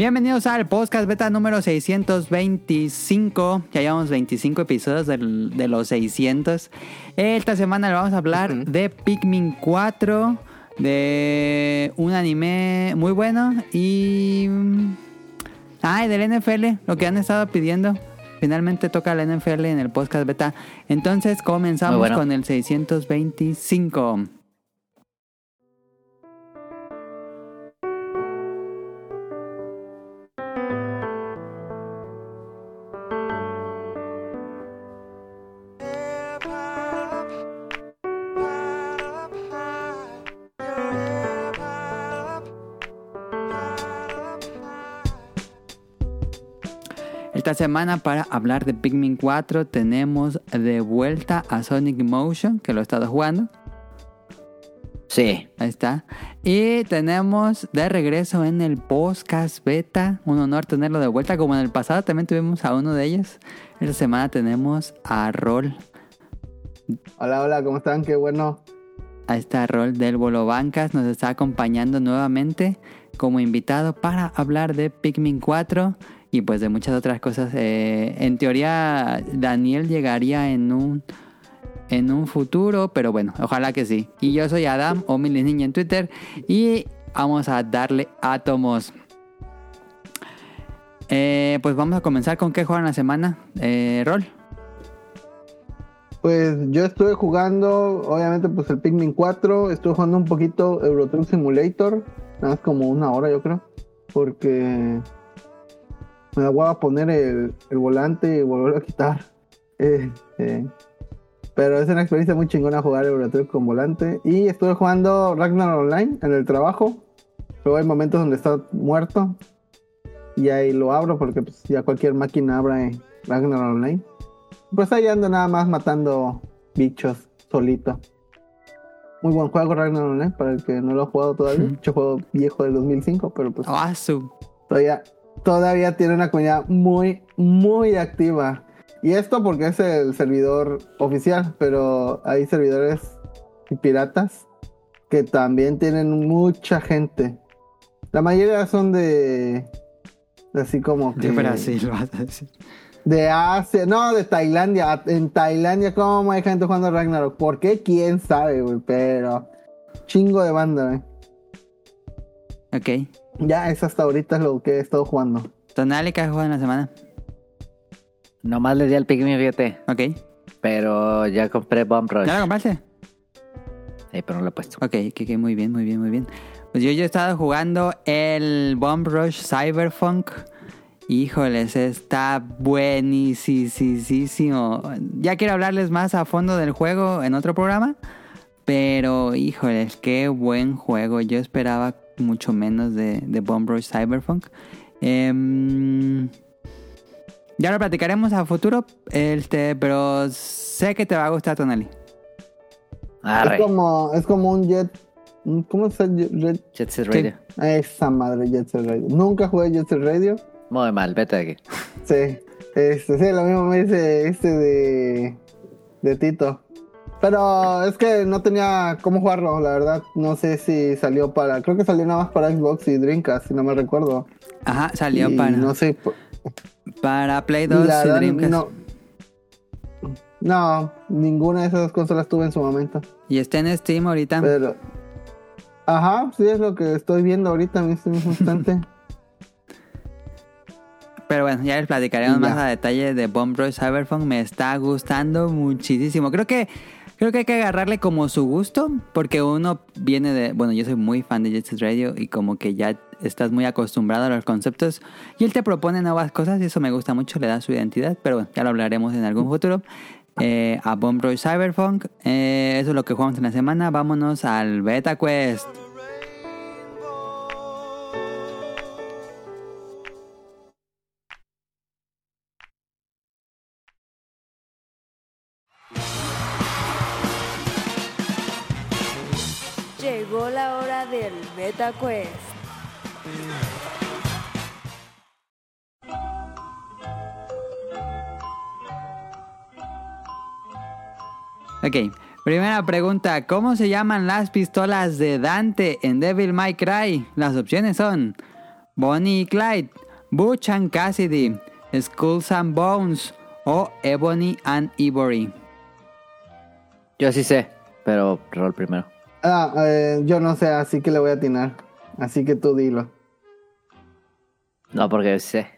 Bienvenidos al podcast beta número 625. Ya llevamos 25 episodios del- de los 600. Esta semana le vamos a hablar de Pikmin 4, de un anime muy bueno y... Ay, del NFL, lo que han estado pidiendo. Finalmente toca la NFL en el podcast beta. Entonces comenzamos bueno. con el 625. Esta semana para hablar de Pikmin 4 tenemos de vuelta a Sonic Motion, que lo he estado jugando. Sí. Ahí está. Y tenemos de regreso en el podcast beta. Un honor tenerlo de vuelta. Como en el pasado también tuvimos a uno de ellos. Esta semana tenemos a Rol. Hola, hola, ¿cómo están? Qué bueno. A esta Rol del Bolo Bancas. Nos está acompañando nuevamente como invitado para hablar de Pikmin 4 y pues de muchas otras cosas. Eh, en teoría, Daniel llegaría en un en un futuro, pero bueno, ojalá que sí. Y yo soy Adam o Milis Niña en Twitter y vamos a darle átomos. Eh, pues vamos a comenzar con qué juegan la semana. Eh, Rol. Pues yo estuve jugando, obviamente, pues el Pikmin 4. Estuve jugando un poquito Euro Truck Simulator. Nada más como una hora, yo creo. Porque me voy a poner el, el volante y volverlo a quitar. Eh, eh. Pero es una experiencia muy chingona jugar Euro Truck con volante. Y estuve jugando Ragnar Online en el trabajo. Luego hay momentos donde está muerto. Y ahí lo abro porque pues, ya cualquier máquina abre Ragnar Online. Pues ahí ando nada más matando bichos solito. Muy buen juego Ragnar Online para el que no lo ha jugado todavía. Mucho juego viejo del 2005, pero pues Ah, su- todavía, todavía tiene una comunidad muy, muy activa. Y esto porque es el servidor oficial, pero hay servidores y piratas que también tienen mucha gente. La mayoría son de, de así como que de Brasil, vas a decir. de Asia, no, de Tailandia. En Tailandia, ¿cómo hay gente jugando Ragnarok? ¿Por qué? ¿Quién sabe, güey? Pero chingo de banda, güey. Ok. Ya, es hasta ahorita lo que he estado jugando. Tonali, ¿qué has jugado en la semana? Nomás le di al Pikmin, fíjate. Ok. Pero ya compré Bomb Rush. ¿Ya lo compraste? Sí, pero no lo he puesto. Ok, ok, ok, muy bien, muy bien, muy bien. Pues yo, yo he estado jugando el Bomb Rush Cyberpunk. Híjoles, está buenísimo. Ya quiero hablarles más a fondo del juego en otro programa. Pero, híjoles, qué buen juego. Yo esperaba mucho menos de, de Bomb Rush Cyberpunk. Em, ya lo platicaremos a futuro. Este, pero sé que te va a gustar, Tonali. Arre. Es como, es como un jet. ¿Cómo se llama? Jet- Jet Set Radio. Esa madre, Jet Set Radio. Nunca jugué Jet Set Radio. Muy mal, vete de aquí. Sí. Este, sí, lo mismo me dice este de. de Tito. Pero es que no tenía cómo jugarlo, la verdad. No sé si salió para. Creo que salió nada más para Xbox y Dreamcast, si no me recuerdo. Ajá, salió Y para, No sé. para Play y 2 la y verdad, Dreamcast. no. No, ninguna de esas consolas tuve en su momento. Y está en Steam ahorita. Pero. Ajá, sí es lo que estoy viendo ahorita en este mismo instante. Pero bueno, ya les platicaremos Ya. más a detalle de Bomb Rush Cyberpunk. Me está gustando muchísimo. Creo que creo que hay que agarrarle como su gusto, porque uno viene de, bueno, yo soy muy fan de Jet Radio y como que ya estás muy acostumbrado a los conceptos y él te propone nuevas cosas y eso me gusta mucho, le da su identidad, pero bueno, ya lo hablaremos en algún futuro. Eh, a Bomb Rush Cyberpunk, eh, eso es lo que jugamos en la semana. Vámonos al Beta Quest. Llegó la hora del Beta Quest. Ok, primera pregunta. ¿Cómo se llaman las pistolas de Dante en Devil May Cry? Las opciones son Bonnie y Clyde, Butch and Cassidy, Skulls and Bones o Ebony and Ivory. Yo sí sé, pero rol primero. Ah, eh, yo no sé, así que le voy a atinar. Así que tú dilo. No, porque sé.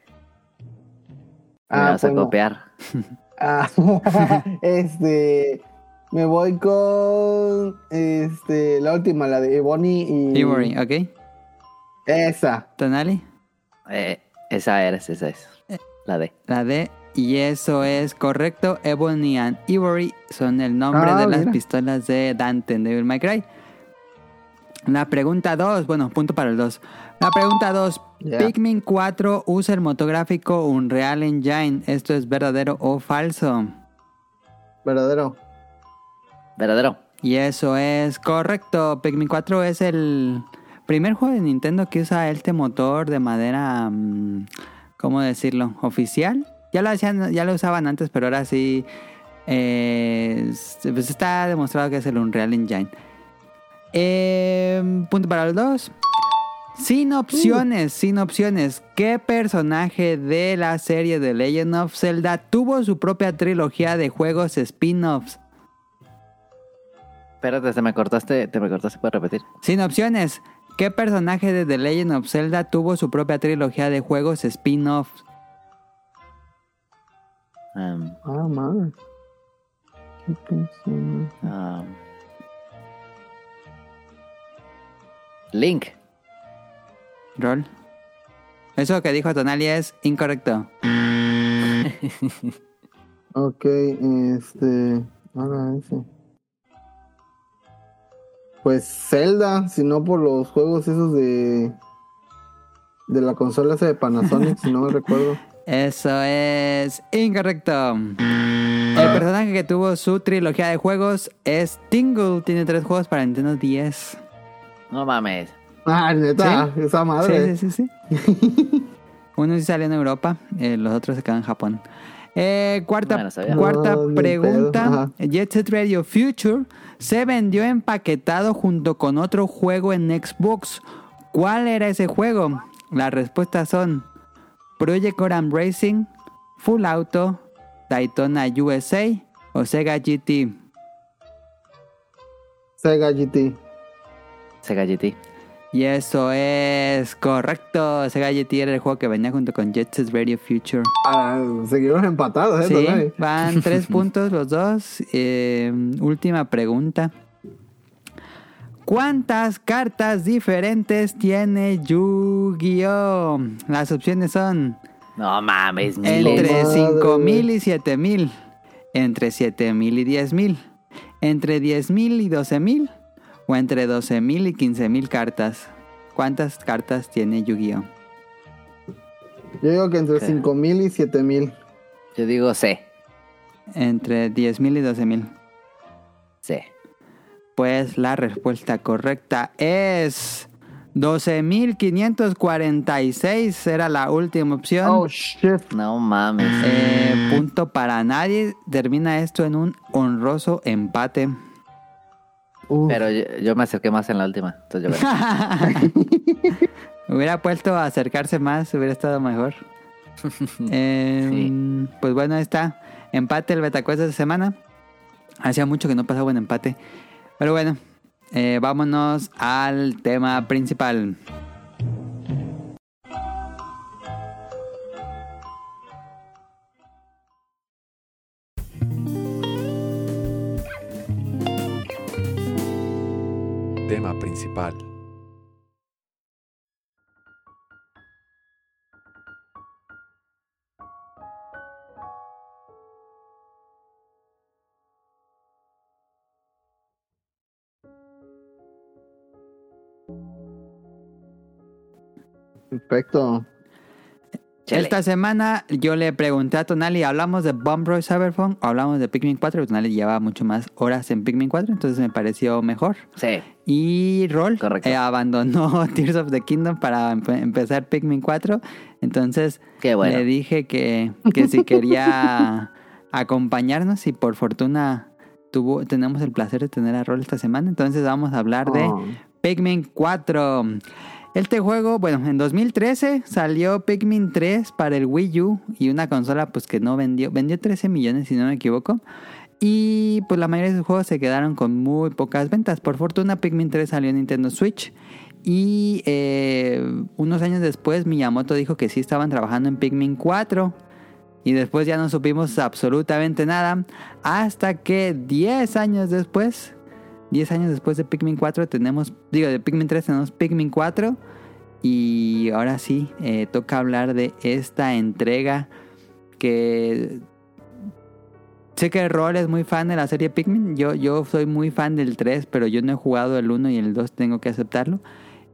Me Ah, vas a copiar. Ah, este. Me voy con. Este. La última, la de Bonnie y. Ivory, ¿ok? Esa. Tonali, Eh, esa eres, esa es. La D. la D. Y eso es correcto. Ebony and Ivory son el nombre Ah, de las pistolas de Dante en Devil May Cry. La pregunta 2, bueno, punto para el 2. La pregunta 2. Ya. Pikmin 4 usa el motográfico Unreal Engine. ¿Esto es verdadero o falso? Verdadero. ¿Verdadero? Y eso es correcto. Pikmin 4 es el primer juego de Nintendo que usa este motor de madera, mm, ¿cómo decirlo? Oficial. Ya lo hacían, ya lo usaban antes, pero ahora sí, eh, pues está demostrado que es el Unreal Engine. Eh, punto para los dos. Sin opciones, sin opciones. ¿Qué personaje de la serie de Legend of Zelda tuvo su propia trilogía de juegos spin-offs? Espérate, te me cortaste, te me cortaste, ¿puedes repetir? Sin opciones. ¿Qué personaje de The Legend of Zelda tuvo su propia trilogía de juegos spin-off? Um, Ah, madre. ¿Qué persona? um, Link. Rol. Eso que dijo Tonali es incorrecto. Ok, este. Ahora ese. Pues Zelda, si no por los juegos esos de. De la consola esa de Panasonic, si no me recuerdo. Eso es incorrecto. El personaje que tuvo su trilogía de juegos es Tingle. Tiene tres juegos para Nintendo 10. No mames. Ah, neta, esa madre. Sí, sí, sí, sí. Uno sí salió en Europa, eh, los otros se quedan en Japón. Eh, cuarta cuarta pregunta. Jet Set Radio Future se vendió empaquetado junto con otro juego en Xbox. ¿Cuál era ese juego? Las respuestas son Project Goran Racing, Full Auto, Daytona USA o Sega GT. Sega GT. Sega GT. Y eso es correcto. Sega GT era el juego que venía junto con Jet Set Radio Future. Ah, seguimos empatados, ¿eh? Sí, van tres puntos los dos. Eh, última pregunta. ¿Cuántas cartas diferentes tiene Yu-Gi-Oh? Las opciones son No mames, miles. entre Madre 5000 mía. y 7000, entre 7000 y 10000, entre 10000 y 12000 o entre 12000 y 15000 cartas. ¿Cuántas cartas tiene Yu-Gi-Oh? Yo digo que entre Ok. 5000 y 7000. Yo digo C. Entre 10000 y 12000. C. Pues la respuesta correcta es 12.546 era la última opción. Oh shit. No mames. Eh, punto para nadie. Termina esto en un honroso empate. Uf. Pero yo, yo me acerqué más en la última. Entonces yo hubiera puesto a acercarse más, hubiera estado mejor. Eh, Pues bueno, ahí está. Empate el Betacuest de esta semana. Hacía mucho que no pasaba un empate. Pero bueno, eh, vámonos al tema principal. Tema principal. Perfecto. Esta semana yo le pregunté a Tonali, ¿hablamos de Bomb Roy Cyberphone o hablamos de Pikmin 4? Tonali llevaba mucho más horas en Pikmin 4, entonces me pareció mejor. Sí. Y Roll Correcto. eh, abandonó Tears of the Kingdom para empe- empezar Pikmin 4. Entonces Qué bueno. le dije que, que si quería acompañarnos y por fortuna tuvo, tenemos el placer de tener a Roll esta semana. Entonces vamos a hablar de Oh. Pikmin 4. Este juego, bueno, en 2013 salió Pikmin 3 para el Wii U y una consola pues que no vendió, vendió 13 millones si no me equivoco. Y pues la mayoría de sus juegos se quedaron con muy pocas ventas. Por fortuna Pikmin 3 salió en Nintendo Switch. Y eh, unos años después Miyamoto dijo que sí estaban trabajando en Pikmin 4. Y después ya no supimos absolutamente nada. Hasta que 10 años después, 10 años después de Pikmin 4 tenemos, digo, de Pikmin 3 tenemos Pikmin 4. Y ahora sí, eh, toca hablar de esta entrega que... Sé que Rol es muy fan de la serie Pikmin. Yo, yo soy muy fan del 3, pero yo no he jugado el 1 y el 2, tengo que aceptarlo.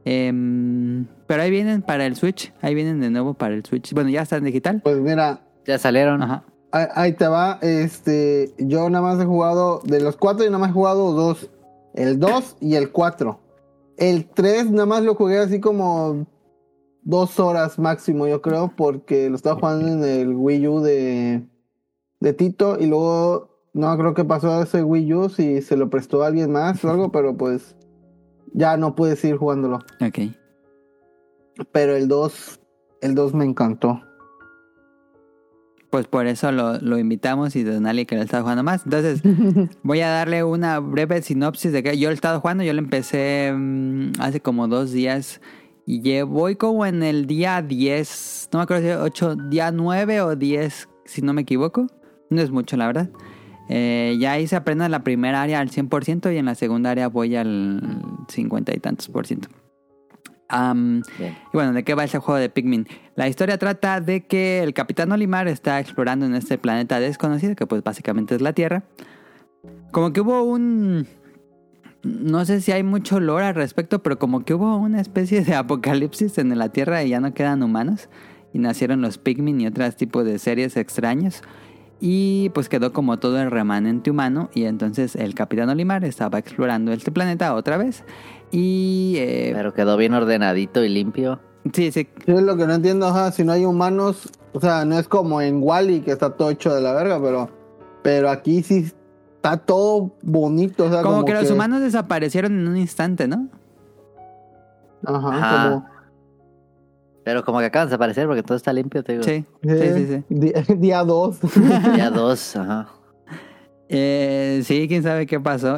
Em, pero ahí vienen para el Switch. Ahí vienen de nuevo para el Switch. Bueno, ya está en digital. Pues mira, Ya salieron. Ajá. ahí, ahí te va. Este, yo nada más he jugado, de los cuatro, yo nada más he jugado dos. El 2 y el 4. El 3 nada más lo jugué así como dos horas máximo, yo creo, porque lo estaba jugando en el Wii U de, de Tito y luego no creo que pasó a ese Wii U si se lo prestó a alguien más o algo, pero pues ya no pude seguir jugándolo. Ok. Pero el 2, el 2 me encantó. Pues por eso lo, lo invitamos y Donali que lo está jugando más. Entonces, voy a darle una breve sinopsis de que yo lo he estado jugando. Yo lo empecé mm, hace como dos días y lle- voy como en el día 10. No me acuerdo si 8, día 9 o 10, si no me equivoco. No es mucho, la verdad. Eh, ya hice apenas la primera área al 100% y en la segunda área voy al 50 y tantos por ciento. Bien. y bueno, ¿de qué va ese juego de Pikmin? La historia trata de que el capitán Olimar está explorando en este planeta desconocido, que pues básicamente es la Tierra. Como que hubo un... No sé si hay mucho lore al respecto, pero como que hubo una especie de apocalipsis en la Tierra y ya no quedan humanos. Y nacieron los Pikmin y otros tipos de series extraños. Y pues quedó como todo el remanente humano. Y entonces el capitán Olimar estaba explorando este planeta otra vez. Y... eh, Pero quedó bien ordenadito y limpio. sí, sí, Yo es lo que no entiendo, ajá, si no hay humanos, o sea, no es como en Wally que está todo hecho de la verga, pero, pero aquí sí está todo bonito, o sea, como, que, los humanos desaparecieron en un instante, ¿no? Ajá, Ajá. como Pero como que acaban de desaparecer porque todo está limpio, te digo. Sí, sí, sí, sí. día dos. Ya dos, ajá. Eh, sí, quién sabe qué pasó.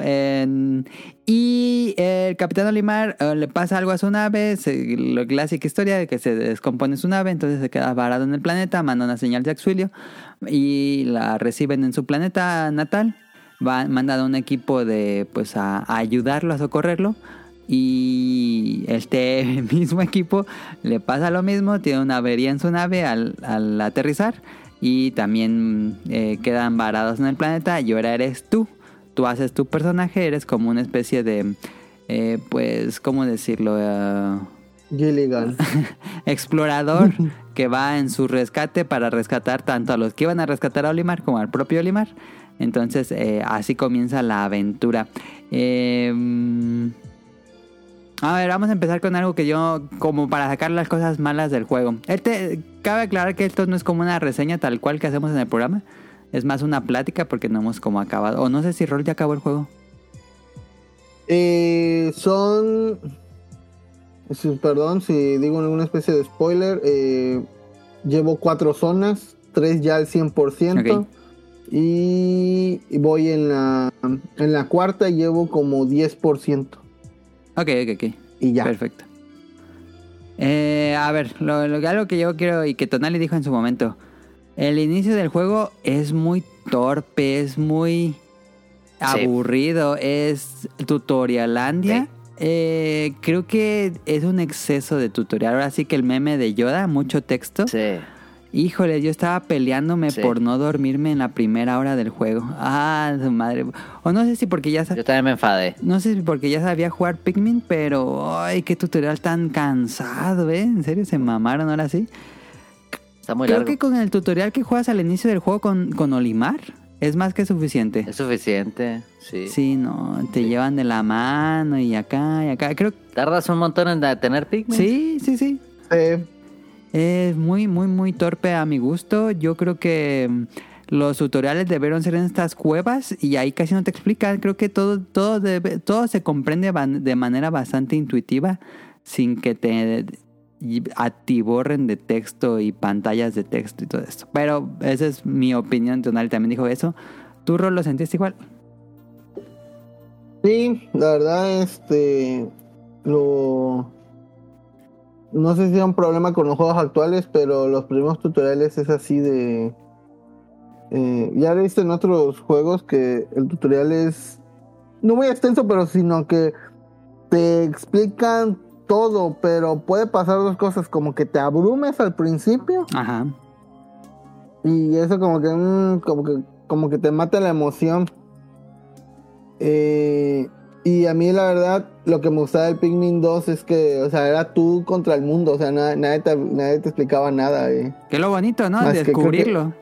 Y el capitán Olimar eh, le pasa algo a su nave, se- la clásica historia de que se descompone su nave, entonces se queda varado en el planeta, manda una señal de auxilio y la reciben en su planeta natal. Va, mandan a un equipo de pues a, a ayudarlo, a socorrerlo. Y este mismo equipo le pasa lo mismo, tiene una avería en su nave al, al aterrizar y también eh, quedan varados en el planeta y ahora eres tú. Tú haces tu personaje, eres como una especie de, eh, pues, ¿cómo decirlo? Eh, Gilligan. explorador que va en su rescate para rescatar tanto a los que iban a rescatar a Olimar como al propio Olimar. Entonces, eh, así comienza la aventura. Eh, a ver, vamos a empezar con algo que yo, como para sacar las cosas malas del juego. Este, cabe aclarar que esto no es como una reseña tal cual que hacemos en el programa. Es más una plática porque no hemos como acabado. O no sé si Rol ya acabó el juego. Eh, son. Perdón si digo alguna especie de spoiler. eh, llevo cuatro zonas, tres ya al 100%. Ok. Y, y voy en la, en la cuarta y llevo como 10%. Ok, ok, ok. Y ya. Perfecto. Eh, a ver, lo, lo- algo que yo quiero y que Tonali dijo en su momento. El inicio del juego es muy torpe, es muy Sí. aburrido, es tutorialandia. Sí. Eh, creo que es un exceso de tutorial. Ahora sí que el meme de Yoda, mucho texto. Sí. Híjole, yo estaba peleándome Sí. por no dormirme en la primera hora del juego. Ah, su madre. O no sé si porque ya Yo también me enfadé. no sé si porque ya sabía jugar Pikmin, pero ay, qué tutorial tan cansado, ¿eh? En serio, se mamaron ahora sí. Está muy Creo largo. que con el tutorial que juegas al inicio del juego con, con Olimar es más que suficiente. Es suficiente, sí. Sí, no, te Sí. llevan de la mano y acá y acá. Creo Tardas un montón en tener Pikmin. sí, sí, sí. Eh, Es muy, muy, muy torpe a mi gusto. Yo creo que mm, los tutoriales debieron ser en estas cuevas y ahí casi no te explican. Creo que todo, todo, debe- todo se comprende de manera bastante intuitiva. sin que te atiborren de texto y pantallas de texto y todo esto. Pero esa es mi opinión. Tonali también dijo eso. ¿Tú, Rol, lo sentiste igual? Sí, la verdad, este. Lo. No sé si es un problema con los juegos actuales, pero los primeros tutoriales es así de. eh, ya lo he visto en otros juegos que el tutorial es. No muy extenso, pero sino que te explican todo, pero puede pasar dos cosas, como que te abrumes al principio Ajá. y eso como que, mm, como que, como que te mata la emoción. Eh, y a mí la verdad, lo que me gustaba del Pikmin 2 es que, o sea, era tú contra el mundo, o sea, na- nadie, te, nadie te explicaba nada. eh. Que lo bonito, ¿no? Más que creo que- Descubrirlo.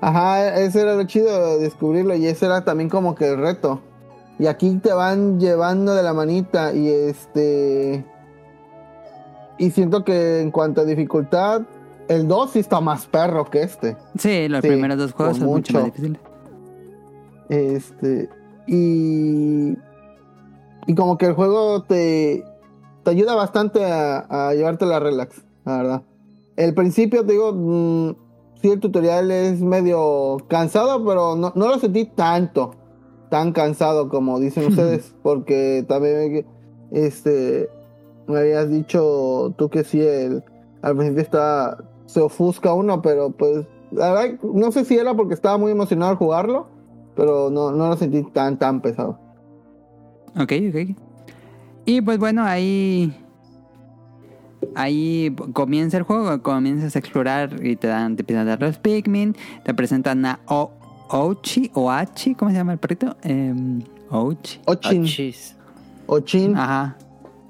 Ajá, ese era lo chido, descubrirlo, y ese era también como que el reto. Y aquí te van llevando de la manita, y este... Y siento que en cuanto a dificultad, el 2 sí está más perro que este. Sí, los Sí, primeros dos juegos son mucho más mucho. difíciles. Este. Y. Y como que el juego te. Te ayuda bastante a, a llevarte la relax, la verdad. El principio, te digo. mm, sí, el tutorial es medio cansado, pero no, no lo sentí tanto. Tan cansado como dicen ustedes. Porque también. Este. Me habías dicho tú que sí, el, al principio está. Se ofusca uno, pero pues. La verdad, no sé si era porque estaba muy emocionado al jugarlo pero no, no lo sentí tan, tan pesado. Ok, ok. Y pues bueno, ahí. Ahí comienza el juego, comienzas a explorar y te dan, te empiezan a dar los Pikmin, te presentan a o Ochi o Achi, ¿cómo se llama el perrito? Em, Ochi. Ochin, Ochis. Ochin, Ajá.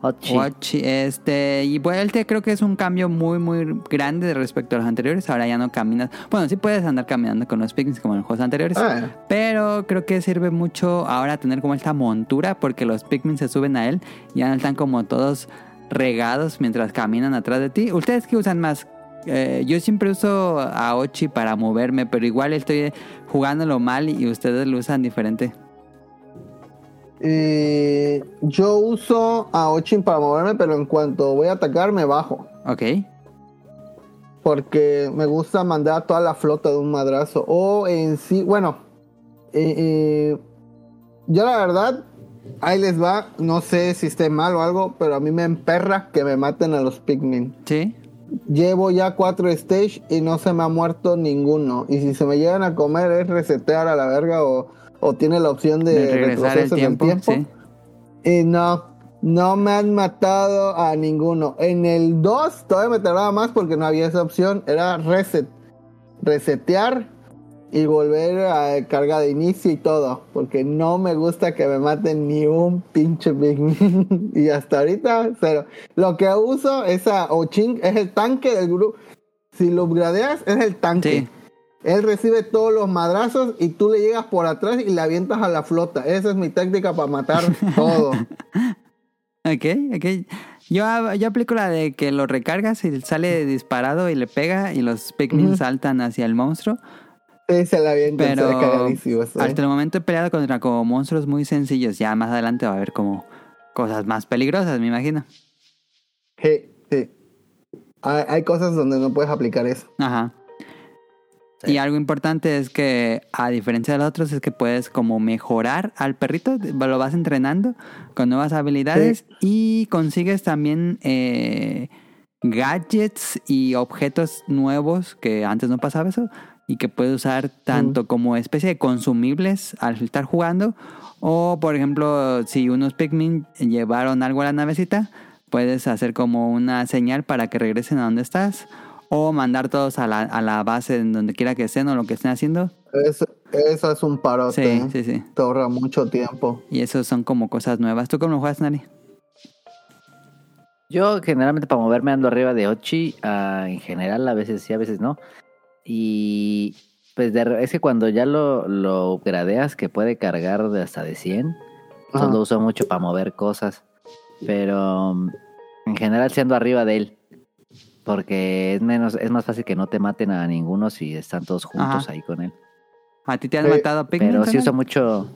Ochi. Ochi, este, y este creo que es un cambio muy, muy grande respecto a los anteriores. Ahora ya no caminas. Bueno, sí puedes andar caminando con los Pikmin como en los juegos anteriores. Ah, Pero creo que sirve mucho ahora tener como esta montura porque los Pikmin se suben a él y ya no están como todos regados mientras caminan atrás de ti. ¿Ustedes qué usan más? Eh, yo siempre uso a Ochi para moverme, pero igual estoy jugándolo mal y ustedes lo usan diferente. Eh, yo uso a Ochin para moverme, pero en cuanto voy a atacar me bajo. Ok. Porque me gusta mandar a toda la flota de un madrazo. O en sí, bueno, eh, eh, yo la verdad, ahí les va. No sé si esté mal o algo, pero a mí me emperra que me maten a los Pikmin. Sí. Llevo ya cuatro stage y no se me ha muerto ninguno. Y si se me llegan a comer es resetear a la verga o, o tiene la opción de, De regresar el retroceso en tiempo. Sí. Y no, no me han matado a ninguno. En el 2 todavía me tardaba más porque no había esa opción. Era reset. Resetear y volver a carga de inicio y todo. Porque no me gusta que me maten ni un pinche Pikmin. y hasta ahorita, cero. Lo que uso es a Ochin, es el tanque del grupo. Si lo upgradeas, es el tanque. Sí. Él recibe todos los madrazos y tú le llegas por atrás y le avientas a la flota. Esa es mi táctica para matar todo. Ok, ok. Yo, aplico la de que lo recargas y sale disparado y le pega y los Pikmin saltan hacia el monstruo. Sí, se la avientan, se Pero cagadísimo eso, ¿eh? hasta el momento he peleado contra como monstruos muy sencillos. Ya más adelante va a haber como cosas más peligrosas, me imagino. Sí, sí. Hay, hay cosas donde no puedes aplicar eso. Ajá. Sí. Y algo importante es que, a diferencia de los otros, es que puedes como mejorar al perrito, lo vas entrenando con nuevas habilidades y consigues también eh, gadgets y objetos nuevos que antes no pasaba eso y que puedes usar tanto como especie de consumibles al estar jugando o, por ejemplo, si unos Pikmin llevaron algo a la navecita, puedes hacer como una señal para que regresen a donde estás o mandar todos a la, a la base en donde quiera que estén o lo que estén haciendo. Eso, eso es un parote. Sí, ¿eh? sí, sí. Te ahorra mucho tiempo. Y eso son como cosas nuevas. ¿Tú cómo lo juegas, Nari? Yo generalmente para moverme ando arriba de Ochi, ah, en general a veces sí, a veces no. Y pues de es que cuando ya lo, lo gradeas que puede cargar de hasta de 100, entonces Ajá. lo uso mucho para mover cosas. Pero mm, en general sí ando arriba de él. Porque es menos, es más fácil que no te maten a ninguno si están todos juntos Ajá. ahí con él. ¿A ti te han matado Pikmin? Pero sí carnal? uso mucho.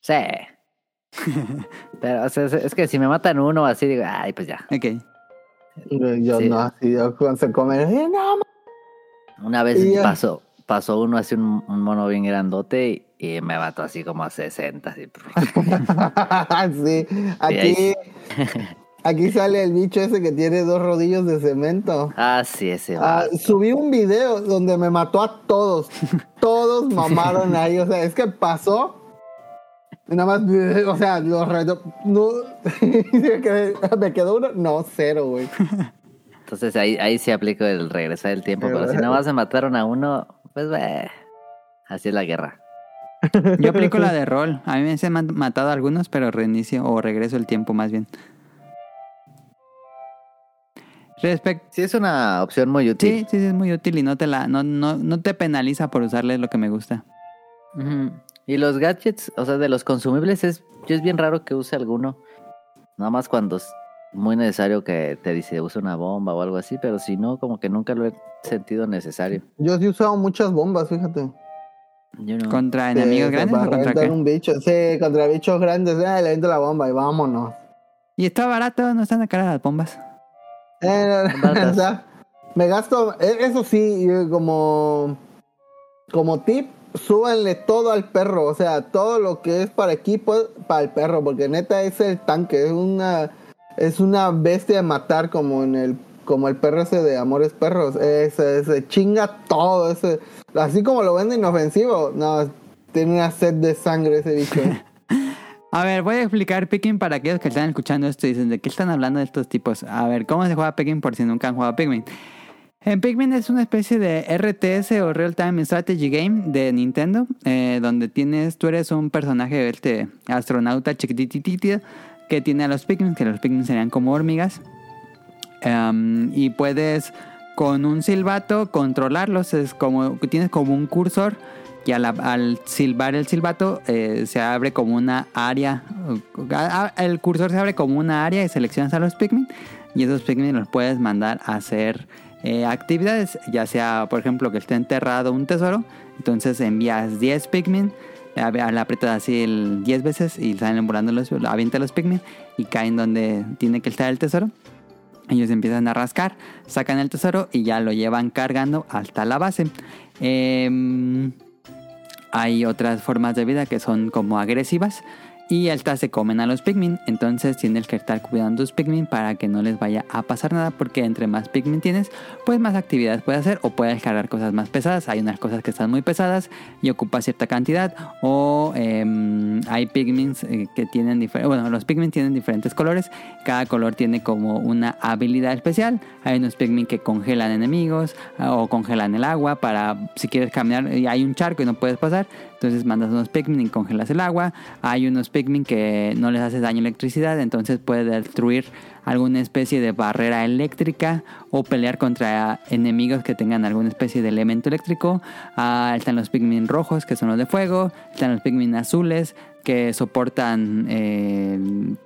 Sí. Pero o sea, es, que si me matan uno así, digo, ay, pues ya. Ok. Yo Sí. no, así, yo cuando se comen, eh, no, Una vez Y ya. pasó, pasó uno así, un, un mono bien grandote y, y me mató así como a 60. Así. sí, aquí, aquí sale el bicho ese que tiene dos rodillos de cemento. Ah, sí, ese Ah, subí un video donde me mató a todos. Todos mamaron ahí. O sea, es que pasó. y nada más, o sea, los retos. No, me quedó uno. No, cero, güey. Entonces ahí, ahí sí aplico el regresar el tiempo. Pero si nada más me mataron a uno, pues ve. Así es la guerra. Yo aplico la de rol. A mí me se me han matado algunos, pero reinicio o regreso el tiempo más bien. Respecto. Sí, es una opción muy útil. Sí, sí, sí, es muy útil y no te la, no, no, no te penaliza por usarle lo que me gusta. Y los gadgets, o sea, de los consumibles, es, yo es bien raro que use alguno. Nada más cuando es muy necesario que te dice usa una bomba o algo así, pero si no, como que nunca lo he sentido necesario. Yo sí he usado muchas bombas, fíjate. Yo no. ¿Contra Sí, enemigos grandes para o contra qué? un bicho. Sí, contra bichos grandes. Eh, le entro la bomba y vámonos. Y está barato, no están a cara las bombas. Eh, Baratas. o sea, me gasto, eh, eso sí, eh, como, como tip, súbanle todo al perro, o sea, todo lo que es para equipo, para el perro, porque neta es el tanque, es una, es una bestia de matar como en el, como el perro ese de Amores Perros, ese, se chinga todo, ese, así como lo vende inofensivo, no, tiene una sed de sangre ese bicho. A ver, voy a explicar Pikmin para aquellos que están escuchando esto y dicen, ¿de qué están hablando estos tipos? A ver, ¿cómo se juega Pikmin por si nunca han jugado Pikmin? En Pikmin es una especie de RTS o Real Time Strategy Game de Nintendo, eh, donde tienes, tú eres un personaje, este astronauta chiquititito, que tiene a los Pikmin, que los Pikmin serían como hormigas, Em, y puedes con un silbato controlarlos, es como, tienes como un cursor y al, silbar el silbato eh, se abre como una área, el cursor se abre como una área y seleccionas a los Pikmin y esos Pikmin los puedes mandar a hacer eh, actividades, ya sea por ejemplo que esté enterrado un tesoro, entonces envías 10 Pikmin, le aprietas así el 10 veces y salen volando los, avienta los Pikmin y caen donde tiene que estar el tesoro. Ellos empiezan a rascar, sacan el tesoro y ya lo llevan cargando hasta la base. Em, hay otras formas de vida que son como agresivas y estas se comen a los Pikmin. Entonces tienes que estar cuidando tus Pikmin para que no les vaya a pasar nada porque entre más Pikmin tienes, pues más actividades puedes hacer o puedes cargar cosas más pesadas. Hay unas cosas que están muy pesadas y ocupa cierta cantidad o em, hay Pikmin que tienen diferentes... Bueno, los Pikmin tienen diferentes colores. Cada color tiene como una habilidad especial. Hay unos Pikmin que congelan enemigos ah, o congelan el agua para si quieres caminar y hay un charco y no puedes pasar. Entonces mandas unos Pikmin y congelas el agua. Hay unos Pikmin que no les hace daño electricidad, entonces puede destruir alguna especie de barrera eléctrica o pelear contra enemigos que tengan alguna especie de elemento eléctrico. Ah, están los Pikmin rojos, que son los de fuego. Están los Pikmin azules, que soportan, eh,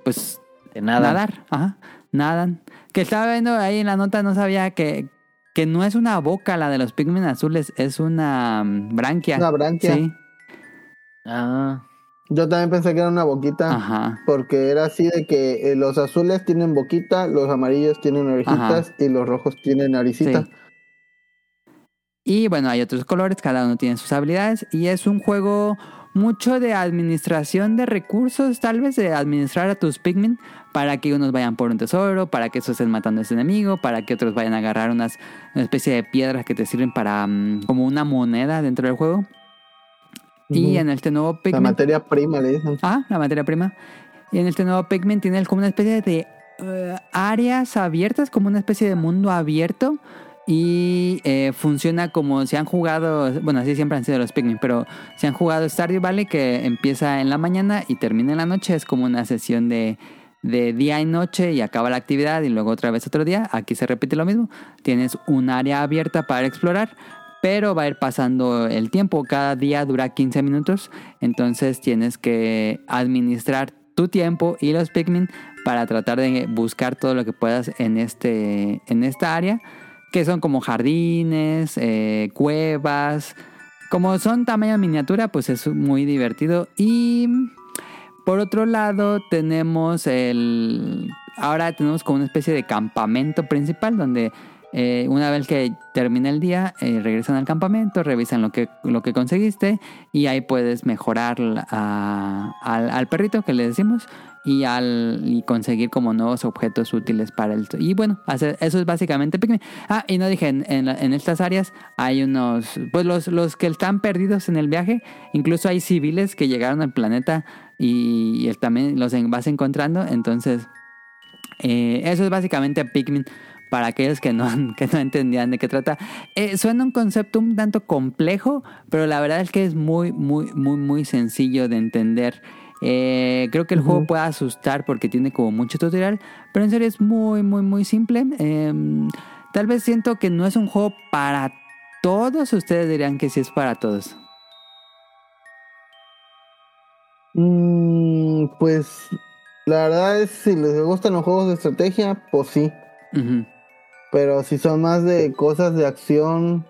pues, De nada. nadar. Ajá, nadan. Que estaba viendo ahí en la nota, no sabía que, que no es una boca la de los Pikmin azules, es una mm, branquia. Una branquia. Sí, Ah, Yo también pensé que era una boquita. ajá. Porque era así de que eh, los azules tienen boquita, los amarillos tienen orejitas y los rojos tienen naricita. Sí. Y bueno, hay otros colores, cada uno tiene sus habilidades y es un juego mucho de administración de recursos, tal vez de administrar a tus Pikmin para que unos vayan por un tesoro, para que esos estén matando a ese enemigo, para que otros vayan a agarrar unas, una especie de piedras que te sirven para mm, como una moneda dentro del juego. Y en este nuevo La Pikmin... materia prima le dicen. Ah, la materia prima. Y en este nuevo Pikmin tiene como una especie de eh, áreas abiertas, como una especie de mundo abierto. Y eh, funciona como si han jugado, bueno, así siempre han sido los Pikmin, pero si han jugado Stardew Valley, que empieza en la mañana y termina en la noche, es como una sesión de, de día y noche y acaba la actividad y luego otra vez otro día. Aquí se repite lo mismo. Tienes un área abierta para explorar, pero va a ir pasando el tiempo. Cada día dura 15 minutos, entonces tienes que administrar tu tiempo y los Pikmin para tratar de buscar todo lo que puedas en, este, en esta área, que son como jardines, eh, cuevas. Como son tamaño miniatura, pues es muy divertido y Por otro lado, tenemos el. Ahora tenemos como una especie de campamento principal donde eh, una vez que termina el día, eh, regresan al campamento, revisan lo que, lo que conseguiste y ahí puedes mejorar al, al perrito que le decimos y, al, y conseguir como nuevos objetos útiles para el... Y bueno, hacer, eso es básicamente Pikmin. Ah, y no dije, en, en en estas áreas hay unos... Pues los, los que están perdidos en el viaje, incluso hay civiles que llegaron al planeta y, también los vas encontrando, entonces... eh, eso es básicamente Pikmin para aquellos que no, que no entendían de qué trata. Eh, suena un concepto un tanto complejo, pero la verdad es que es muy, muy, muy, muy sencillo de entender. Eh, creo que el juego puede asustar porque tiene como mucho tutorial, pero en serio es muy, muy, muy simple. Eh, tal vez siento que no es un juego para todos, ustedes dirían que sí es para todos. Mm, pues la verdad es si les gustan los juegos de estrategia, pues sí. Pero si son más de cosas de acción,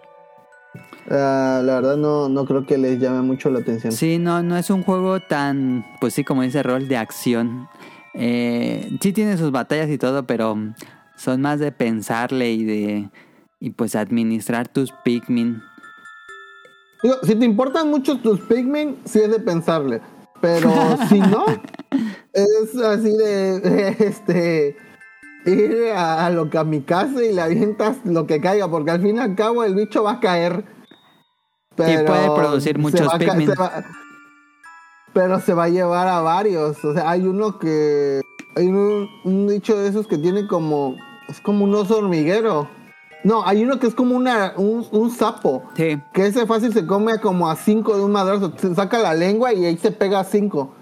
ah, la verdad no, no creo que les llame mucho la atención. Sí, no, no es un juego tan, pues sí, como dice rol, de acción. Eh, sí tiene sus batallas y todo, pero son más de pensarle y de, y pues administrar tus Pikmin. Digo, si te importan mucho tus Pikmin, sí es de pensarle. Pero si no, es así de, este ir a, a lo kamikaze y le avientas lo que caiga, porque al fin y al cabo el bicho va a caer. puede producir muchos va- pero se va a llevar a varios. O sea, hay uno que. Hay un, un dicho de esos que tiene como. Es como un oso hormiguero. No, hay uno que es como una, un, un sapo. Sí, Que ese fácil se come como a cinco de un madrazo. Se saca la lengua y ahí se pega a cinco.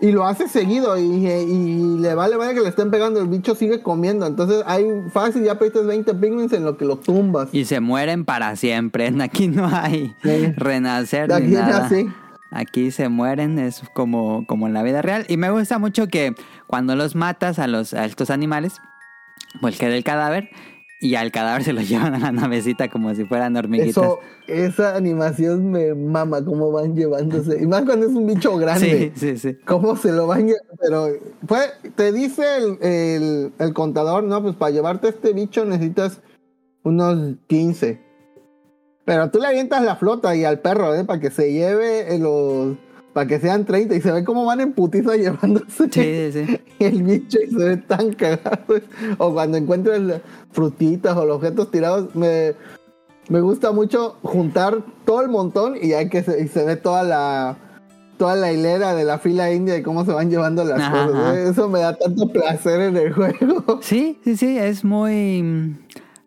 Y lo hace seguido y, y le vale vale que le estén pegando, el bicho sigue comiendo. Entonces hay fácil, ya aprietas 20 pigments en lo que lo tumbas. y se mueren para siempre. Aquí no hay Sí. renacer Aquí ni nada. así. Aquí se mueren, es como, como en la vida real. Y me gusta mucho que cuando los matas a, los, a estos animales, pues queda el cadáver y al cadáver se lo llevan a la navecita como si fueran hormiguitas. Eso, esa animación me mama cómo van llevándose. Y más cuando es un bicho grande. Sí, sí, sí. ¿Cómo se lo van llevando? Pero pues, te dice el, el- el contador, no, pues para llevarte este bicho necesitas unos 15. Pero tú le avientas la flota y al perro, ¿eh? Para que se lleve eh, los... Para que sean 30 y se ve cómo van en putiza llevándose Sí, sí, sí. el bicho y se ve tan cagado. O cuando encuentras la- frutitas o los objetos tirados, me, me gusta mucho juntar todo el montón y hay que se, y se ve toda la toda la hilera de la fila india y cómo se van llevando las Ajá, cosas. ajá. Eso me da tanto placer en el juego. Sí, sí, sí, es muy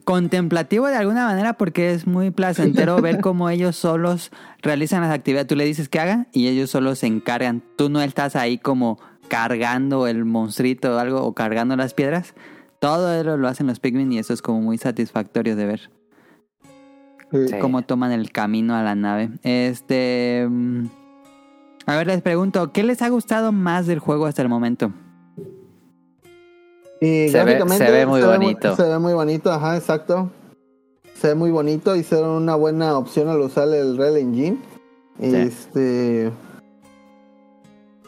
contemplativo de alguna manera porque es muy placentero ver cómo ellos solos realizan las actividades. Tú le dices que hagan y ellos solos se encargan. Tú no estás ahí como cargando el monstruito o algo o cargando las piedras. Todo eso lo hacen los Pikmin y eso es como muy satisfactorio de ver Sí. cómo toman el camino a la nave. Este. mm, A ver, les pregunto, ¿qué les ha gustado más del juego hasta el momento? Y Se ve- gráficamente se ve muy bonito. se ve muy bonito, ajá, exacto. Se ve muy bonito. Hicieron una buena opción al usar el Real Engine. Este.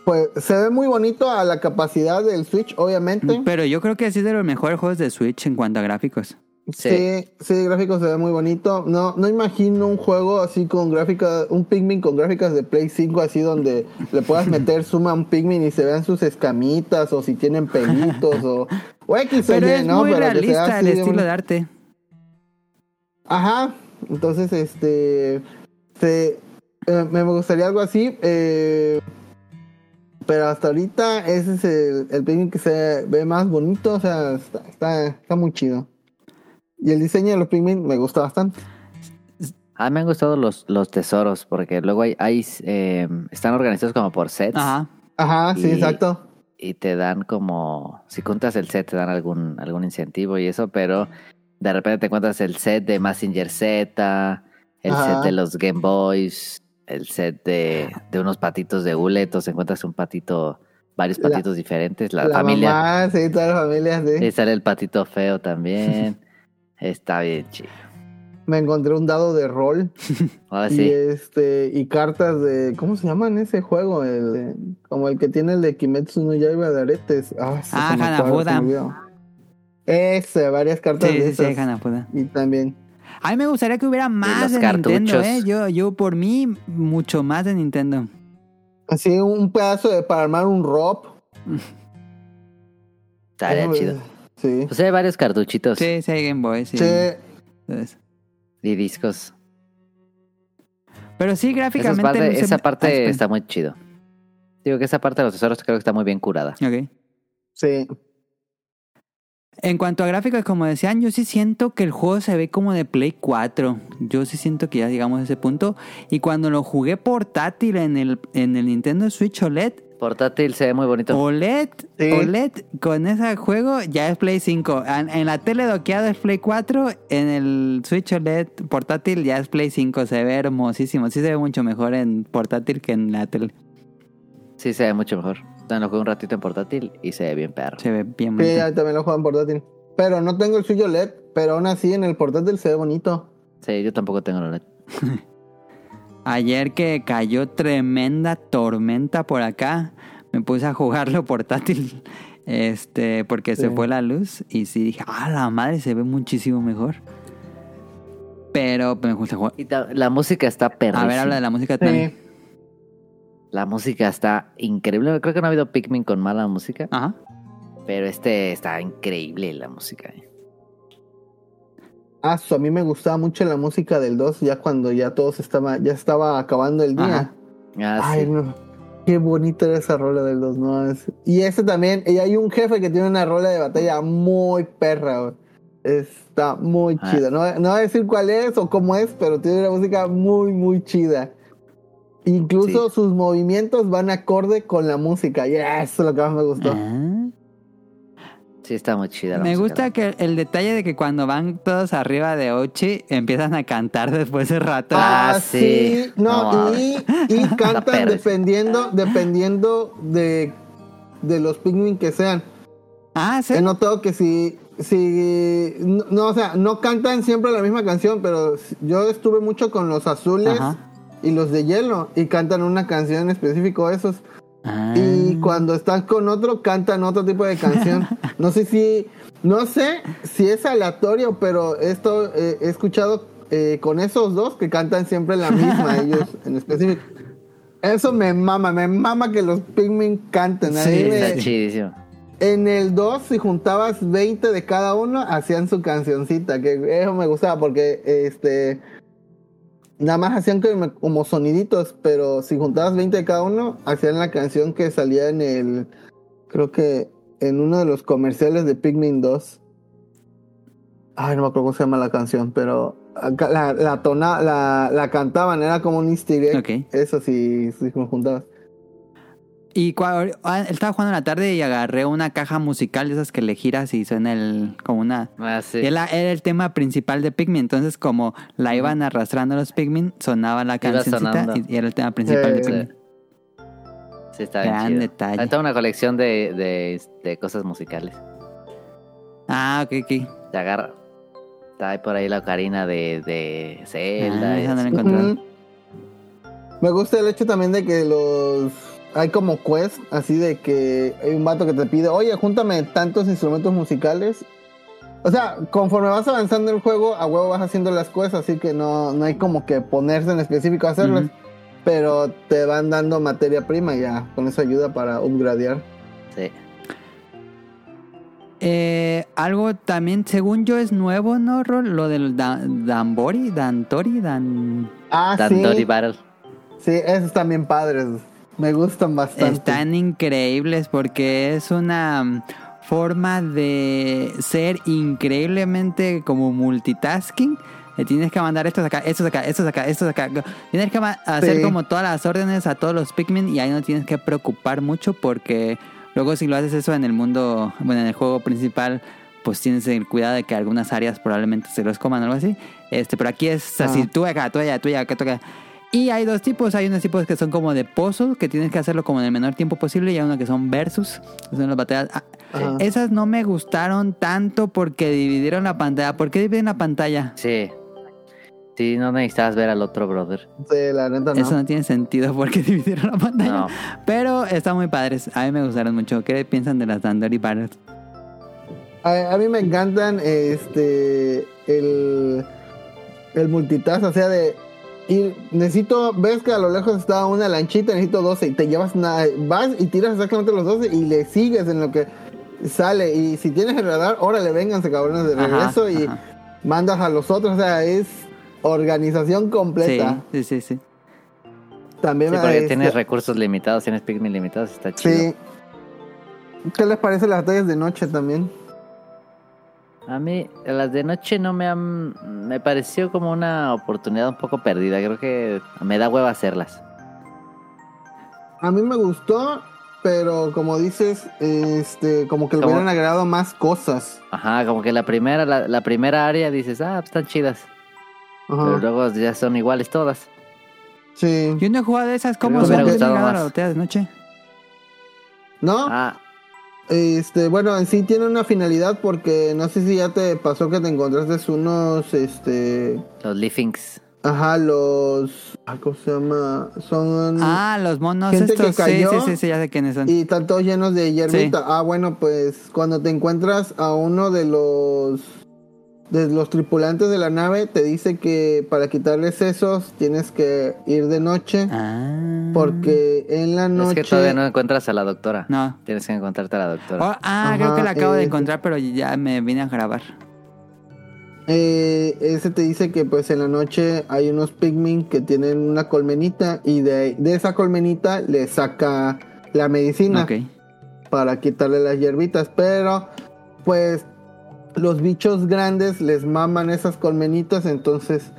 Pues se ve muy bonito a la capacidad del Switch, obviamente. Pero yo creo que es de los mejores juegos de Switch en cuanto a gráficos. Sí. Sí, sí, el gráfico se ve muy bonito. No, no imagino un juego así con gráficas, un Pikmin con gráficas de Play 5 así donde le puedas meter suma a un Pikmin y se vean sus escamitas o si tienen pelitos o, o X o Pero Y, es ¿no? muy Pero realista el estilo de arte. Ajá, entonces este se- eh, me gustaría algo así, eh, pero hasta ahorita ese es el, el Pikmin que se ve más bonito, o sea, está, está, está muy chido. Y el diseño de los Pikmin me gusta bastante. A mí me han gustado los, los tesoros, porque luego hay, hay eh, están organizados como por sets. Ajá. Ajá, sí, Y- exacto. y te dan como, si juntas el set te dan algún, algún incentivo y eso, pero de repente te encuentras el set de Massinger Z, el Ajá. set de los Game Boys, el set de, de unos patitos de guletos, encuentras un patito, varios La- patitos diferentes, la, La familia, mamá, sí, toda la familia, sí. y sale el patito feo también, está bien chido. me encontré un dado de rol Ah, y sí. este y cartas de ¿cómo se llaman ese juego? El de- como el que tiene el de Kimetsu no Yaiba de aretes. Ah, se Ah, Hanafuda. Ese, varias cartas Sí, de sí, sí, esas. Hanafuda. Y también A mí me gustaría que hubiera más los de Nintendo. ¿eh? Yo, yo por mí, mucho más de Nintendo. así un pedazo de para armar un ROP. Estaría chido. Sí. Pues hay varios cartuchitos Sí, sí, hay Game Boy, sí. Sí. Entonces, y discos. Pero sí, Esa gráficamente... parte, luce- esa Ah, parte espera. está muy chido. Digo que esa parte de los tesoros creo que está muy bien curada. Ok. Sí. En cuanto a gráficos, como decían, yo sí siento que el juego se ve como de Play 4. Yo sí siento que ya llegamos a ese punto. Y cuando lo jugué portátil en el, en el Nintendo Switch OLED, Portátil se ve muy bonito. OLED, Sí. OLED con ese juego ya es Play 5. En, en la tele doqueada es Play 4, en el Switch OLED portátil ya es Play 5. Se ve hermosísimo. Sí se ve mucho mejor en portátil que en la tele. Sí, se ve mucho mejor. También lo jugué un ratito en portátil y se ve bien perro. Se ve bien Sí, bonito. ya también lo juego en portátil. Pero no tengo el suyo LED, pero aún así en el portátil se ve bonito. Sí, yo tampoco tengo la net. Ayer que cayó tremenda tormenta por acá, me puse a jugarlo portátil. Este, porque se fue la luz. Y sí dije, ah, la madre se ve muchísimo mejor. Pero me gusta jugar. Y la música está perrísima. A ver, habla de la música también. Sí. La música está increíble. Creo que no ha habido Pikmin con mala música. Ajá. Pero este está increíble la música. eh. Ah, a mí me gustaba mucho la música del 2 ya cuando ya todos estaba, ya estaba acabando el día. Ah, Ay, sí. no. Qué bonita era esa rola del 2, no es- Y ese también, y hay un jefe que tiene una rola de batalla muy perra, güey. Está muy Ah. chida. No, no voy a decir cuál es o cómo es, pero tiene una música muy, muy chida. Incluso sus movimientos van acorde con la música. Y eso es lo que más me gustó. Ah. Sí, está muy chida la Me gusta que el detalle de que cuando van todos arriba de Ochi empiezan a cantar después de rato. Ah, Ah, sí. sí. No, No, y, y cantan dependiendo, dependiendo de, de los Pikmin que sean. Ah, sí. He notado que si, si, no, no, o sea, no cantan siempre la misma canción, pero yo estuve mucho con los azules Ajá. y los de hielo y cantan una canción en específico esos. Ah. Y cuando están con otro, cantan otro tipo de canción. No sé si, no sé si es aleatorio, pero esto eh, he escuchado eh, con esos dos que cantan siempre la misma, ellos en específico. Eso me mama, me mama que los Pikmin canten. Sí, Está chidísimo. en el 2, si juntabas 20 de cada uno, hacían su cancioncita, que eso me gustaba porque este nada más hacían como, soniditos, pero si juntabas 20 de cada uno, hacían la canción que salía en el creo que en uno de los comerciales de Pikmin 2. Ay, no me acuerdo cómo se llama la canción, pero la, la, tona, la, la cantaban, era como un easter egg. Ok. Eso sí, si juntabas. Y cua- ah, estaba jugando en la tarde y agarré una caja musical de esas que le giras y suena el, como una... Ah, sí. y Era, era el tema principal de Pikmin, entonces como la iban arrastrando los Pikmin, sonaba la cancioncita y, y era el tema principal de Pikmin. Sí, está bien Gran chido. detalle. Está una colección de, de, de cosas musicales. Ah, ok, ok. Te agarra. Está ahí por ahí la ocarina de, de Zelda. Ah, esa no la. Me gusta el hecho también de que los hay como quest así de que hay un vato que te pide, oye, júntame tantos instrumentos musicales. O sea, conforme vas avanzando el juego, a huevo vas haciendo las cosas, así que no, no hay como que ponerse en específico a hacerlas. Pero te van dando materia prima y ya, con eso ayuda para upgradear. Sí. Eh, algo también, según yo, es nuevo, ¿no, Rol? Lo del da- Danbori, Dantori, Dan... Ah, Dandori sí. Battle. Sí, esos también padres. Me gustan bastante. Están increíbles porque es una mm, forma de ser increíblemente como multitasking. Le tienes que mandar estos acá, estos acá, estos acá, estos acá. Tienes que hacer Sí. como todas las órdenes a todos los Pikmin y ahí no tienes que preocupar mucho porque luego si lo haces eso en el mundo, bueno, en el juego principal, pues tienes el cuidado de que algunas áreas probablemente se los coman o algo así. Este, pero aquí es así, Ah. tú acá, tú allá, tú allá, acá, tú acá. Y hay dos tipos, hay unos tipos que son como de puzzle, que tienes que hacerlo como en el menor tiempo posible, y hay uno que son versus, que son las batallas. Ah, esas no me gustaron tanto porque dividieron la pantalla. ¿Por qué dividen la pantalla? Sí. Sí, no necesitabas ver al otro brother. Sí, la neta no. Eso no tiene sentido porque dividieron la pantalla. No. Pero están muy padres. A mí me gustaron mucho. ¿Qué piensan de las Dandori Battles? A, a mí me encantan este el el multitask, o sea de ir, necesito, ves que a lo lejos está una lanchita, necesito 12 y te llevas nada, vas y tiras exactamente los 12 y le sigues en lo que sale y si tienes el radar, órale, vénganse cabrones de Ajá, regreso y ajá. mandas a los otros, o sea, es organización completa. sí, sí, sí. También Sí, porque tienes recursos limitados, tienes Pikmin limitados, está chido. Sí. ¿Qué les parece las batallas de noche también? A mí, las de noche no me han. Me pareció como una oportunidad un poco perdida. Creo que me da hueva hacerlas. A mí me gustó, pero como dices, este, como que le hubieran agregado más cosas. Ajá, como que la primera, la, la primera área dices, ah, pues están chidas. Ajá. Pero luego ya son iguales todas. Sí. Yo no he jugado de esas. ¿Cómo me son? hubiera ¿Qué gustado más. la de noche? ¿No? Ah, Este, bueno, en sí tiene una finalidad porque no sé si ya te pasó que te encontraste unos, este, los Leafings. ajá, los, ¿cómo se llama? Son, Ah, los monos Gente que estos. Sí, cayó sí, sí, sí, ya sé quiénes son. y están todos llenos de hierbita. Ah, bueno, pues cuando te encuentras a uno de los, de los tripulantes de la nave, te dice que para quitarles esos tienes que ir de noche Ah. porque en la noche... Es que todavía no encuentras a la doctora. No. Tienes que encontrarte a la doctora. Oh, ah, Ajá, creo que la acabo de eh, encontrar, pero ya me vine a grabar. Eh, ese te dice que pues en la noche hay unos pigmin que tienen una colmenita y de, de esa colmenita le saca la medicina Ok. para quitarle las hierbitas, pero pues los bichos grandes les maman esas colmenitas, entonces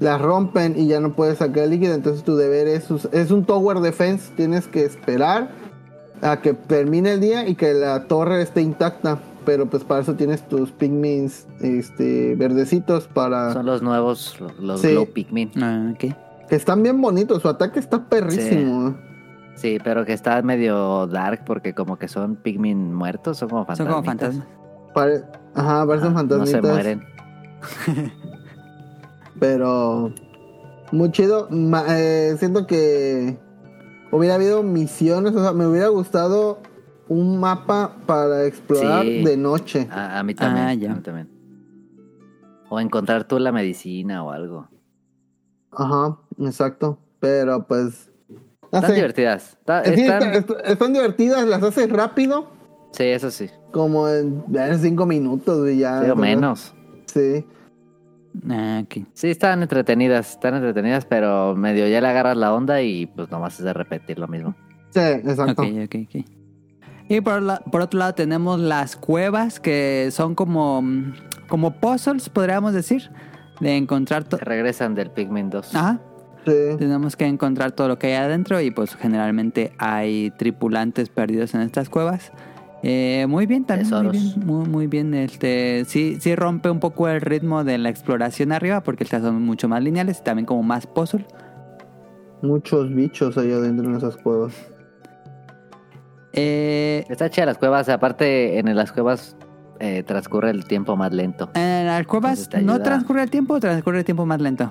las rompen y ya no puedes sacar el líquido, entonces tu deber es, es un tower defense, tienes que esperar a que termine el día y que la torre esté intacta. Pero pues para eso tienes tus pigmins este, verdecitos para... Son los nuevos, los Sí. Glow Pikmin. Ah, ok. Que están bien bonitos, su ataque está perrísimo. Sí, pero que está medio dark porque como que son Pikmin muertos, son como Son fantasmas. como fantasmas. Pare- Ajá, parecen No se fantasmitas. mueren. Pero muy chido. Ma- eh, siento que hubiera habido misiones, o sea, me hubiera gustado un mapa para explorar Sí. de noche. A, a mí también. Ah, ya. a mí también. O encontrar tú la medicina o algo. Ajá, exacto. Pero pues... no Están sé. divertidas. Está- Sí, están- está- est- están divertidas, las haces rápido, Sí, eso sí. como en, en cinco minutos y ya. Sí, o menos. Sí. Ah, ok. Sí, están entretenidas, están entretenidas, pero medio ya le agarras la onda y pues nomás es de repetir lo mismo. Sí, exacto. Ok, ok, ok. Y por, la- por otro lado tenemos las cuevas que son como, como puzzles, podríamos decir, de encontrar todo. Regresan del Pikmin 2. Ajá. Sí. Tenemos que encontrar todo lo que hay adentro y pues generalmente hay tripulantes perdidos en estas cuevas. Eh, muy bien, también muy bien, muy, muy bien. Este, sí, sí rompe un poco el ritmo de la exploración arriba porque estas son mucho más lineales y también como más puzzle. Muchos bichos ahí adentro en esas cuevas. Eh, Está chida las cuevas, aparte en las cuevas eh, transcurre el tiempo más lento. en las cuevas no transcurre el tiempo, transcurre el tiempo más lento.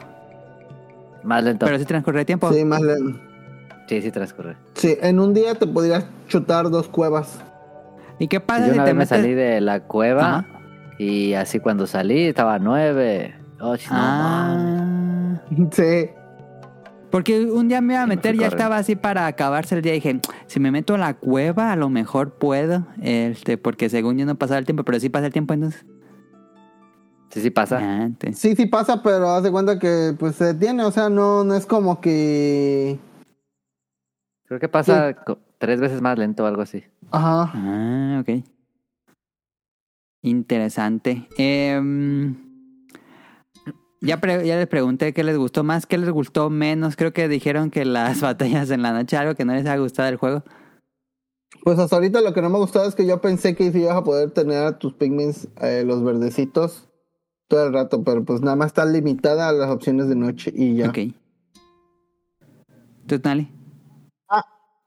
Más lento. Pero sí transcurre el tiempo. Sí, más le- Sí, sí transcurre. Sí, en un día te podrías chutar dos cuevas. ¿Y qué pasa Yo si una te vez me salí de la cueva Ajá. y así cuando salí estaba nueve, ocho, no mames. Ah. Sí. Porque un día me iba a Sí, me meter, ya estaba así para acabarse el día. Dije, si me meto a la cueva, a lo mejor puedo. Este, porque según yo no pasaba el tiempo, pero sí pasa el tiempo entonces. Sí, sí pasa. Sí, sí pasa, pero haz de cuenta que pues se detiene, o sea, no, no es como que... Creo que pasa tres veces más lento o algo así. Ajá. Ah, ok. Interesante. Em, ya, pre- ya les pregunté qué les gustó más, qué les gustó menos. Creo que dijeron que las batallas en la noche, algo que no les ha gustado del juego. Pues hasta ahorita lo que no me ha gustado es que yo pensé que sí ibas a poder tener a tus pigments, eh, los verdecitos, todo el rato, pero pues nada más está limitada a las opciones de noche y ya. Ok. ¿Tú, Nali?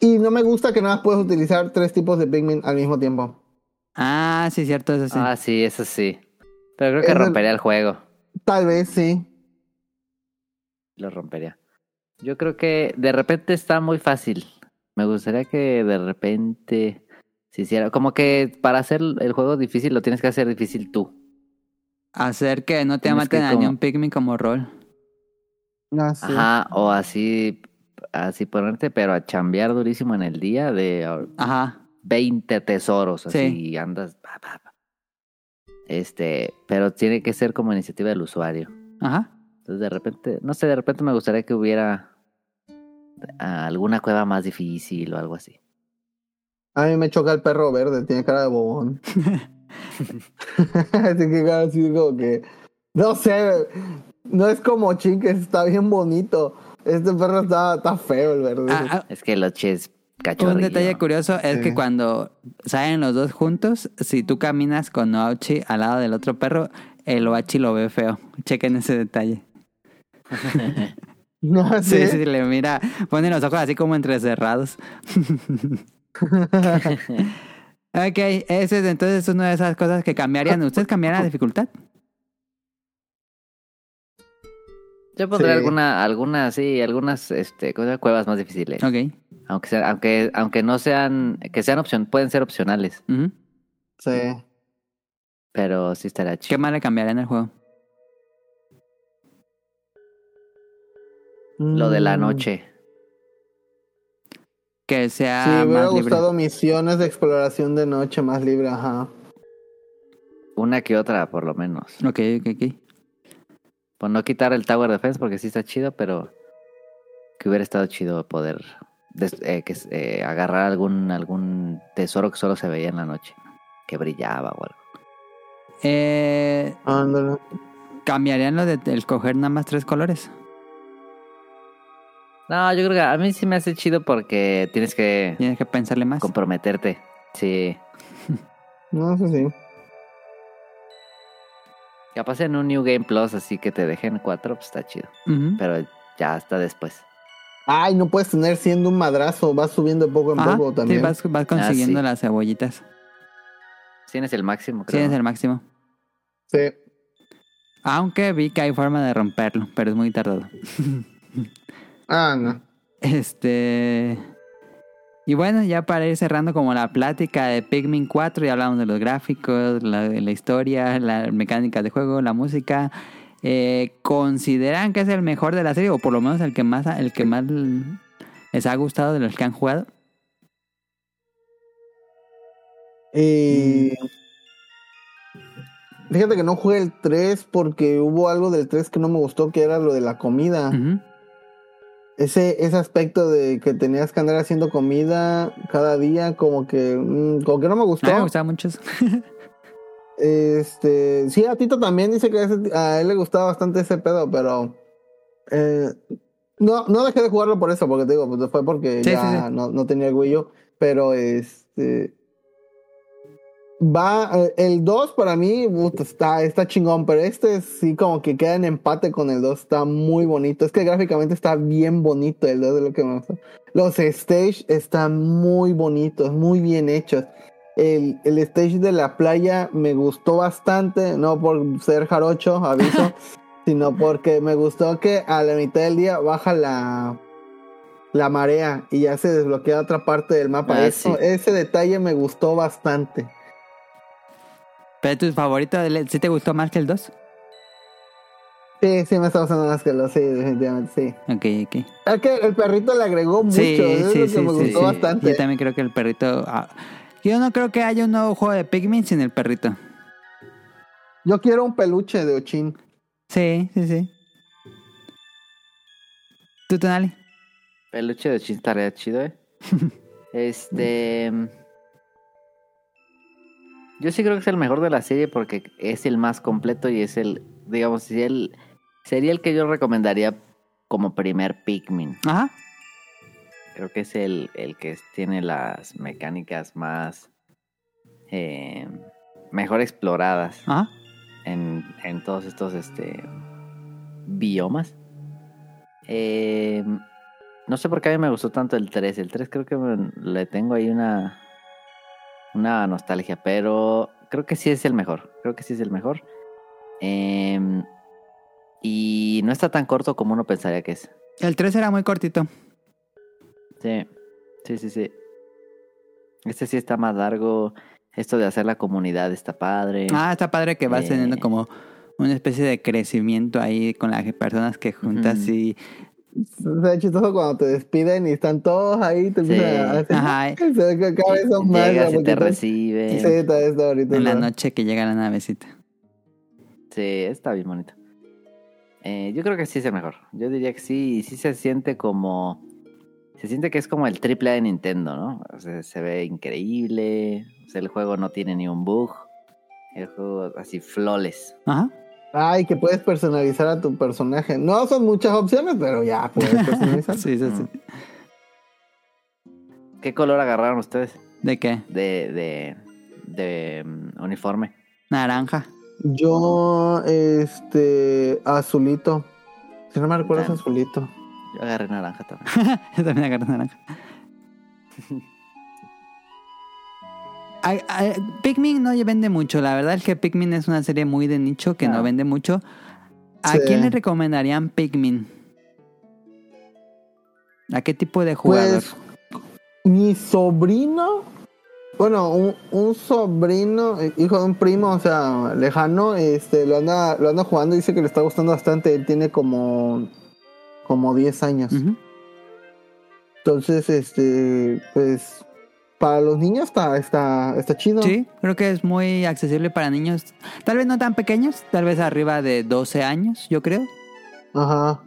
Y no me gusta que nada más puedes utilizar tres tipos de pigment al mismo tiempo. Ah, sí, cierto, eso sí. Ah, sí, eso sí. Pero creo que Es rompería el juego. Tal vez sí. Lo rompería. Yo creo que de repente está muy fácil. Me gustaría que de repente se hiciera. Como que para hacer el juego difícil lo tienes que hacer difícil tú. Hacer que no te Tienes maten que a como- ni un Pikmin como rol. Ah, sí. Ajá, o así, así ponerte, pero a chambear durísimo en el día de ah, Ajá. 20 tesoros, Sí. así y andas. pa, pa, pa. Este, pero tiene que ser como iniciativa del usuario. Ajá. Entonces de repente, no sé, de repente me gustaría que hubiera ah, alguna cueva más difícil o algo así. A mí me choca el perro verde, tiene cara de bobón. así que cara así como que. No sé, no es como Chin que está bien bonito. Este perro está, está feo, el verde. Ah, ah, Es que el Ochi es cachorro. un detalle curioso es Sí. que cuando salen los dos juntos, si tú caminas con Oachi al lado del otro perro, el Oachi lo ve feo. Chequen ese detalle. no, Sí, sí. sí, le mira, pone los ojos así como entrecerrados. ok, ese es entonces una de esas cosas que cambiarían. ¿Ustedes cambiarían la dificultad? Yo pondré Sí. alguna, algunas, sí, algunas, este, cuevas más difíciles. Ok. Aunque sea, aunque, aunque no sean, que sean opción, pueden ser opcionales. Sí. pero sí estará ¿Qué chido. más le cambiarían al juego? Lo de la Mm. noche. Que sea Sí, me hubiera más libre. gustado misiones de exploración de noche más libre, ajá. Una que otra, por lo menos. Ok, ok, ok. Pues no quitar el Tower Defense porque sí está chido, pero que hubiera estado chido poder des- eh, que, eh, agarrar algún, algún tesoro que solo se veía en la noche, que brillaba o algo. Eh, Ándale. ¿Cambiarían lo de el coger nada más tres colores? No, yo creo que a mí sí me hace chido porque tienes que Tienes que pensarle más. comprometerte. Sí. No sé si. Capaz en un New Game Plus así que te dejen cuatro, pues está chido. Pero ya hasta después. Ay, no puedes tener siendo un madrazo, vas subiendo de poco en Ajá, poco sí, también. vas, vas consiguiendo sí. las cebollitas. Tienes el máximo, Sí, creo. es el máximo. Sí. Aunque vi que hay forma de romperlo, pero es muy tardado. Ah, no. Este. Y bueno, ya para ir cerrando como la plática de Pikmin 4, ya hablamos de los gráficos, la, la historia, la mecánica de juego, la música. Eh, ¿Consideran que es el mejor de la serie? O por lo menos el que más el que más les ha gustado de los que han jugado. Y... Fíjate que no jugué el 3 porque hubo algo del 3 que no me gustó, que era lo de la comida. Ese, ese aspecto de que tenías que andar haciendo comida cada día, como que, mm, como que no me gustó. me gustaba mucho eso. Este, sí, a Tito también dice que ese- a él le gustaba bastante ese pedo, pero eh, no, no dejé de jugarlo por eso, porque te digo, pues fue porque Sí, ya sí, sí. No, no tenía el Wii U, pero este va eh, el 2 para mí está está chingón, pero este sí como que queda en empate con el 2, está muy bonito. Es que gráficamente está bien bonito el 2 de lo que me gusta. Los stage están muy bonitos, muy bien hechos. El, el stage de la playa me gustó bastante, no por ser jarocho, aviso, sino porque me gustó que a la mitad del día baja la, la marea y ya se desbloquea otra parte del mapa. Ah, Eso, sí. Ese detalle me gustó bastante. ¿Pero tu favorito sí te gustó más que el 2? Sí, sí, me está gustando más que los, sí, definitivamente, sí. Ok, ok. Es que el perrito le agregó mucho, Sí, eso sí, es lo que sí, me gustó sí. bastante. Yo también creo que el perrito... ah, yo no creo que haya un nuevo juego de Pikmin sin el perrito. Yo quiero un peluche de Ochin. Sí, sí, sí. ¿Tú, Tonali? Peluche de chin estaría chido, eh. este. Yo sí creo que es el mejor de la serie porque es el más completo y es el, digamos, si el, sería el que yo recomendaría como primer Pikmin. Ajá. Creo que es el, el que tiene las mecánicas más eh, mejor exploradas Ajá. en, en todos estos este, biomas. Eh, no sé por qué a mí me gustó tanto el 3. El 3 creo que me- le tengo ahí una, una nostalgia, pero creo que sí es el mejor. Creo que sí es el mejor. Eh, Y no está tan corto como uno pensaría que es. El 3 era muy cortito. Sí, sí, sí, sí. Este sí está más largo. Esto de hacer la comunidad está padre. Ah, está padre que vas Eh. teniendo como una especie de crecimiento ahí con las personas que juntas y... Está chistoso cuando te despiden y están todos ahí. Te Sí. empiezan a hacer- Ajá. Se ve que cada vez son más. Llegas y te poquitos. recibe. Sí, está, está bonito. En la ¿no? noche que llega la navecita. Sí, está bien bonito. Eh, yo creo que sí es el mejor. Yo diría que sí, y sí se siente como... Se siente que es como el triple A de Nintendo, ¿no? O sea, se ve increíble. O sea, el juego no tiene ni un bug. El juego así flawless. Ajá. Ay, que puedes personalizar a tu personaje. No son muchas opciones, pero ya puedes personalizar. Sí, sí, sí. ¿Qué color agarraron ustedes ¿De qué? de, de, de mm, uniforme? Naranja. Yo, este, azulito. Si no me Tan- azulito. Yo agarré naranja también. Yo también agarré naranja. Pikmin no vende mucho. La verdad es que Pikmin es una serie muy de nicho que no Ah. vende mucho. ¿A Sí. quién le recomendarían Pikmin? ¿A qué tipo de jugador? Pues, mi sobrino, bueno, un, un sobrino, eh, hijo de un primo, o sea, lejano, este, lo anda, lo anda jugando y dice que le está gustando bastante. Él tiene como, como 10 años. Entonces, este, pues, para los niños está, está, está chido. Sí, creo que es muy accesible para niños. Tal vez no tan pequeños, tal vez arriba de 12 años, yo creo. Ajá.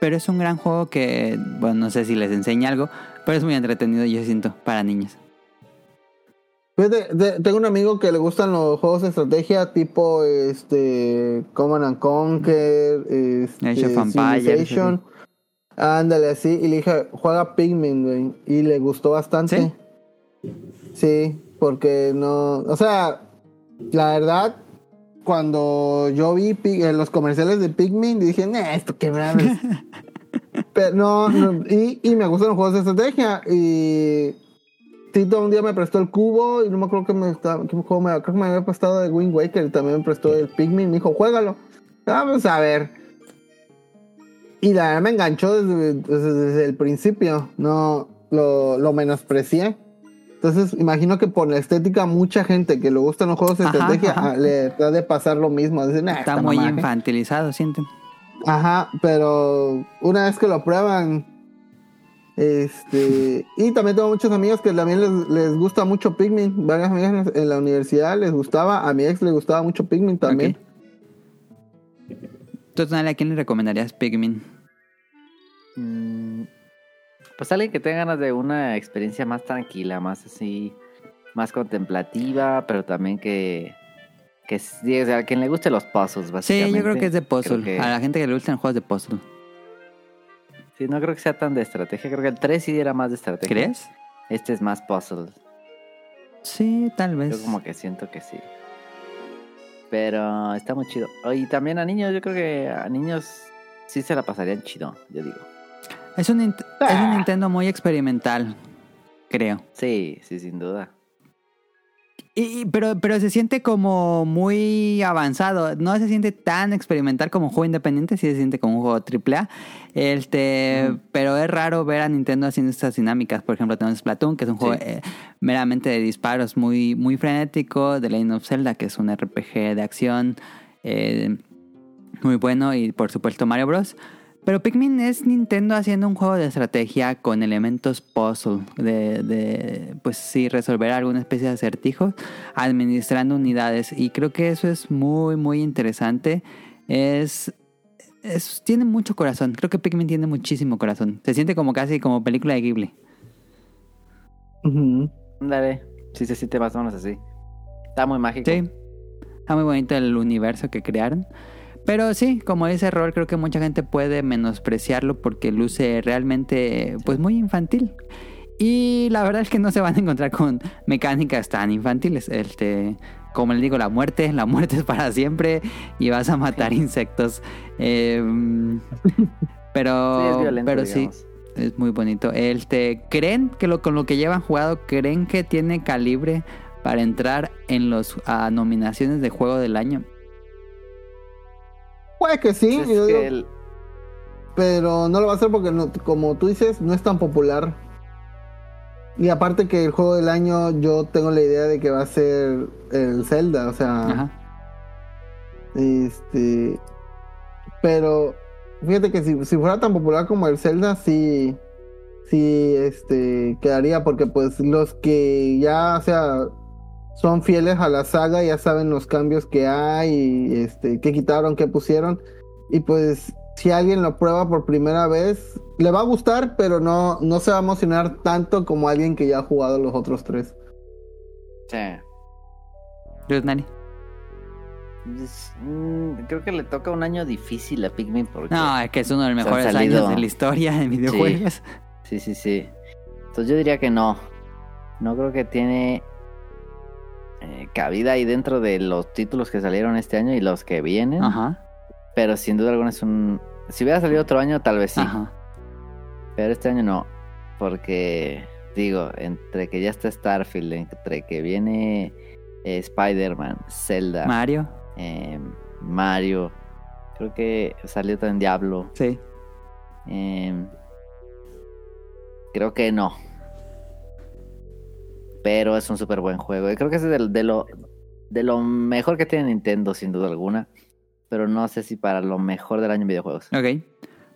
Pero es un gran juego que, bueno, no sé si les enseña algo, pero es muy entretenido, yo siento, para niños. Fíjate, de- tengo un amigo que le gustan los juegos de estrategia tipo este Command and Conquer, este, Age of Empires. Ándale así y le dije, juega Pikmin, güey, y le gustó bastante. Sí, porque no, o sea, la verdad cuando yo vi eh, los comerciales de Pikmin dije, "Nah, esto qué es". Pero no, no, y, y me gustan los juegos de estrategia y Tito un día me prestó el cubo y no me acuerdo que me estaba, juego me, creo que me había prestado de Wind Waker y también me prestó el Pikmin, me dijo, juégalo. Vamos a ver. Y la verdad me enganchó desde, desde- desde el principio, no lo, lo menosprecié. Entonces, imagino que por la estética, mucha gente que le gustan los juegos de Ajá, estrategia ajá. ah, le da de pasar lo mismo. "Nah, Está muy mamá, ¿qué?". infantilizado, sienten. Ajá, pero una vez que lo prueban, este, y también tengo muchos amigos que también les, les gusta mucho Pikmin, varias amigas en la, universidad les gustaba, a mi ex le gustaba mucho Pikmin también. Ok. Entonces, Nale, ¿a quién le recomendarías Pikmin? Mm, Pues alguien que tenga ganas de una experiencia más tranquila, más así, más contemplativa, pero también que, que sí, o sea, a quien le guste los puzzles, Sí, básicamente. yo creo que es de puzzle. Que- A la gente que le gustan juegos de puzzle. Sí, no creo que sea tan de estrategia, creo que el 3 sí era más de estrategia. ¿Crees? Este es más puzzle. Sí, tal Yo vez. como que siento que sí. Pero está muy chido. Oh, Y también a niños, yo creo que a niños sí se la pasarían chido, yo digo. Es un, es un Ah. Nintendo muy experimental, creo. Sí, sí, sin duda. Y, y- pero, pero se siente como muy avanzado. No se siente tan experimental como un juego independiente, sí se siente como un juego AAA. Este. Pero es raro ver a Nintendo haciendo estas dinámicas. Por ejemplo, tenemos Splatoon, que es un juego eh, meramente de disparos muy, muy frenético. The Legend of Zelda, que es un RPG de acción eh, muy bueno. Y por supuesto Mario Bros. Pero Pikmin es Nintendo haciendo un juego de estrategia con elementos puzzle, de, de, pues sí, resolver alguna especie de acertijos, administrando unidades. Y creo que eso es muy, muy interesante. Es, es- tiene mucho corazón. Creo que Pikmin tiene muchísimo corazón. Se siente como casi como película de Ghibli. Ujú. Ándale. Sí, se siente más o menos así. Está muy mágico. Sí. Está muy bonito el universo que crearon. Pero sí, como dice Rol, creo que mucha gente puede menospreciarlo porque luce realmente pues muy infantil. Y la verdad es que no se van a encontrar con mecánicas tan infantiles. Este, como les digo, la muerte, la muerte es para siempre y vas a matar insectos. Eh, pero Sí, es violento, pero sí, es muy bonito. Este, ¿creen que lo, con lo que llevan jugado, creen que tiene calibre para entrar en los ah, nominaciones de juego del año? Puede que sí, yo que el- pero no lo va a hacer porque, no- como tú dices, no es tan popular. Y aparte que el juego del año, yo tengo la idea de que va a ser el Zelda, o sea, Ajá. este, pero fíjate que si, si fuera tan popular como el Zelda, sí, sí, este, quedaría porque pues los que ya, o sea, son fieles a la saga, ya saben los cambios que hay, y, este, qué quitaron, qué pusieron, y pues si alguien lo prueba por primera vez, le va a gustar, pero no, no se va a emocionar tanto como alguien que ya ha jugado los otros tres. Sí. Luis Nani. Es- mm, creo que le toca un año difícil a Pikmin porque... No, es que es uno de los mejores salido- años de la historia de videojuegos. Sí, sí, sí. Entonces yo diría que no. No creo que tiene eh, cabida ahí dentro de los títulos que salieron este año y los que vienen. Ajá. Pero sin duda alguna es un... Si hubiera salido otro año, tal vez sí. Ajá. Pero este año no. Porque, digo, entre que ya está Starfield, entre que viene eh, Spider-Man, Zelda, Mario. eh, Mario, creo que salió también Diablo. Sí. eh, creo que no. Pero es un súper buen juego. Y creo que es de, de lo, de lo mejor que tiene Nintendo, sin duda alguna. Pero no sé si para lo mejor del año en videojuegos. Ok.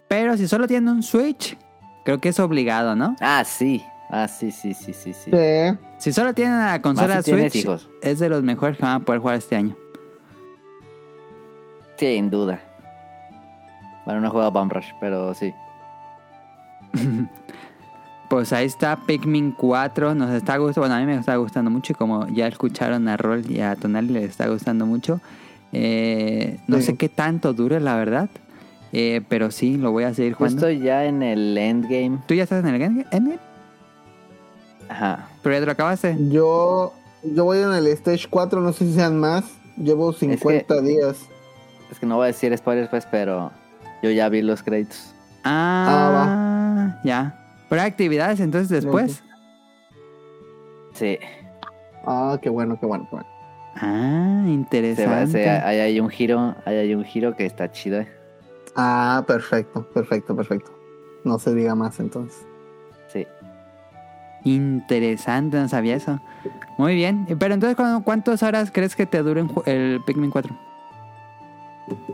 Pero si solo tiene un Switch, creo que es obligado, ¿no? Ah, sí. Ah, sí, sí, sí, sí, sí. Sí. Si solo tiene la consola si Switch, hijos. es de los mejores que van a poder jugar este año. Sin duda. Bueno, no he jugado Bomb Rush, pero sí. Pues ahí está Pikmin 4. Nos está gustando. Bueno, a mí me está gustando mucho. Y como ya escucharon a Roll y a Tonali, les está gustando mucho. Eh, no Sí. sé qué tanto dure, la verdad. Eh, pero sí, lo voy a seguir Yo jugando. estoy ya en el endgame. ¿Tú ya estás en el Endgame? Ajá. ¿Pero ya te lo acabaste? Yo, yo voy en el Stage 4, no sé si sean más. Llevo 50 días. Es que no voy a decir spoilers, pues, pero yo ya vi los créditos. Ah, ya. ¿Pero hay actividades entonces después? Sí. Ah, qué bueno, qué bueno, qué bueno. Ah, Se va, interesante. se, hay, hay un giro, hay, hay un giro que está chido. eh. Ah, perfecto, perfecto, perfecto. No se diga más entonces. Sí. Interesante, no sabía eso. Muy bien. Pero entonces, ¿cu- ¿cuántas horas crees que te dure el Pikmin 4?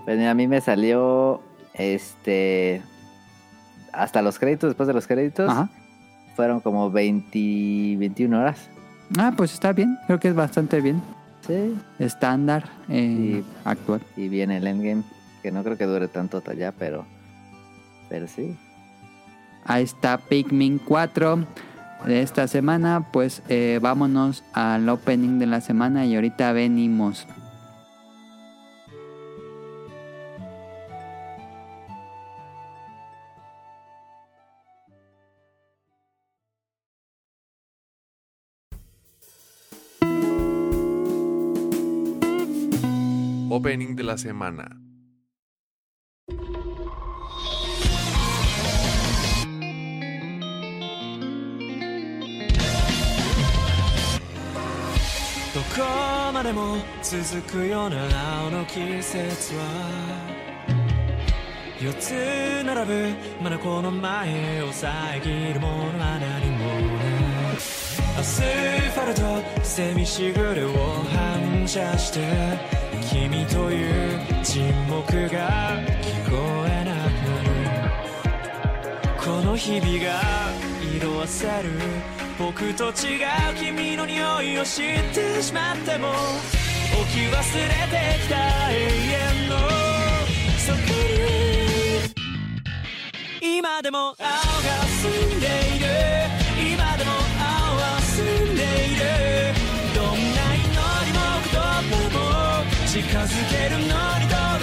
Pues a mí me salió este hasta los créditos, después de los créditos, Ajá. fueron como 20, 21 horas. Ah, pues está bien. Creo que es bastante bien. Sí. Estándar eh, Sí. actual. Y viene el endgame, que no creo que dure tanto hasta allá, pero pero sí. Ahí está Pikmin 4 de esta semana. Pues eh, vámonos al opening de la semana y ahorita venimos. Opening de la semana.「どこまでも続くような青の季節は」「四つ並ぶまだこの前を遮るものは何もない」「アスファルトセミしぐれを反射して」「君という沈黙が聞こえなくなる」この日々が色あせる僕と違う君の匂いを知ってしまっても置き忘れてきた永遠のそこに今でも青が澄んでいるづけるのにどう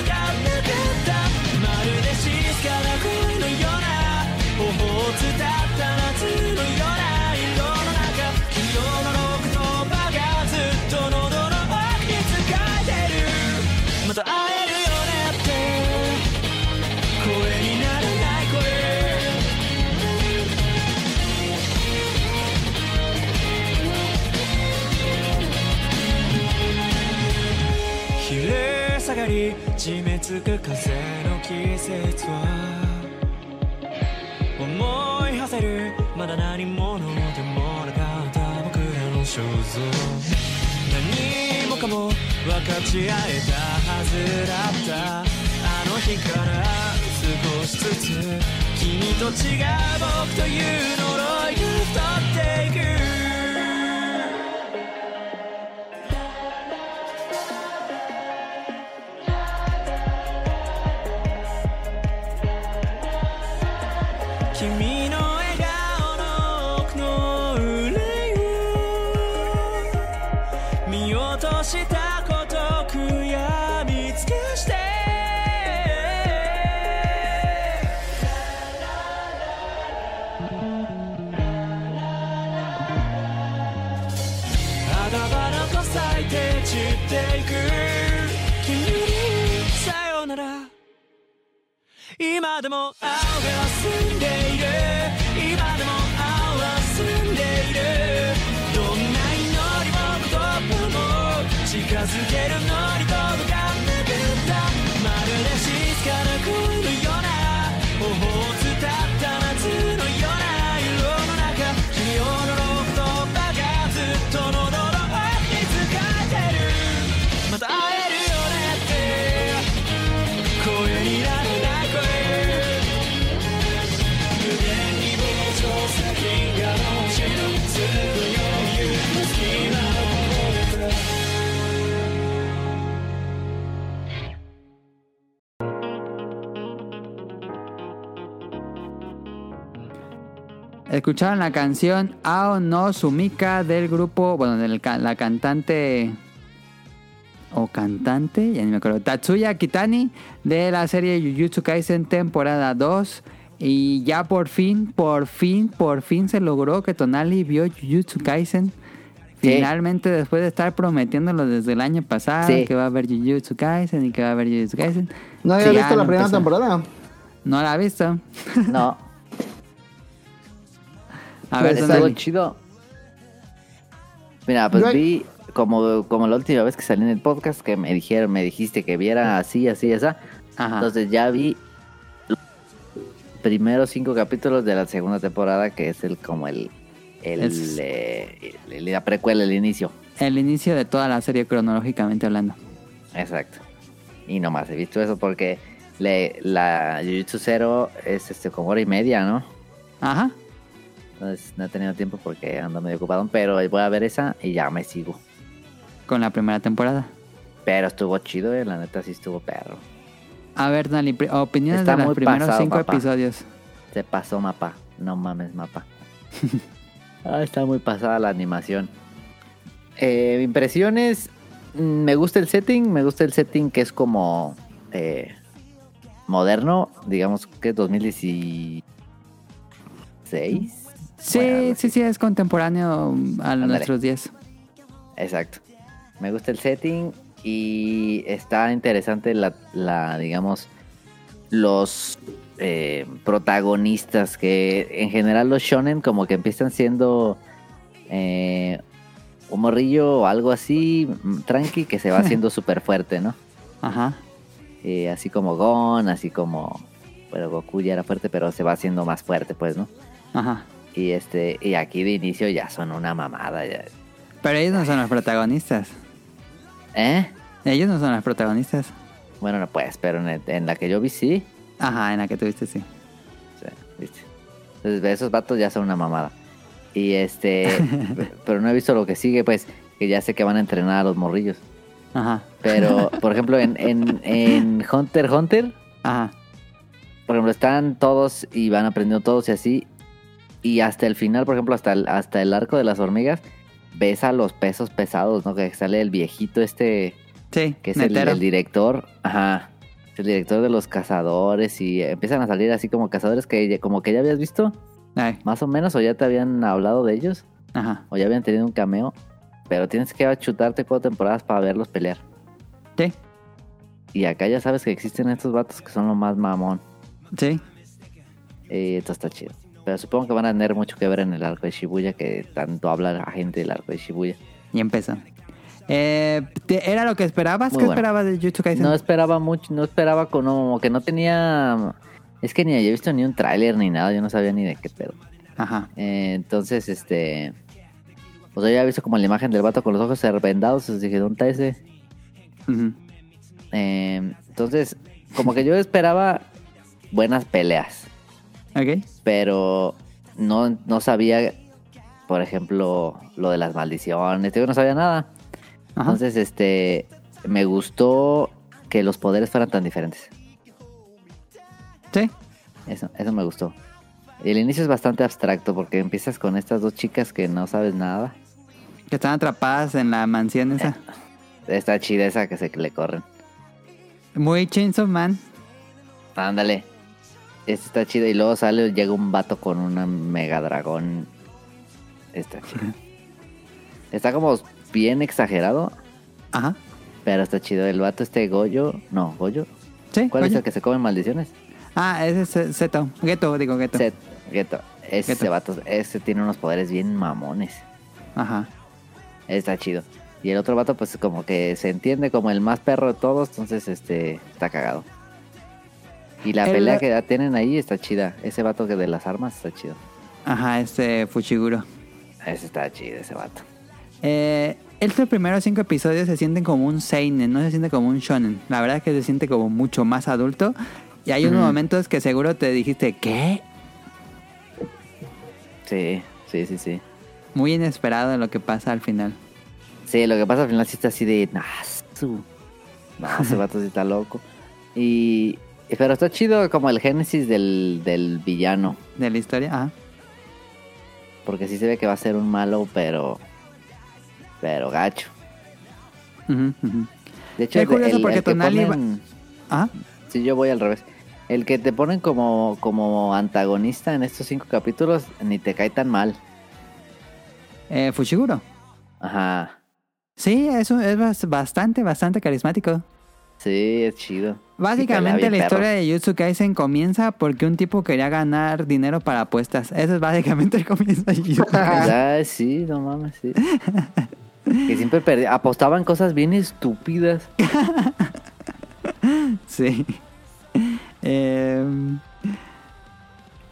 締め付く風の季節は思い馳せるまだ何者でもなかった僕らの肖像。何もかも分かち合えたはずだった。あの日から少しずつ君と違う僕という呪いが太っていく。でも青が澄んでいる。今でも青は澄んでいる。どんな祈りも言葉も近づけるのに届か Escucharon la canción Ao no Sumika del grupo, bueno, de la cantante o cantante, ya ni me acuerdo, Tatsuya Kitani de la serie Jujutsu Kaisen temporada 2. Y ya por fin, por fin, por fin se logró que Tonali vio Jujutsu Kaisen. Sí. Finalmente, después de estar prometiéndolo desde el año pasado, Sí. que va a haber Jujutsu Kaisen y que va a haber Jujutsu Kaisen. ¿No había visto la primera temporada? No la ha visto. No, A ver, estuvo Tonali. chido. Mira, pues vi como, como la última vez que salí en el podcast que me dijeron, me dijiste que viera así, así, así. Ajá. Entonces ya vi los primeros cinco capítulos de la segunda temporada, que es el como el, el, Es- eh, el- la precuela, el inicio. El inicio de toda la serie cronológicamente hablando. Exacto. Y nomás he visto eso porque le, la Jujutsu Zero es este como hora y media, ¿no? Ajá. Entonces no he tenido tiempo porque ando medio ocupado, pero voy a ver esa y ya me sigo. Con la primera temporada. Pero estuvo chido, eh, la neta sí estuvo perro. A ver, Dani, opiniones Está de los primeros pasado, cinco papá. episodios. Se pasó mapa, no mames mapa. ah, está muy pasada la animación. Eh, impresiones, mm, me gusta el setting, me gusta el setting que es como eh, moderno, digamos que 2016. Sí, Bueno, sí, sí, es contemporáneo a nuestros días. Exacto. Me gusta el setting y está interesante la, la digamos, los eh, protagonistas que en general los shonen como que empiezan siendo eh, un morrillo o algo así, mm, tranqui, que se va haciendo súper fuerte, ¿no? Ajá. Eh, así como Gon, así como, bueno, Goku ya era fuerte, pero se va haciendo más fuerte, pues, ¿no? Ajá. Y este, y aquí de inicio ya son una mamada, ya. Pero ellos no son los protagonistas. ¿Eh? Ellos no son los protagonistas. Bueno, no pues, pero en, el- en la que yo vi sí. Ajá, en la que tuviste, sí. Sí, ¿viste? Entonces, esos vatos ya son una mamada. Y este, pe- pero no he visto lo que sigue, pues, que ya sé que van a entrenar a los morrillos. Ajá. Pero, por ejemplo, en, en, en Hunter Hunter, Ajá. por ejemplo, están todos y van aprendiendo todos y así. Y hasta el final, por ejemplo, hasta el, hasta el arco de las hormigas, ves a los pesos pesados, ¿no? Que sale el viejito este, Sí, que es el, director, ajá, el director de los cazadores y empiezan a salir así como cazadores que como que ya habías visto, Ay, más o menos, o ya te habían hablado de ellos, Ajá. o ya habían tenido un cameo, pero tienes que chutarte cuatro temporadas para verlos pelear. Sí, Y acá ya sabes que existen estos vatos que son lo más mamón. sí. Y esto está chido. Pero supongo que van a tener mucho que ver en el arco de Shibuya, que tanto habla la gente del arco de Shibuya. Y empezó. Eh, ¿te- ¿Era lo que esperabas? Muy ¿Qué bueno. esperabas de Jujutsu Kaisen? No esperaba mucho, no esperaba como que no tenía... Es que ni había visto ni un tráiler ni nada, yo no sabía ni de qué pedo. Ajá. Eh, entonces, este... Pues yo había visto como la imagen del vato con los ojos vendados, entonces dije, ¿dónde está ese? Eh, entonces, como que yo esperaba buenas peleas, Ok. pero no, no sabía, por ejemplo, lo de las maldiciones, yo no sabía nada. Ajá. Entonces, este, me gustó que los poderes fueran tan diferentes. Sí. Eso, eso me gustó. Y el inicio es bastante abstracto porque empiezas con estas dos chicas que no sabes nada. Que están atrapadas en la mansión esa. Está chida esa que se le corren. Muy Chainsaw Man. Ándale. Este está chido. Y luego sale, llega un vato con una mega dragón. Está chido. está como bien exagerado, Ajá. pero está chido. El vato este Goyo. No, Goyo. Sí. ¿Cuál es el que se come maldiciones? Ah, ese es Zeto. Geto, digo Geto. Set. Geto. Ese Geto. vato, ese tiene unos poderes bien mamones. Ajá. Está chido. Y el otro vato, pues como que se entiende como el más perro de todos, entonces este está cagado. Y la El- pelea que ya tienen ahí está chida. Ese vato que de las armas está chido. Ajá, este Fushiguro. Ese está chido, ese vato. Eh, estos primeros cinco episodios se sienten como un seinen, no se siente como un shonen. La verdad es que se siente como mucho más adulto. Y hay unos momentos que seguro te dijiste, ¿qué? Sí, sí, sí, sí. Muy inesperado lo que pasa al final. Sí, lo que pasa al final sí está así de... "Nah, su". No, ese vato sí está loco. Y... Pero está chido como el génesis del, del villano. De la historia, ajá. Porque sí se ve que va a ser un malo, pero... Pero gacho. De hecho, Es curioso el- porque el que Tonali va- ponen- Ajá. Sí, yo voy al revés. El que te ponen como, como antagonista en estos cinco capítulos ni te cae tan mal. Eh, Fushiguro. Ajá. Sí, eso es bas- bastante, bastante carismático. Sí, es chido. Básicamente la historia perro. de Jutsu Kaisen comienza porque un tipo quería ganar dinero para apuestas. Eso es básicamente el comienzo de Jujutsu Kaisen. Ah, sí, no mames, sí. que siempre perdía. Apostaban cosas bien estúpidas. Sí. Eh,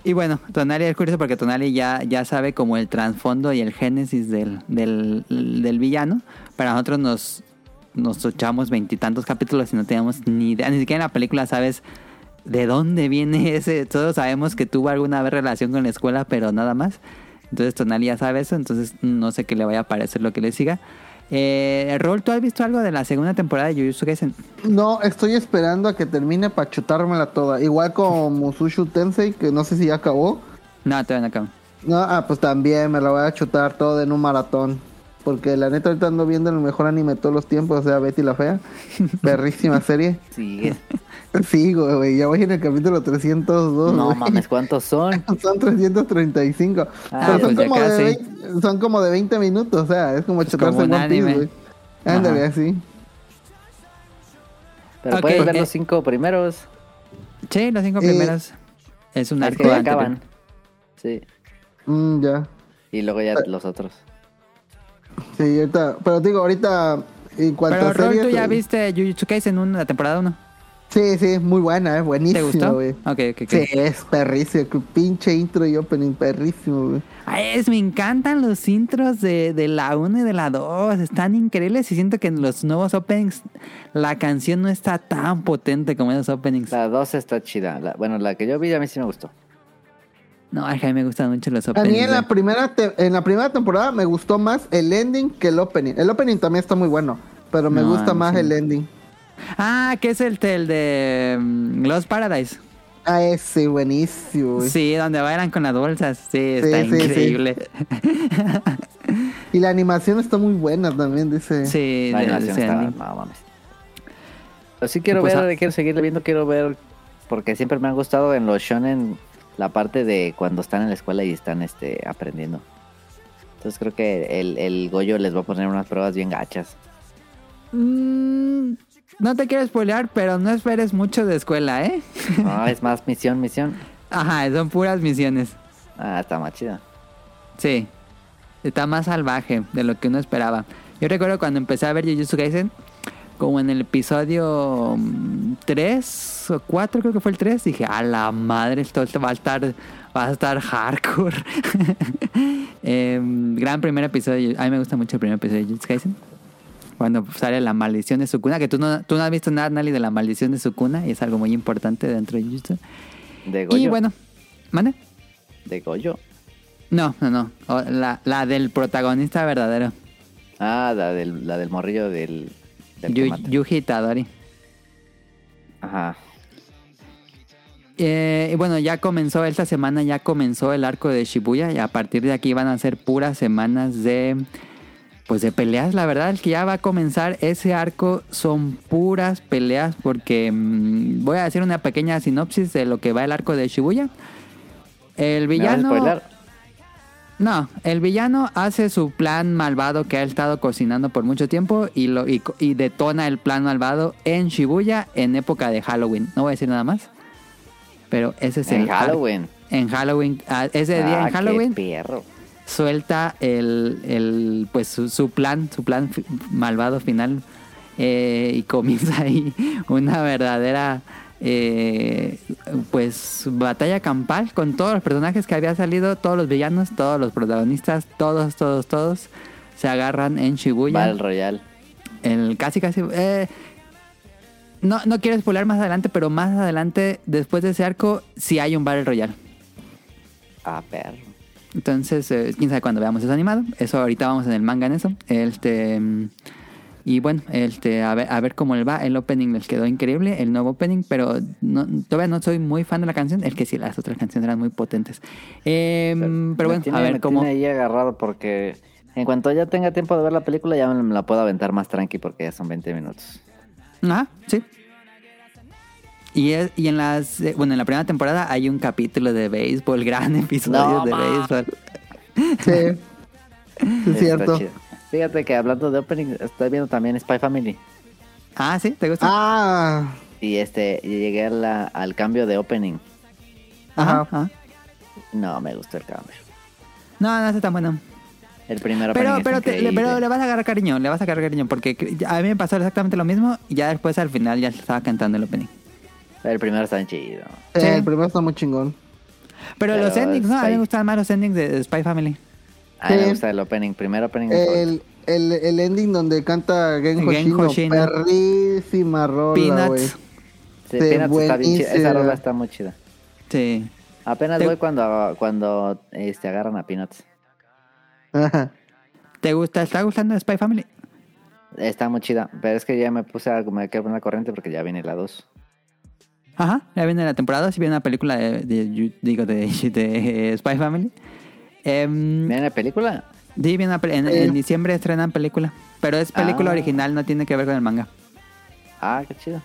y bueno, Tonali es curioso porque Tonali ya, ya sabe como el trasfondo y el génesis del, del, del villano. Para nosotros nos, nos echamos veintitantos capítulos y no teníamos ni idea. Ni siquiera en la película sabes de dónde viene ese. Todos sabemos que tuvo alguna vez relación con la escuela, pero nada más. Entonces Tonali ya sabe eso, entonces no sé qué le vaya a parecer lo que le siga. Eh, Rol, ¿tú has visto algo de la segunda temporada de Jujutsu Kaisen? No, estoy esperando a que termine para chutármela toda. Igual con Musushu Tensei, que no sé si ya acabó. No, todavía no acabo. No, ah, pues también me la voy a chutar todo en un maratón. Porque la neta ahorita ando viendo el mejor anime de todos los tiempos, o sea, Betty la Fea. Perrísima serie. Sigue. Sí, güey, ya voy en el capítulo 302. No mames, ¿cuántos son? Son 335. Ah, pero son, pues ya como de casi. 20, son como de 20 minutos, o sea, es como chutarse como un One Piece, anime. güey. Ándale, así. Pero Ok, puedes ver eh. los cinco primeros. Sí, los cinco Eh, primeros. Es un Es arco que acaban. Sí. Mm, ya. Y luego ya los otros. Sí, ahorita. Pero digo, ahorita. En cuanto Pero a Rol, series. tú ya eh, viste Jujutsu Kaisen en la temporada 1. Sí, sí, muy buena, eh. ¿Te Buenísimo, gustó? güey. Ok, ok, ok. Sí, es perrísimo. Pinche intro y opening, perrísimo, güey. Ay, es, me encantan los intros de, de la 1 y de la 2. Están increíbles y siento que en los nuevos openings la canción no está tan potente como esos openings. La dos está chida. La- bueno, la que yo vi a mí sí me gustó. No, que a mí me gustan mucho los A openings. mí en la primera te- en la primera temporada me gustó más el ending que el opening. El opening también está muy bueno, pero me No, gusta a más sí. el ending. Ah, que es el, el de mm, Lost Paradise. Ah, ese, buenísimo. güey. Sí, donde bailan con las bolsas. Sí, está Sí, sí, sí. increíble. Y la animación está muy buena también, dice. Sí, La de- animación está... No mames. Pero sí quiero Pues, ver, ah. quiero seguir viendo, quiero ver... Porque siempre me ha gustado en los shonen la parte de cuando están en la escuela y están este aprendiendo. Entonces creo que el, el Goyo les va a poner unas pruebas bien gachas. Mm, no te quiero spoilear, pero no esperes mucho de escuela, ¿eh? No, es más misión, misión. Ajá, son puras misiones. Ah, está más chida. Sí. Está más salvaje de lo que uno esperaba. Yo recuerdo cuando empecé a ver Jujutsu Kaisen, como en el episodio 3 o 4, creo que fue el 3, dije, a la madre, esto va a estar, va a estar hardcore. Em, gran primer episodio, a mí me gusta mucho el primer episodio de Jujutsu Kaisen. Cuando sale la maldición de Sukuna, que tú no, tú no has visto nada, Nali, de la maldición de Sukuna, y es algo muy importante dentro de Jujutsu. De Goyo. Y bueno, ¿mande? De Goyo. No, no, no. La, la del protagonista verdadero. Ah, la del, la del morrillo del. Yu-. Yuji Itadori. Ajá. Eh, bueno, ya comenzó esta semana, ya comenzó el arco de Shibuya y a partir de aquí van a ser puras semanas de pues de peleas, la verdad, el que ya va a comenzar ese arco son puras peleas porque mm, voy a hacer una pequeña sinopsis de lo que va el arco de Shibuya. El ¿Me vas a villano? No, el villano hace su plan malvado que ha estado cocinando por mucho tiempo y, lo, y, y detona el plan malvado en Shibuya en época de Halloween. No voy a decir nada más. Pero ese es En el Halloween. En Halloween. ah, Ese día Ah, en Halloween Qué perro. suelta el, el, pues su, su plan, su plan malvado final eh, y comienza ahí una verdadera eh, pues batalla campal con todos los personajes que había salido, todos los villanos, todos los protagonistas, todos, todos, todos se agarran en Shibuya. Battle Royale. El casi casi eh, no, no quiero spoiler más adelante, pero más adelante, después de ese arco, sí hay un Battle Royale. Ah, perro. Entonces, eh, quién sabe cuándo veamos eso animado. Eso ahorita vamos en el manga en eso. Este mm, y bueno, este a ver, a ver cómo le va. El opening les quedó increíble, el nuevo opening, pero no- todavía no soy muy fan de la canción. Es que sí, las otras canciones eran muy potentes. Em, pero Me bueno, tiene- a me ver cómo. tiene ahí agarrado porque en cuanto ya tenga tiempo de ver la película ya me la puedo aventar más tranqui porque ya son 20 minutos. Ajá, sí. Y, es- y en las eh, bueno en la primera temporada hay un capítulo de béisbol, gran episodio No, de ma. béisbol. Sí. Es Está cierto. chido. Fíjate que hablando de opening, estoy viendo también Spy Family. Ah, sí, ¿te gusta? Ah, Y este, llegué a la- al cambio de opening. Ajá, ajá. No, me gustó el cambio. No, no está tan bueno. El primer opening Pero, pero, te- le, pero le vas a agarrar cariño, le vas a agarrar cariño, porque a mí me pasó exactamente lo mismo y ya después al final ya estaba cantando el opening. El primero está chido. Sí, Sí. El primero está muy chingón. Pero, Pero los endings, ¿no? A mí me gustaban más los endings de, de Spy Family. A mí me Sí. gusta el opening, primer opening. El, el, el ending donde canta Gen Gen Hoshino, Hoshino. perrísima rola, güey. Peanuts. Sí, sí, Peanuts está bien chida. Esa rola está muy chida. Sí. Apenas Te- voy cuando, cuando este, agarran a Peanuts. Ajá. ¿Te gusta? ¿Está gustando Spy Family? Está muy chida. Pero es que ya me puse a me quedé la corriente porque ya viene la 2. Ajá, ya viene la temporada, si viene una película de, de- digo, de, de Spy Family. Em, ¿Viene la película? sí, viene una en, en diciembre estrenan película, pero es película Ah. original, no tiene que ver con el manga. Ah, qué chido.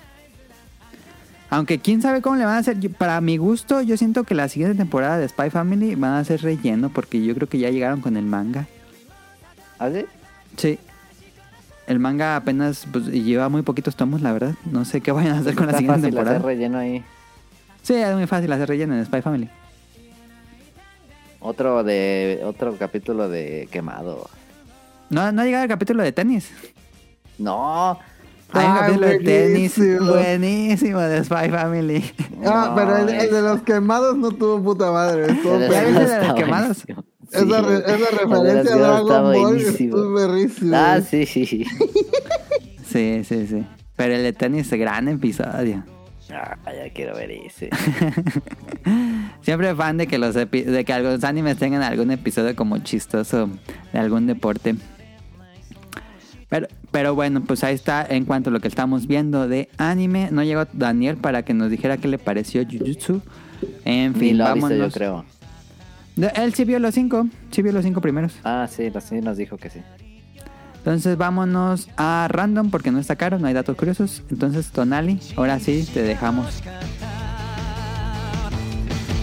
Aunque quién sabe cómo le van a hacer. Yo- Para mi gusto, yo siento que la siguiente temporada de Spy Family van a ser relleno porque yo creo que ya llegaron con el manga. ¿Ah, sí? Sí. El manga apenas pues, lleva muy poquitos tomos, la verdad. No sé qué vayan a hacer con la siguiente fácil temporada. hacer relleno ahí. Sí, es muy fácil hacer relleno en Spy Family. Otro de otro capítulo de quemado. No, no ha llegado el capítulo de tenis. No. Hay un Ah, capítulo de tenis buenísimo. de Spy Family. Ah, No, pero el, el de los quemados no tuvo puta madre. estuvo el ¿Ya viste de los quemados? Esa, re- Sí. esa El de los referencia a Dragon Ball buenísimo. es perrísimo. Ah, sí, sí. Sí, sí, sí. Pero el de tenis, gran episodio. Ah, ya quiero ver ese. Siempre fan de que los de que algunos animes tengan algún episodio como chistoso de algún deporte. Pero, pero bueno, pues ahí está en cuanto a lo que estamos viendo de anime. No llegó Daniel para que nos dijera qué le pareció Jujutsu. En fin, lo visto, vámonos. yo creo. Él sí vio los cinco, sí vio los cinco primeros. Ah, sí, sí nos dijo que sí. Entonces vámonos a random porque no está caro, no hay datos curiosos. Entonces Tonali, ahora sí te dejamos.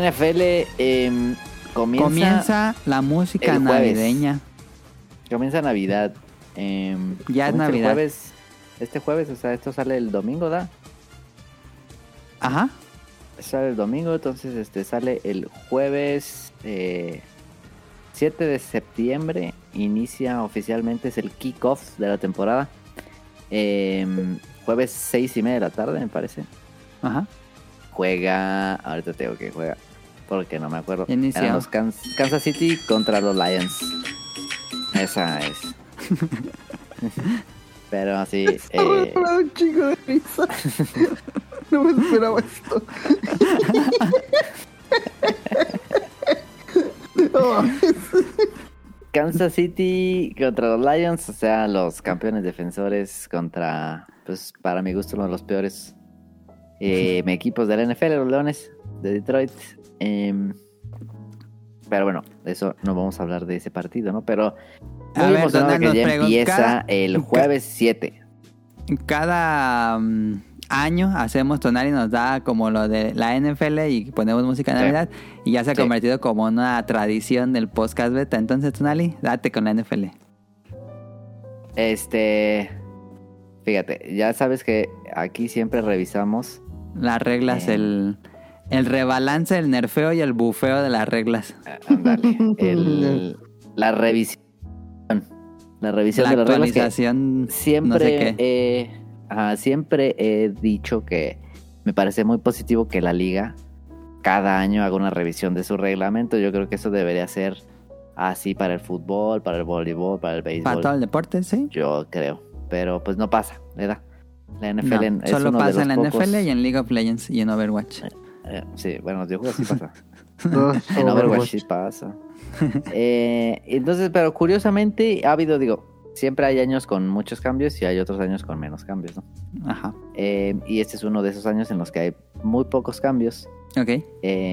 NFL em, comienza, Comienza la música navideña. comienza Navidad. em, Ya es Navidad. jueves, este jueves, o sea, esto sale el domingo, ¿da? Ajá. Sale el domingo, entonces este sale el jueves eh, 7 de septiembre. Inicia oficialmente, es el kickoff de la temporada. Em, jueves 6 y media de la tarde, me parece. Ajá. Juega, ahorita tengo que juega, porque no me acuerdo. Inició. Eran los Kans- Kansas City contra los Lions. Esa es. Pero así, eh, un chingo de risa. No me esperaba esto. No, Kansas City contra los Lions, o sea, los campeones defensores contra, pues para mi gusto, uno de los peores eh, equipos de la NFL, los Leones de Detroit. Em, pero bueno, de eso no vamos a hablar de ese partido, ¿no? Pero A muy ver, emocionado Donald, que ya pregunta- empieza el ca- jueves 7. Cada mm, año hacemos Tonali nos da como lo de la NFL y ponemos música de Sí. Navidad y ya se ha Sí. convertido como una tradición del podcast beta. Entonces, Tonali, date con la NFL. Este, fíjate, ya sabes que aquí siempre revisamos Las reglas, Eh. el, el rebalance, el nerfeo y el bufeo de las reglas. Ah, Ándale. el- la revisión. La revisión La de las reglas actualización, siempre, no sé eh, ajá, siempre he dicho que me parece muy positivo que la liga cada año haga una revisión de su reglamento. Yo creo que eso debería ser así para el fútbol, para el voleibol, para el béisbol. Para todo el deporte, sí. Yo creo. Pero pues no pasa, ¿verdad? La NFL No, es solo uno de pasa en la pocos- NFL y en League of Legends y en Overwatch. Eh, sí, bueno, yo creo que sí pasa. no, En Overwatch sí pasa. Eh, entonces, pero curiosamente ha habido, digo, siempre hay años con muchos cambios y hay otros años con menos cambios, ¿no? Ajá. Eh, y este es uno de esos años en los que hay muy pocos cambios Ok. eh,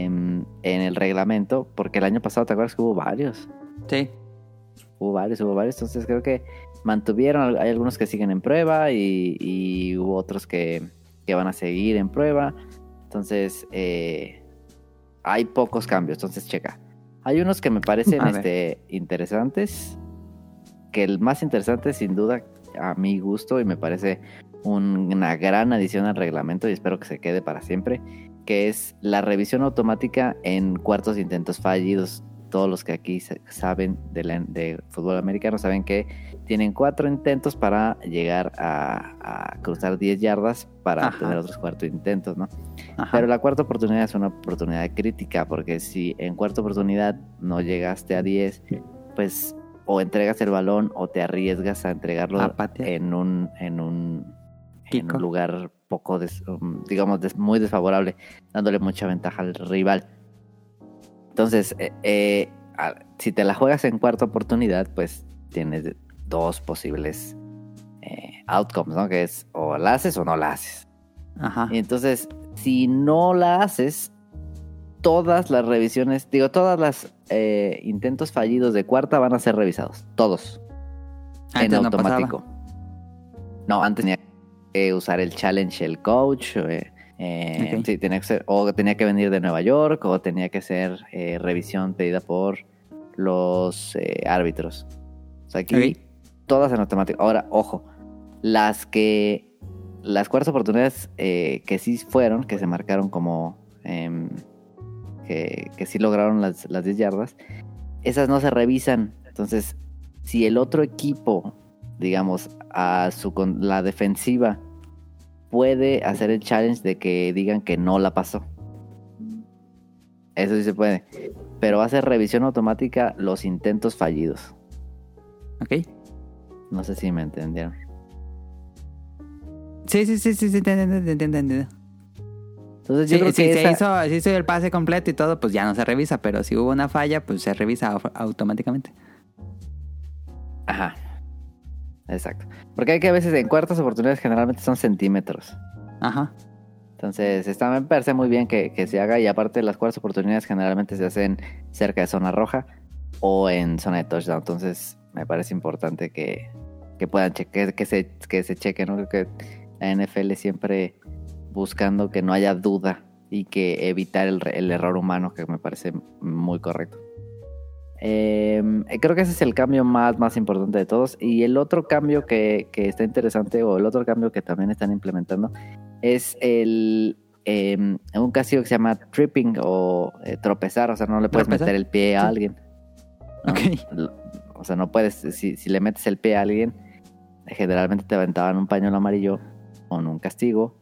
en el reglamento, porque el año pasado, ¿te acuerdas que hubo varios? Sí. Hubo varios, hubo varios, entonces creo que mantuvieron, hay algunos que siguen en prueba y, y hubo otros que, que van a seguir en prueba, entonces eh, hay pocos cambios, entonces checa. Hay unos que me parecen este, interesantes, que el más interesante sin duda a mi gusto y me parece un- una gran adición al reglamento y espero que se quede para siempre, que es la revisión automática en cuartos de intentos fallidos. Todos los que aquí saben de, la- de fútbol americano saben que tienen cuatro intentos para llegar a, a cruzar 10 yardas para Ajá. tener otros cuatro intentos, ¿no? Ajá. Pero la cuarta oportunidad es una oportunidad crítica, porque si en cuarta oportunidad no llegaste a 10, pues o entregas el balón o te arriesgas a entregarlo A en un, en un, en un lugar poco, des- um, digamos, des- muy desfavorable, dándole mucha ventaja al rival. Entonces, eh, eh, a- si te la juegas en cuarta oportunidad, pues tienes dos posibles eh, outcomes, ¿no? Que es o la haces o no la haces. Ajá. Y entonces, si no la haces, todas las revisiones, digo, todas las eh, intentos fallidos de cuarta van a ser revisados. Todos. en Antes no automático. No, antes tenía que usar el challenge el coach. eh, eh, sí, tenía que ser, o tenía que venir de Nueva York, o tenía que ser revisión pedida por los árbitros. O sea, aquí. Todas en automático. Ahora, ojo, las que las cuartas oportunidades eh, que sí fueron, que se marcaron como em, que, que sí lograron las, las 10 yardas, esas no se revisan. Entonces, si el otro equipo, digamos, a su con- la defensiva puede hacer el challenge de que digan que no la pasó. Eso sí se puede. Pero hace revisión automática los intentos fallidos. Ok. No sé si me entendieron. Sí, sí, sí, sí, sí, te entiendo. Entonces yo Sí, creo si que se esa- hizo, si hizo el pase completo y todo, pues ya no se revisa, pero si hubo una falla, pues se revisa au- automáticamente. Ajá. Exacto. Porque hay que a veces en cuartas oportunidades generalmente son centímetros. Ajá. Entonces, está, me parece muy bien que, que se haga y aparte las cuartas oportunidades generalmente se hacen cerca de zona roja o en zona de touchdown. Entonces, me parece importante que, que puedan chequear, que se, que se chequen. ¿no? Creo que la NFL siempre buscando que no haya duda y que evitar el, el error humano, que me parece muy correcto. Eh, creo que ese es el cambio más, más importante de todos. Y el otro cambio que, que está interesante, o el otro cambio que también están implementando, es el eh, un castigo que se llama tripping o eh, tropezar. O sea, no le puedes ¿Tropezar? meter el pie a alguien. ¿no? O sea, no puedes, si, si le metes el pie a alguien, generalmente te aventaban un pañuelo amarillo con un castigo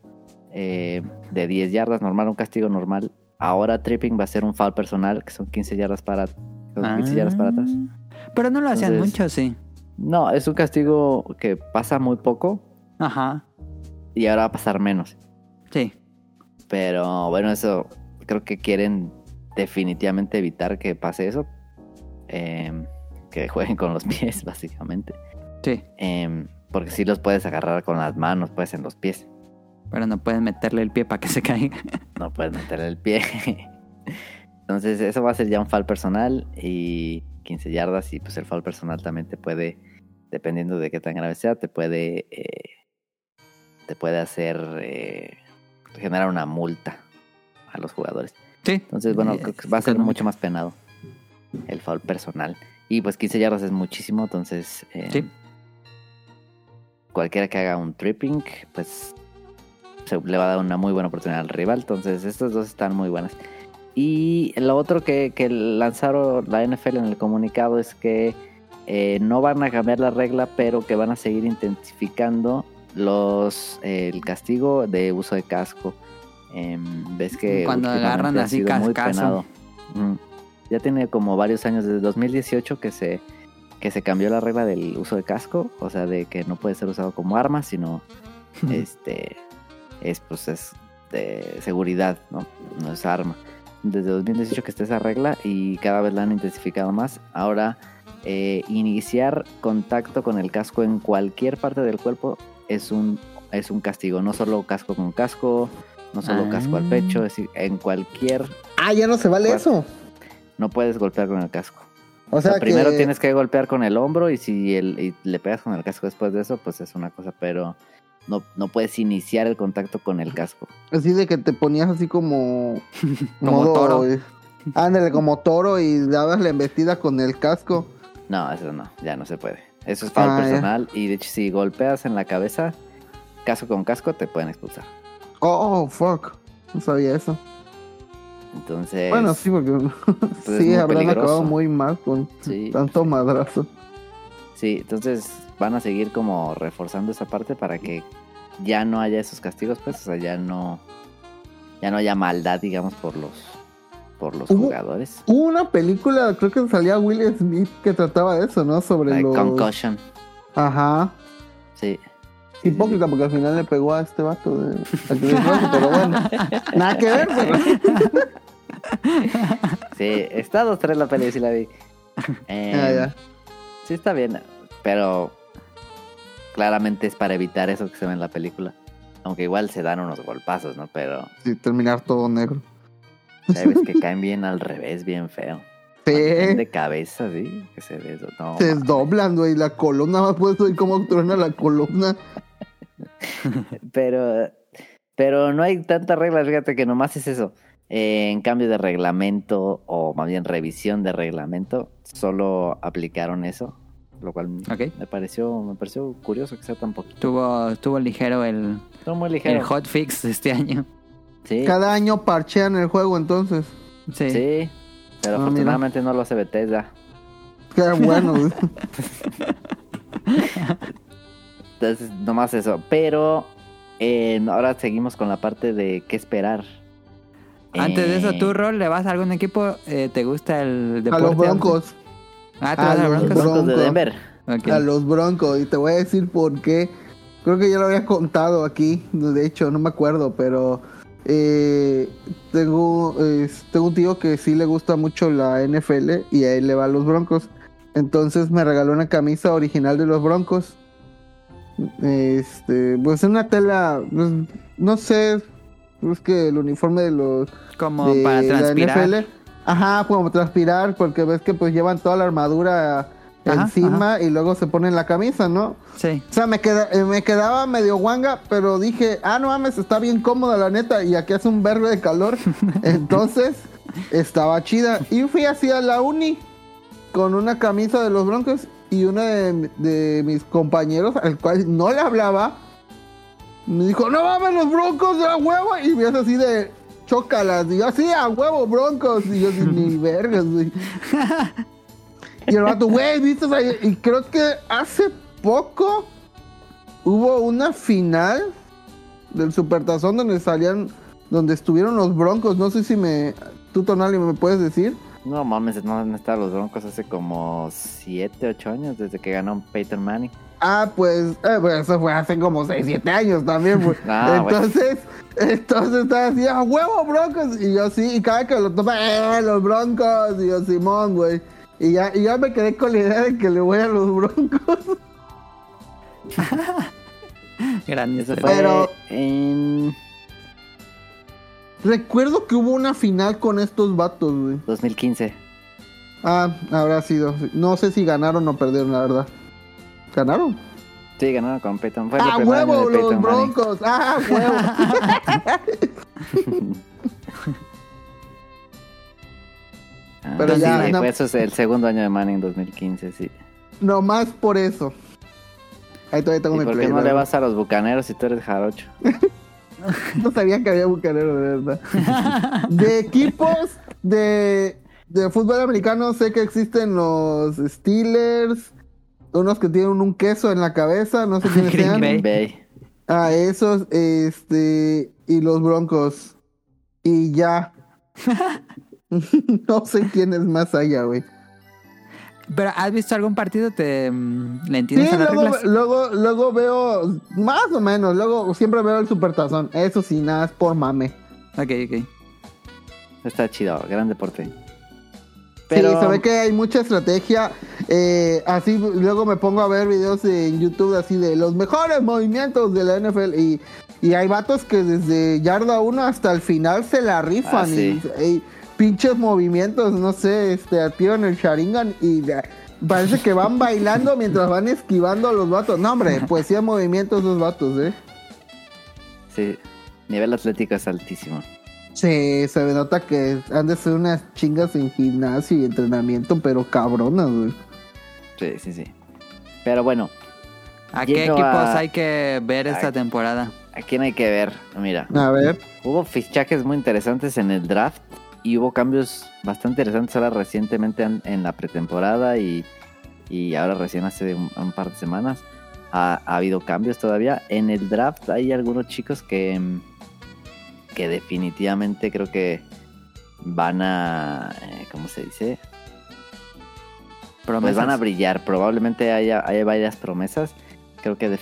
eh, de 10 yardas, normal, un castigo normal. Ahora tripping va a ser un foul personal, que son 15 yardas para, son 15 yardas para atrás. Ah. Pero no lo hacían Entonces- mucho, sí. No, es un castigo que pasa muy poco Ajá. y ahora va a pasar menos. Sí. Pero bueno, eso creo que quieren definitivamente evitar que pase eso. Eh, que jueguen con los pies, básicamente. Sí. Eh, porque si los puedes agarrar con las manos, pues en los pies. Pero no pueden meterle el pie para que se caiga. No puedes meterle el pie. Entonces, eso va a ser ya un foul personal y 15 yardas. Y pues el foul personal también te puede, dependiendo de qué tan grave sea, te puede, eh, te puede hacer eh, generar una multa a los jugadores. Sí. Entonces, bueno, Eh, creo que va a ser mucho más penado el foul personal. Y pues 15 yardas es muchísimo, entonces eh, Sí. Cualquiera que haga un tripping, pues se le va a dar una muy buena oportunidad al rival. Entonces, estas dos están muy buenas. Y lo otro que, que lanzaron la NFL en el comunicado es que eh, no van a cambiar la regla, pero que van a seguir intensificando los eh, el castigo de uso de casco. Em, ves que Cuando agarran así muy penado. Mm. Ya tiene como varios años, desde 2018 que se que se cambió la regla del uso de casco, o sea, de que no puede ser usado como arma, sino este es pues es de seguridad, ¿no? No es arma. Desde 2018 que está esa regla y cada vez la han intensificado más. Ahora eh, iniciar contacto con el casco en cualquier parte del cuerpo es un es un castigo, no solo casco con casco, no solo Ah. casco al pecho, es decir, en cualquier Ah, ya no se vale eso. no puedes golpear con el casco. O O sea, que primero tienes que golpear con el hombro y si el, y le pegas con el casco después de eso, pues es una cosa, pero no, no puedes iniciar el contacto con el casco. así de que te ponías así como Como toro. eh, Ándale, como toro y dabas la embestida con el casco. No, eso no, ya no se puede. Eso es foul Ah, personal y de hecho si golpeas en la cabeza, casco con casco, te pueden expulsar. Oh, fuck. No sabía eso. Entonces, Bueno, sí, porque es sí, habrán peligroso. acabado muy mal con sí, tanto madrazo. sí, entonces van a seguir como reforzando esa parte para que ya no haya esos castigos, pues, o sea, ya no, ya no haya maldad, digamos, por los, por los Hubo- jugadores. Hubo una película, creo que salía Will Smith que trataba de eso, ¿no? Sobre La de los... concussion, Ajá. sí. Hipócrita, porque al final le pegó a este vato de... a pero bueno. Nada que ver, pero... Sí, está dos, tres la peli, sí la vi. Eh, ya. Sí, está bien, pero claramente es para evitar eso que se ve en la película. Aunque igual se dan unos golpazos, ¿no? Pero Sí, terminar todo negro. sabes que caen bien al revés, bien feo. Sí. De cabeza, ¿sí? Que se ve eso. No, Se desdoblan, güey. La columna, más puedes oír cómo truena la columna. pero, pero no hay tantas reglas, fíjate que nomás es eso. Eh, en cambio de reglamento, o más bien revisión de reglamento, solo aplicaron eso. Lo cual Ok. me pareció, me pareció curioso que sea tan poquito. Estuvo, estuvo ligero el, Estuvo muy el ligero. hotfix de este año. Sí, Cada año parchean el juego, entonces. Sí. sí. Pero Ah, mira. afortunadamente no lo hace Bethesda. Qué bueno. Entonces, nomás eso. Pero eh, ahora seguimos con la parte de qué esperar. Antes de eso, Eh, ¿tú, Rol, le vas a algún equipo? Eh, ¿Te gusta el a deporte? los broncos. Ah, ¿te a vas a los broncos? Broncos de. Denver. A los broncos. Y te voy a decir por qué. Creo que ya lo había contado aquí. De hecho, no me acuerdo, pero. Eh, tengo, eh, tengo un tío que sí le gusta mucho la NFL y a él le va a los broncos. Entonces me regaló una camisa original de los broncos. Este, pues una tela, pues, no sé, es que el uniforme de los Como de para la transpirar. NFL. Ajá, como transpirar, porque ves que pues llevan toda la armadura Ajá, encima y luego se ponen la camisa, ¿no? Sí. O sea, me, queda, eh, me quedaba medio guanga, pero dije, ah, no mames, está bien cómoda la neta, y aquí hace un verbo de calor. Entonces, estaba chida. Y fui así a la uni con una camisa de los Broncos y uno de, de mis compañeros, al cual no le hablaba, me dijo, no mames, los Broncos de la huevo. Y me hace así de, chócalas. Y yo, así, a huevo, Broncos. Y yo, ni vergas, güey. Y el vato, güey, ¿viste? Y creo que hace poco hubo una final del Supertazón donde salían, donde estuvieron los Broncos. No sé si me, tú Tonali me puedes decir. No mames, no han estado los Broncos hace como 7, 8 años desde que ganó Peyton Manning. Ah, pues, eh, pues, eso fue hace como 6, 7 años también, pues. Entonces, entonces estaba así, a huevo, Broncos. Y yo sí, y cada que lo topa, eh, los Broncos. Y yo, Simón, güey. Y ya, y ya me quedé con la idea de que le voy a los Broncos. Grande. Eso fue Pero- en Recuerdo que hubo una final con estos vatos, güey. 2015. Ah, habrá sido. No sé si ganaron o perdieron, la verdad. ¿Ganaron? Sí, ganaron con Peyton. Fue ¡Ah, huevo! Los Peyton broncos. ¡Ah, huevo! Pero sí, ya, no- fue eso es el segundo año de Manning 2015, sí. Nomás por eso. Ahí todavía tengo ¿Y mi por qué play, no le ¿verdad? vas a los bucaneros si tú eres jarocho? No sabía que había bucanero, de verdad. De equipos de, de fútbol americano sé que existen los Steelers, unos que tienen un queso en la cabeza, no sé quiénes Green sean. Bay. Bay. Ah, esos, este, y los Broncos. Y ya. no sé quiénes más haya, güey. Pero ¿has visto algún partido? ¿Te mm, le Sí, entiendes a las luego, reglas? luego, luego veo, más o menos, luego siempre veo el supertazón. Eso sí, nada, es por mame. Ok, ok. Está chido, gran deporte. Sí, se ve que hay mucha estrategia. eh, así luego me pongo a ver videos en YouTube así de los mejores movimientos de la NFL y, y hay vatos que desde yarda 1 hasta el final se la rifan. Ah, sí. y, y pinches movimientos, no sé, este, activan el Sharingan y parece que van bailando mientras van esquivando a los vatos. No, hombre, pues sí hay movimientos esos vatos, ¿eh? Sí, nivel atlético es altísimo. Sí, se nota que han de ser unas chingas en gimnasio y entrenamiento, pero cabronas, güey. Sí, sí, sí. Pero bueno, ¿A qué equipos a- hay que ver esta temporada? ¿a quién hay que ver? Mira, A ver. hubo fichajes muy interesantes en el draft y hubo cambios bastante interesantes ahora recientemente en, en la pretemporada y, y ahora recién hace un, un par de semanas. Ha, ha habido cambios todavía. En el draft hay algunos chicos que, que definitivamente creo que van a... eh, ¿Cómo se dice? Pues Promesas. van a brillar. Probablemente haya, haya varias promesas. Creo que de-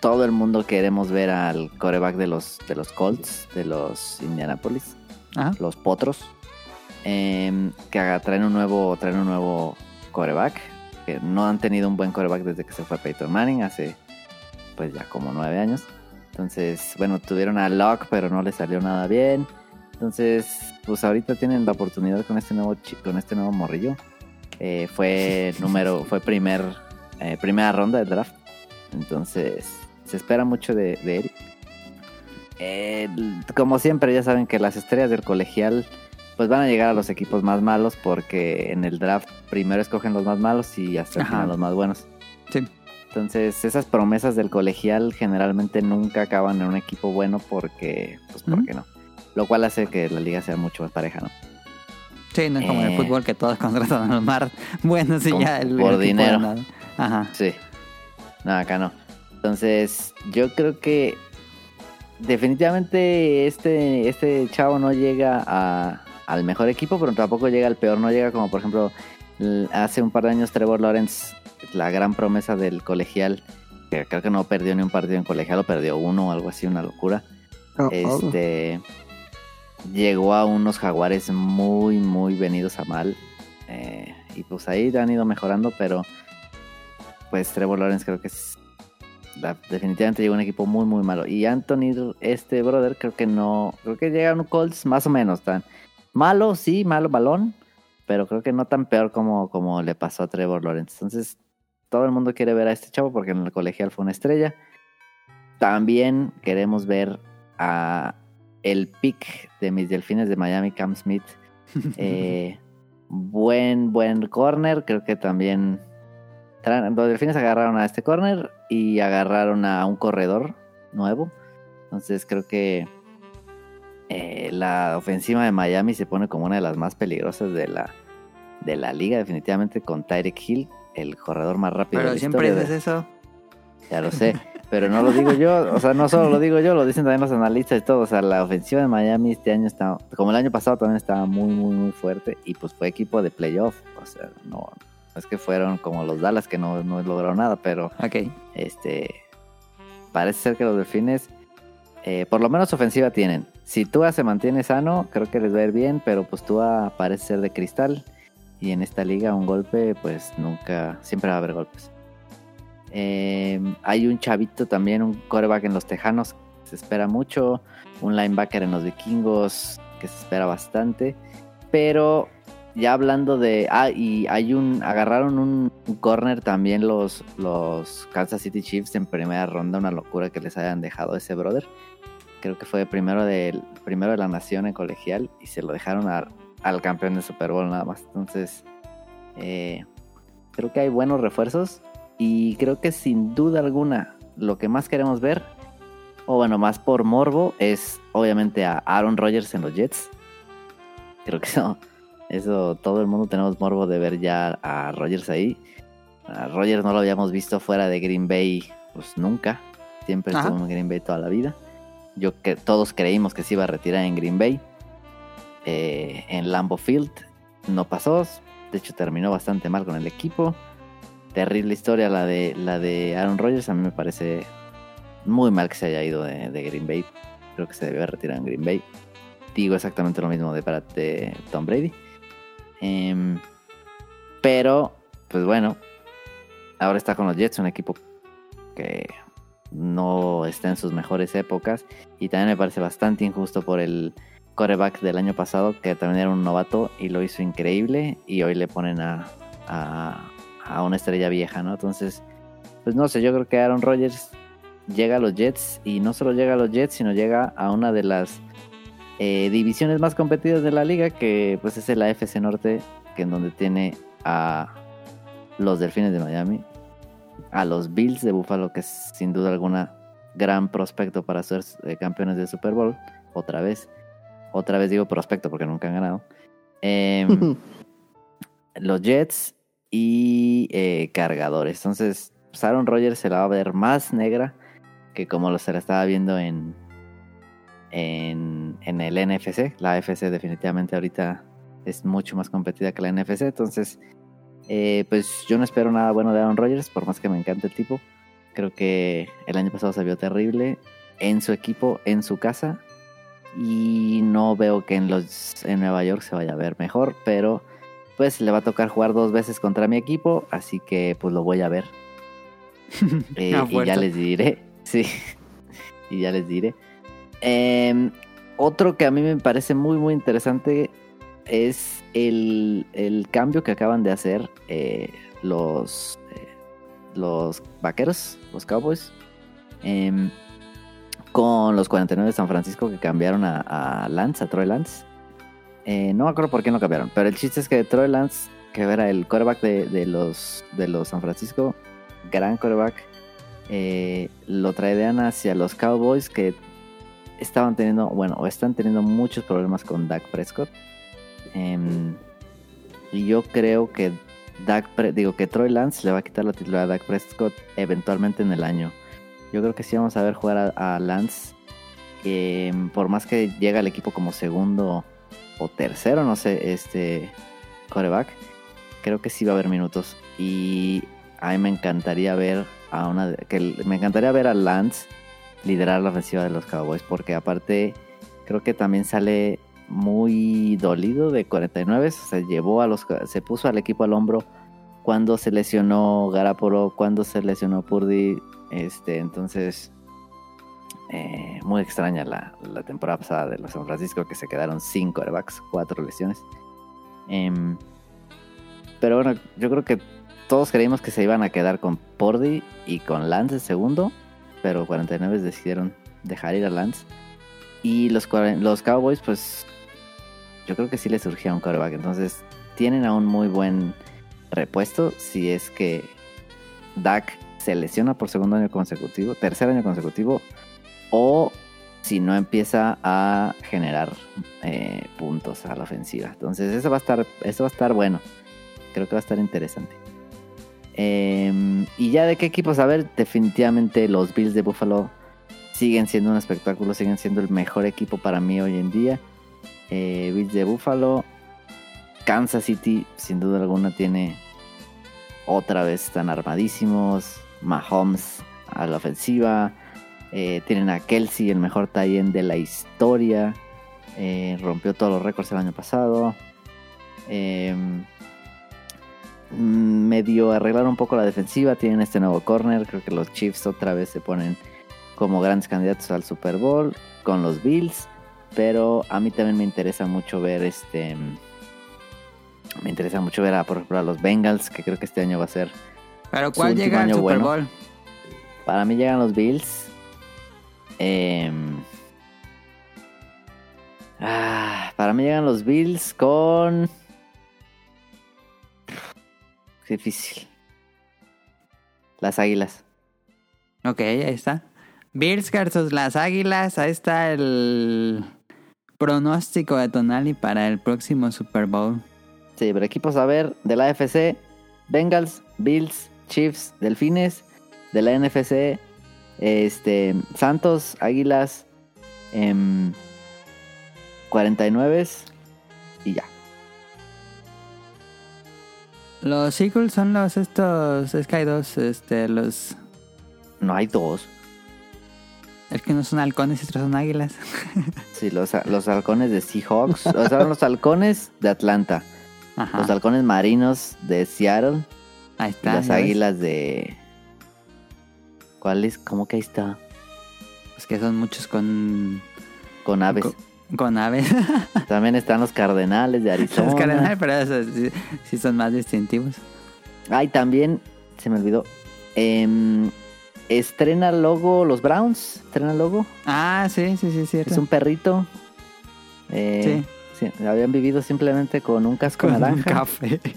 todo el mundo queremos ver al coreback de los, de los Colts, de los Indianapolis, Ajá. los Potros. em, que traen un nuevo, traen un nuevo coreback. Que no han tenido un buen coreback desde que se fue Peyton Manning hace pues ya como nueve años. Entonces, bueno, tuvieron a Locke, pero no le salió nada bien. Entonces, pues ahorita tienen la oportunidad con este nuevo con este nuevo morrillo. Eh, fue número, fue primer, eh, primera ronda del draft. Entonces, se espera mucho de, de él. Eh, como siempre, ya saben que las estrellas del colegial pues van a llegar a los equipos más malos porque en el draft primero escogen los más malos y hasta el final los más buenos. Sí. Entonces, esas promesas del colegial generalmente nunca acaban en un equipo bueno porque, pues, ¿por qué no? Lo cual hace que la liga sea mucho más pareja, ¿no? Sí, no es como en el Eh. fútbol que todos contratan a los más buenos y Con- ya el, por el dinero. Ajá. Sí. No, acá no. Entonces, yo creo que definitivamente este, este chavo no llega a- al mejor equipo, pero tampoco llega al peor. No llega como, por ejemplo, hace un par de años Trevor Lawrence, la gran promesa del colegial, que creo que no perdió ni un partido en colegial, o perdió uno o algo así, una locura. Oh, oh. Este llegó a unos jaguares muy, muy venidos a mal. eh, y pues ahí han ido mejorando, pero pues Trevor Lawrence creo que es la- definitivamente llegó un equipo muy, muy malo. Y Anthony, este brother, creo que no, creo que llega a un Colts más o menos tan malo, sí, malo balón, pero creo que no tan peor como, como le pasó a Trevor Lawrence. Entonces, todo el mundo quiere ver a este chavo porque en el colegial fue una estrella. También queremos ver a el pick de mis delfines de Miami, Cam Smith. Eh, buen, buen corner. Creo que también los delfines agarraron a este corner y agarraron a un corredor nuevo. Entonces creo que eh, la ofensiva de Miami se pone como una de las más peligrosas de la, de la liga, definitivamente con Tyreek Hill, el corredor más rápido de Pero la siempre historia dices de- eso. ya lo sé, pero no lo digo yo, o sea, no solo lo digo yo, lo dicen también los analistas y todo, o sea, la ofensiva de Miami este año está, como el año pasado también estaba muy, muy, muy fuerte y pues fue equipo de playoff, o sea, no es que fueron como los Dallas que no, no lograron nada, pero Ok. este, parece ser que los delfines, eh, por lo menos ofensiva tienen. Si Tua se mantiene sano, creo que les va a ir bien, pero pues Tua parece ser de cristal. Y en esta liga un golpe, pues nunca, siempre va a haber golpes. Eh, hay un chavito también, un coreback en los Tejanos, que se espera mucho. Un linebacker en los Vikingos, que se espera bastante. Pero ya hablando de. Ah, y hay un. Agarraron un, corner también los, los Kansas City Chiefs en primera ronda. Una locura que les hayan dejado ese brother. Creo que fue primero, del, primero de la nación en colegial y se lo dejaron a- al campeón de Super Bowl nada más. Entonces, eh, creo que hay buenos refuerzos y creo que sin duda alguna lo que más queremos ver, o bueno, más por morbo, es obviamente a Aaron Rodgers en los Jets. Creo que eso, eso todo el mundo tenemos morbo de ver ya a Rodgers ahí. A Rodgers no lo habíamos visto fuera de Green Bay, pues nunca. Siempre Ajá. estuvo en Green Bay toda la vida. Yo que todos creímos que se iba a retirar en Green Bay. Eh, en Lambeau Field no pasó. De hecho, terminó bastante mal con el equipo. Terrible historia la de la de Aaron Rodgers. A mí me parece muy mal que se haya ido de, de Green Bay. Creo que se debió retirar en Green Bay. Digo exactamente lo mismo de, para de Tom Brady. Em, pero, pues bueno, ahora está con los Jets, un equipo que no está en sus mejores épocas. Y también me parece bastante injusto por el coreback del año pasado, que también era un novato y lo hizo increíble. Y hoy le ponen a, a, a una estrella vieja, ¿no? Entonces, pues no sé, yo creo que Aaron Rodgers llega a los Jets y no solo llega a los Jets, sino llega a una de las eh, divisiones más competidas de la liga, que pues es el AFC Norte, que en donde tiene a los Delfines de Miami, a los Bills de Buffalo, que es sin duda alguna gran prospecto para ser eh, campeones de Super Bowl, otra vez. Otra vez digo prospecto porque nunca han ganado. Em, los Jets y eh, cargadores. Entonces, pues, Aaron Rodgers se la va a ver más negra que como lo se la estaba viendo en, en, en el NFC. La AFC definitivamente ahorita es mucho más competida que la NFC. Entonces, eh, pues yo no espero nada bueno de Aaron Rodgers, por más que me encante el tipo. Creo que el año pasado se vio terrible en su equipo, en su casa. Y no veo que en, los, en Nueva York se vaya a ver mejor, pero pues le va a tocar jugar dos veces contra mi equipo, así que pues lo voy a ver. Eh, y ya les diré, sí, y ya les diré. Em, otro que a mí me parece muy muy interesante es el, el cambio que acaban de hacer eh, los, eh, los vaqueros, los cowboys, em, con los 49 de San Francisco que cambiaron a, Lance, a Troy Lance. Eh, no me acuerdo por qué no cambiaron, pero el chiste es que Troy Lance, que era el quarterback de, de los, de los San Francisco, gran quarterback, eh, lo traerían hacia los Cowboys que estaban teniendo, bueno, están teniendo muchos problemas con Dak Prescott. Em, y yo creo que Dak, digo que Troy Lance le va a quitar la titular a Dak Prescott eventualmente en el año. Yo creo que sí vamos a ver jugar a, a Lance. em, por más que llega al equipo como segundo o tercero, no sé, este coreback, creo que sí va a haber minutos. Y a mí me encantaría ver a una que me encantaría ver a Lance liderar la ofensiva de los Cowboys porque aparte creo que también sale muy dolido de 49 se llevó a los se puso al equipo al hombro cuando se lesionó Garapolo cuando se lesionó Purdy este entonces eh, muy extraña la, la temporada pasada de los San Francisco que se quedaron sin quarterbacks cuatro lesiones. Em, Pero bueno, yo creo que todos creímos que se iban a quedar con Pordy y con Lance de segundo, pero 49 decidieron dejar ir a Lance. Y los, los Cowboys, pues yo creo que sí les surgía un quarterback. Entonces tienen a un muy buen repuesto si es que Dak se lesiona por segundo año consecutivo, tercer año consecutivo, o si no empieza a generar eh, puntos a la ofensiva. Entonces eso va a estar, eso va a estar bueno. Creo que va a estar interesante. Em, y ya de qué equipos, a ver, definitivamente los Bills de Buffalo siguen siendo un espectáculo, siguen siendo el mejor equipo para mí hoy en día. Eh, Bills de Buffalo, Kansas City, sin duda alguna, tiene otra vez están armadísimos. Mahomes a la ofensiva. Eh, tienen a Kelsey, el mejor tie de la historia. Eh, rompió todos los récords el año pasado. Eh, medio arreglaron un poco la defensiva. Tienen este nuevo corner. Creo que los Chiefs otra vez se ponen como grandes candidatos al Super Bowl con los Bills. Pero a mí también me interesa mucho ver este. Me interesa mucho ver a, por ejemplo, a los Bengals, que creo que este año va a ser. Pero ¿cuál llega al Super bueno. Bowl? Para mí llegan los Bills. Em, ah, para mí llegan los Bills con. Difícil. Las águilas. Ok, ahí está. Bills versus las Águilas. Ahí está el pronóstico de Tonali para el próximo Super Bowl. Sí, pero equipos a ver de la AFC: Bengals, Bills, Chiefs, Delfines. De la NFC, este, Santos, Águilas, em, 49 y ya. Los Eagles son los estos. Es que hay dos, este, los. No hay dos. Es que no son halcones y otros son águilas. Sí, los, los halcones de Seahawks. O sea, los halcones de Atlanta. Ajá. Los halcones marinos de Seattle. Ahí Y está. las ¿ya ves? águilas de. ¿Cuál es? ¿Cómo que ahí está? Es que son muchos con. Con aves. Con, con aves. También están los cardenales de Arizona. Los cardenales, pero esos sí, sí son más distintivos. Ay, también se me olvidó. Em, estrena logo los Browns. Estrena logo. Ah, sí, sí, sí, cierto. Es un perrito. Eh, sí, habían vivido simplemente con un casco con un naranja. café.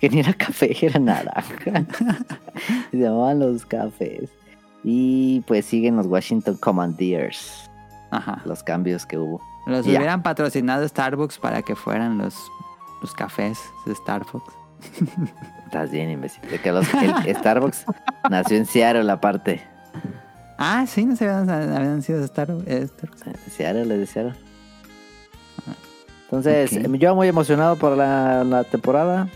Que ni era café, era naranja. Se llamaban los cafés. Y pues siguen los Washington Commanders. Ajá. Los cambios que hubo. Los hubieran patrocinado Starbucks para que fueran los, los cafés de Starbucks. Estás bien, imbécil. De que los, el Starbucks nació en Seattle, la parte. Ah, sí, no se habían, habían sido Starbucks. eh. Seattle, es de Seattle. Entonces, Ok. em, yo muy emocionado por la, la temporada.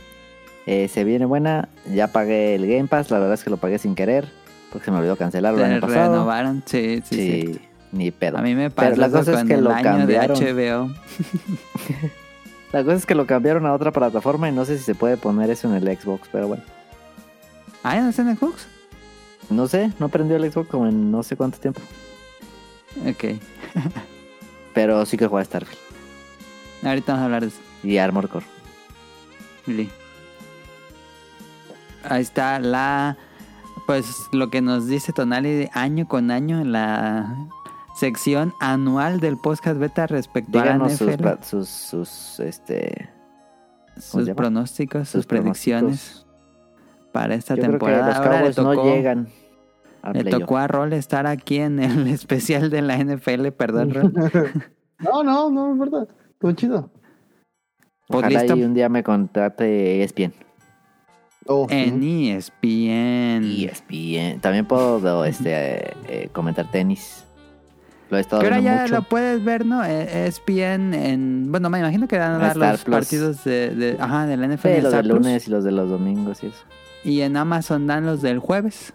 Eh, se viene buena. Ya pagué el Game Pass. La verdad es que lo pagué sin querer. Porque se me olvidó cancelarlo el año pasado. renovaron, sí, sí, Sí, sí. Ni pedo. A mí me pasó Pero la cosa es que el lo cambiaron. de HBO. La cosa es que lo cambiaron a otra plataforma y no sé si se puede poner eso en el Xbox, pero bueno. Ah, ¿ya ¿no está en Xbox? No sé, no prendió el Xbox como en no sé cuánto tiempo. Ok. Pero sí que juega Starfield Ahorita vamos a hablar de eso. y Armor Core. Li. Ahí está la. Pues lo que nos dice Tonali de año con año en la sección anual del podcast beta respecto a la sus, NFL. pla- sus, sus, este, sus pronósticos, sus, sus predicciones para esta Yo creo que temporada. los Ahora le Cowboys tocó, no llegan le tocó a Rol estar aquí en el especial de la NFL, perdón, Rol. No, no, no me importa. Todo chido. Ojalá listo. y un día me contrate ESPN. Oh. En ESPN. ESPN. También puedo este, eh, eh, comentar tenis. Lo he estado Que ahora viendo ya mucho. lo puedes ver, ¿no? Eh, ESPN en... Bueno, me imagino que van a En dar Star los Plus. partidos de, de- ajá, de la NFL Sí, los Star de Plus. lunes y los de los domingos y eso. Y en Amazon dan los del jueves.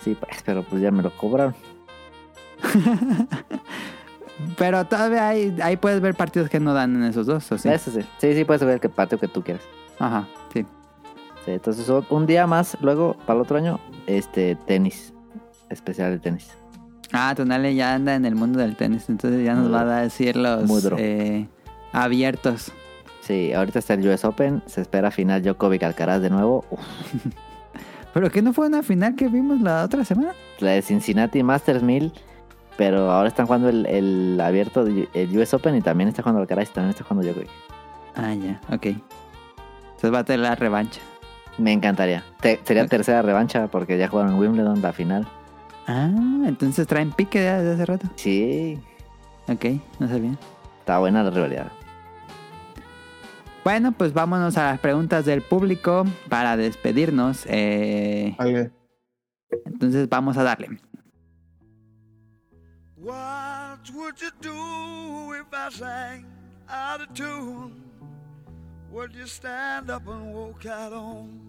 Sí, pues, pero pues ya me lo cobraron. Pero todavía hay, ahí puedes ver partidos que no dan en esos dos, ¿o sí? Eso sí. Sí, sí, puedes ver el patio que tú quieras. Ajá, sí. Sí, entonces un día más, luego, para el otro año, este, tenis. Especial de tenis. Ah, Tonale ya anda en el mundo del tenis, entonces ya nos va a decir los eh, abiertos. Sí, ahorita está el US Open, se espera final Djokovic Alcaraz de nuevo. Uf, ¿Pero que no fue una final que vimos la otra semana? la de Cincinnati Masters 1000, pero ahora están jugando el, el abierto, el US Open y también está jugando Alcaraz y también está jugando Djokovic. Ah, ya, ok. Entonces va a tener la revancha. Me encantaría. Te- sería Ok. tercera revancha porque ya jugaron Wimbledon la final. Ah, entonces traen pique de, de hace rato. Sí, Ok, no sabía. está buena la rivalidad. Bueno, pues vámonos a las preguntas del público para despedirnos. Eh, entonces vamos a darle. What would you do if I sang out of tune? Would you stand up and walk out on?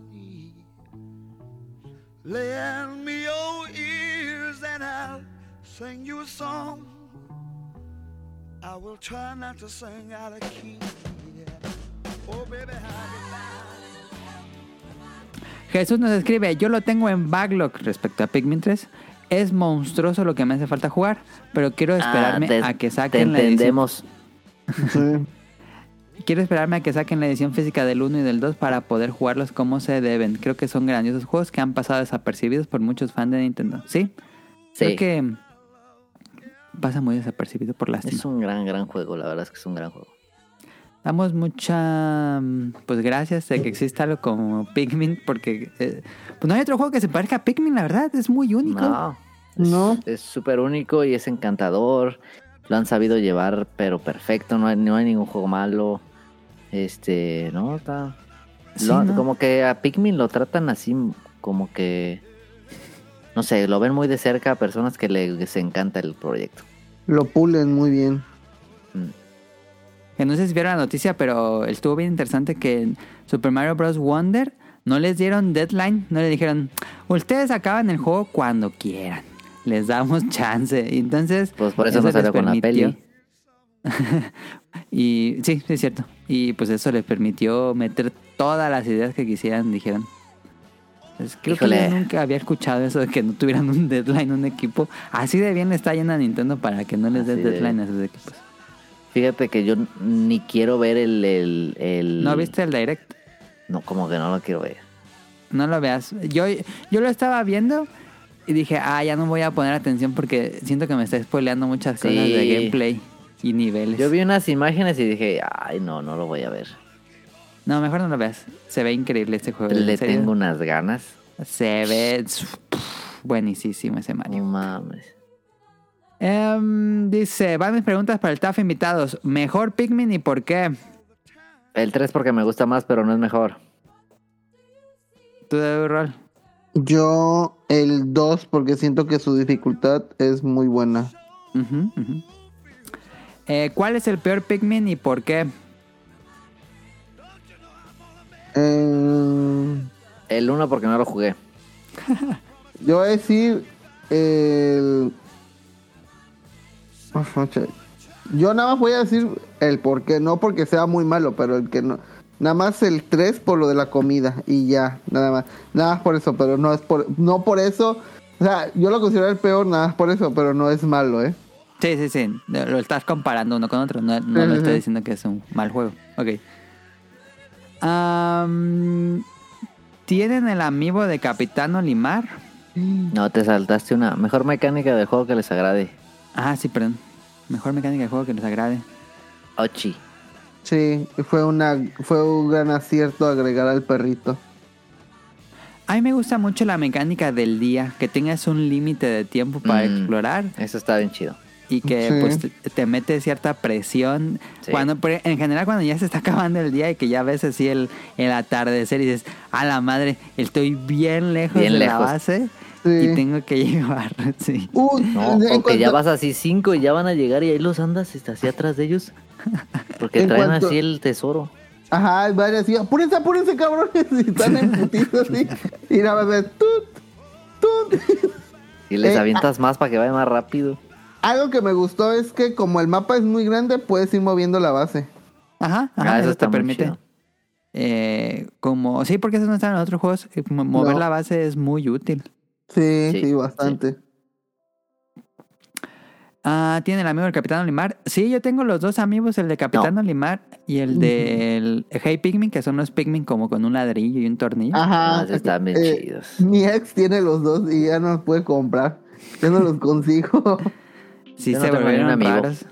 Lend me your ears and I'll sing you a song. I will try not to sing out of key. yeah. Oh, baby, how Jesús nos escribe, yo lo tengo en backlog respecto a Pikmin 3. Es monstruoso lo que me hace falta jugar, pero quiero esperarme Ah, te- a que Te saquen la edición. entendemos. Sí. Quiero esperarme a que saquen la edición física del 1 y del 2 para poder jugarlos como se deben. Creo que son grandiosos juegos que han pasado desapercibidos por muchos fans de Nintendo. ¿Sí? Creo Sí, que pasa muy desapercibido por lástima. es un gran, gran juego. La verdad es que es un gran juego. Damos mucha mm, pues gracias de que exista algo como Pikmin porque eh, pues no hay otro juego que se parezca a Pikmin, la verdad, es muy único. No, No. es súper único y es encantador. Lo han sabido llevar, pero perfecto. No hay, no hay ningún juego malo. Este, no, está. Sí, lo- ¿no? Como que a Pikmin lo tratan así, como que. No sé, lo ven muy de cerca a personas que les encanta el proyecto. Lo pulen muy bien. Que no sé si vieron la noticia, pero estuvo bien interesante que en Super Mario Bros. Wonder no les dieron deadline, no le dijeron, ustedes acaban el juego cuando quieran, les damos chance. Y entonces... Pues por eso no les salió con la peli. y sí, sí es cierto. Y pues eso les permitió meter todas las ideas que quisieran, dijeron. Pues creo Híjole. que yo nunca había escuchado eso de que no tuvieran un deadline un equipo. Así de bien está yendo a Nintendo para que no les dé de deadline bien. a sus equipos. Fíjate que yo ni quiero ver el. el, el- ¿No viste el direct? No, como que no lo quiero ver. No lo veas. Yo, yo lo estaba viendo y dije, ah, ya no voy a poner atención porque siento que me está spoileando muchas cosas Sí. de gameplay y niveles. Yo vi unas imágenes y dije, ay, no, no lo voy a ver. No, mejor no lo veas. Se ve increíble este juego. Le tengo unas ganas. Se ve buenísimo ese No Mario. mames. Em, dice, van mis preguntas para el TAF invitados. ¿Mejor Pikmin y por qué? El 3 porque me gusta más, pero no es mejor. ¿Tú de rol? Yo el 2 porque siento que su dificultad es muy buena. Ujú, ujú. Eh, ¿Cuál es el peor Pikmin y por qué? Eh, El 1 porque no lo jugué. yo voy a decir el... Ah. Yo nada más voy a decir el por qué, no porque sea muy malo, pero el que no... Nada más el 3 por lo de la comida y ya, nada más. Nada más por eso, pero no es por... No por eso... O sea, yo lo considero el peor nada más por eso, pero no es malo, ¿eh? Sí, sí, sí. Lo estás comparando uno con otro. No, no lo estoy diciendo que es un mal juego. Ok. Am, ¿Tienen el amiibo de Capitán Olimar? No, te saltaste una mejor mecánica del juego que les agrade. Ah, sí, perdón. Mejor mecánica de juego que les agrade. Ochi. Sí, fue una fue un gran acierto agregar al perrito. A mí me gusta mucho la mecánica del día. Que tengas un límite de tiempo para Mm. explorar. Eso está bien chido. Y que Sí. pues te, te mete cierta presión Sí. cuando en general cuando ya se está acabando el día y que ya ves así el, el atardecer y dices a la madre estoy bien lejos Bien de la base Sí. y tengo que llevar sí Uh, No, en o que ya vas así 5 y ya van a llegar y ahí los andas este, así atrás de ellos. Porque En traen cuanto- así el tesoro. Ajá, varias así, apúrense, apúrense, cabrones, y están en putitos así. Y nada más tut, tut. Y les Eh, avientas más para que vaya más rápido. Algo que me gustó es que como el mapa es muy grande, puedes ir moviendo la base. ajá, ajá, Ah, eso te permite eh, como sí porque eso no está en los otros juegos eh, mo- mover No. la base es muy útil Sí, Sí, sí, bastante. Ah, ¿tiene el amigo del Capitán Olimar? Sí, yo tengo los dos amigos, el de Capitán Olimar y el del Hey Pikmin, que son los Pikmin como con un ladrillo y un tornillo. Ajá. Ah, están bien eh, chidos. Mi ex tiene los dos y ya no los puede comprar. Ya no los consigo. sí, no se volvieron ningún amigo. raros.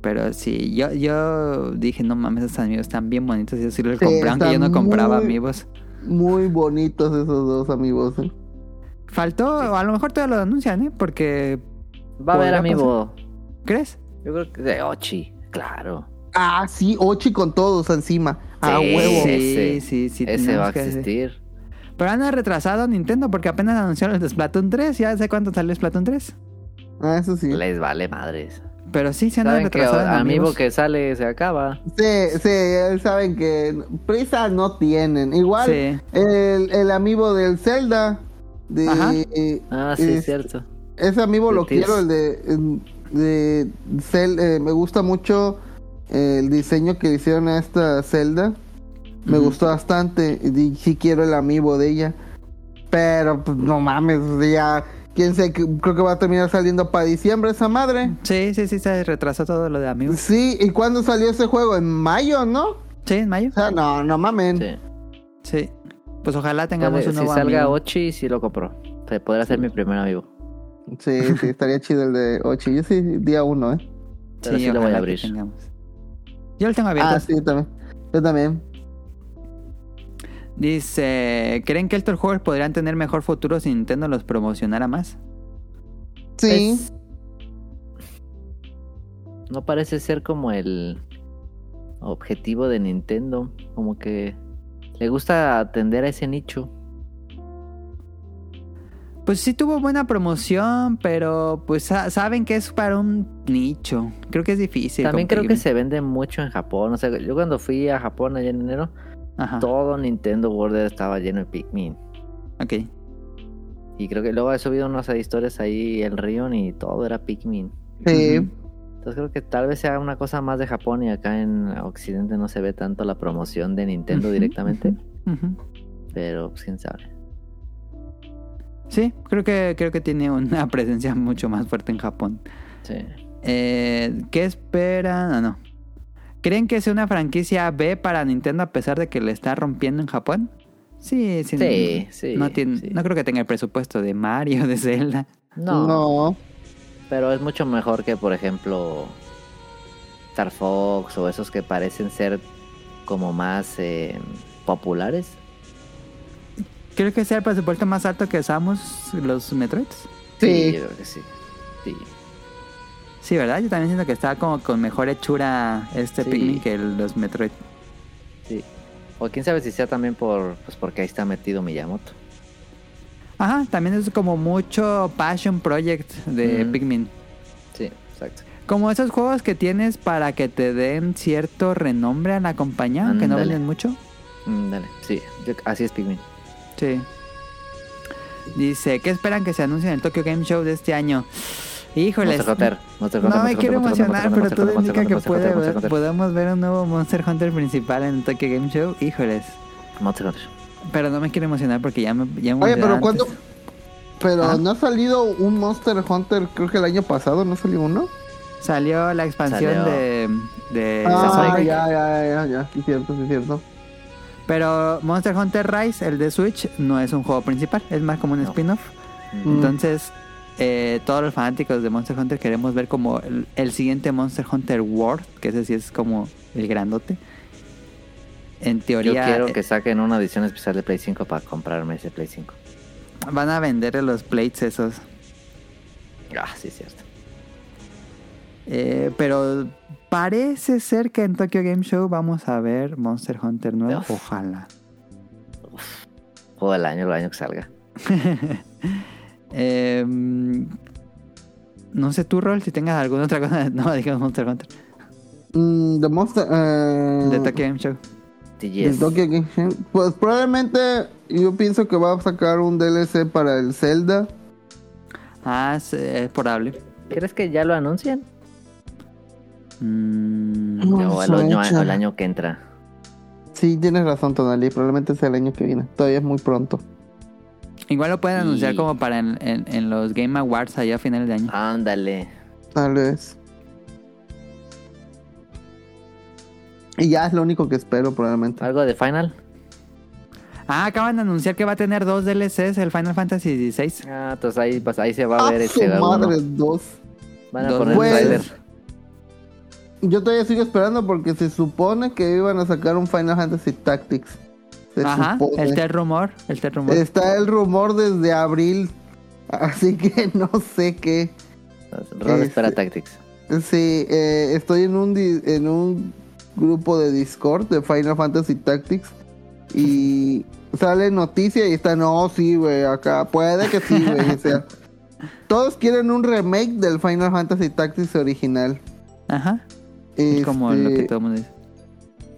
Pero sí, yo, yo dije, no mames, esos amigos están bien bonitos. Y yo sí los Sí, compré, aunque yo no compraba muy- amigos. Muy bonitos esos dos amigos. ¿eh? Faltó, o a lo mejor todavía lo anuncian, ¿eh? Porque, Va a haber amigo. ¿crees? Yo creo que de Ochi, claro. Ah, sí, Ochi con todos encima. A Sí, huevo. Sí, Ese- sí, sí. Ese va a hacer. existir. Pero han retrasado Nintendo porque apenas anunciaron el de Splatoon 3. Ya sé cuánto salió Splatoon 3. Ah, eso sí. Les vale madres. Pero sí se retrasado. en amigo amigos. que sale se acaba. Sí, sí, saben que prisa no tienen. Igual Sí. el, el amigo del Zelda. De, Ajá. Ah, sí, es- cierto. Ese amigo lo quiero, el de, de Cel- eh, me gusta mucho el diseño que hicieron a esta Zelda. Me gustó bastante. Y sí quiero el amigo de ella. Pero pues no mames, ya quién sé, que- creo que va a terminar saliendo para diciembre esa madre. Sí, sí, sí, se retrasó todo lo de amigos. Sí, ¿y cuándo salió ese juego? En mayo, ¿no? Sí, en mayo. O sea, no, no mamen. Sí. Sí. Pues ojalá tengamos un si nuevo salga amigo. Ochi, sí lo compro. O sea, podrá ser mi primer amigo. Sí, sí, estaría chido el de Ochi. Yo sí, día uno, ¿eh? Pero sí lo voy a abrir. Yo lo tengo abierto. Ah, sí, yo también. Yo también. Dice, ¿creen que estos juegos podrían tener mejor futuro si Nintendo los promocionara más? Sí. Pues, no parece ser como el objetivo de Nintendo. Como que le gusta atender a ese nicho. Pues sí tuvo buena promoción, pero pues sa- saben que es para un nicho. Creo que es difícil. También creo que se vende mucho en Japón. O sea, yo cuando fui a Japón allá en enero, Ajá. todo Nintendo World estaba lleno de Pikmin. Ok. Y creo que luego he subido unas historias ahí el Rion y todo era Pikmin. Sí. Entonces creo que tal vez sea una cosa más de Japón y acá en Occidente no se ve tanto la promoción de Nintendo directamente. Pero pues quién sabe. Sí, creo que, creo que tiene una presencia mucho más fuerte en Japón. Sí. Eh, ¿Qué esperan? Ah, no. ¿Creen que sea una franquicia B para Nintendo a pesar de que le está rompiendo en Japón? Sí, sí. Sí, sí, No, tiene, sí. no creo que tenga el presupuesto de Mario, de Zelda. No, No. pero es mucho mejor que, por ejemplo, Star Fox o esos que parecen ser como más eh, populares. Creo que sea el presupuesto más alto que usamos los Metroids. Sí. yo creo que sí. Sí. Sí, ¿verdad? Yo también siento que está como con mejor hechura este Sí. Pikmin que los Metroid. sí. O quién sabe si sea también por pues porque ahí está metido Miyamoto. Ajá, también es como mucho passion project de Ujú. Pikmin. Sí, exacto. Como esos juegos que tienes para que te den cierto renombre a la compañía, aunque no venden mucho. Mm, dale, sí, yo- así es Pikmin. Sí. Dice, ¿qué esperan que se anuncie en el Tokyo Game Show de este año? Híjoles. Monster Hunter, Monster No Hunter, me Monster quiero emocionar, Hunter, pero todo indica Hunter, que podemos ver un nuevo Monster Hunter principal en el Tokyo Game Show. Híjoles. Monster Hunter. Pero no me quiero emocionar porque ya me, ya me Oye, pero antes. ¿cuándo? Pero Ah. no ha salido un Monster Hunter, creo que el año pasado, ¿no salió uno? Salió la expansión Salió. de... de Ah, ya, ya, ya, ya, sí es cierto, sí es cierto. Pero Monster Hunter Rise, el de Switch, no es un juego principal, es más como un No. spin-off. Mm. Entonces, eh, todos los fanáticos de Monster Hunter queremos ver como el, el siguiente Monster Hunter World, que ese sí es como el grandote. En Yo teoría, quiero eh, que saquen una edición especial de Play 5 para comprarme ese Play 5. van a vender los plates esos. Ah, sí, es cierto. Eh, pero parece ser que en Tokyo Game Show vamos a ver Monster Hunter nuevo. Uf. Ojalá. Juego del año, el año que salga. Eh, no sé tú, Rol, si tengas alguna otra cosa. No, digamos Monster Hunter. Mm, The Monster... eh, De Tokyo Game Show. Tokyo Game Show. Pues probablemente yo pienso que va a sacar un DLC para el Zelda. Ah, es, es probable. ¿Crees que ya lo anuncian? Mm, No, o el año, el año que entra. Sí, tienes razón, Tonali. Probablemente sea el año que viene. Todavía es muy pronto. Igual lo pueden anunciar Y- como para en, en- en los Game Awards allá a finales de año. Ándale. Tal vez. Y ya es lo único que espero probablemente. ¿Algo de Final? Ah, acaban de anunciar que va a tener dos DLCs, el Final Fantasy XVI. Ah, entonces ahí, pues, ahí se va a ¡Ah, ver este uno. madre, dos! Van a Dos poner Pues, trailer. Yo todavía sigo esperando porque se supone que iban a sacar un Final Fantasy Tactics. Se Ajá, supone. el tel rumor, el tel rumor. Está el rumor desde abril. Así que no sé qué. Rod espera este- Tactics. Sí, eh, estoy en un, en un grupo de Discord de Final Fantasy Tactics. Y sale noticia y está, no, sí, güey, acá. Puede que sí, güey. o sea, todos quieren un remake del Final Fantasy Tactics original. Ajá, es como lo que Este, todo el mundo dice.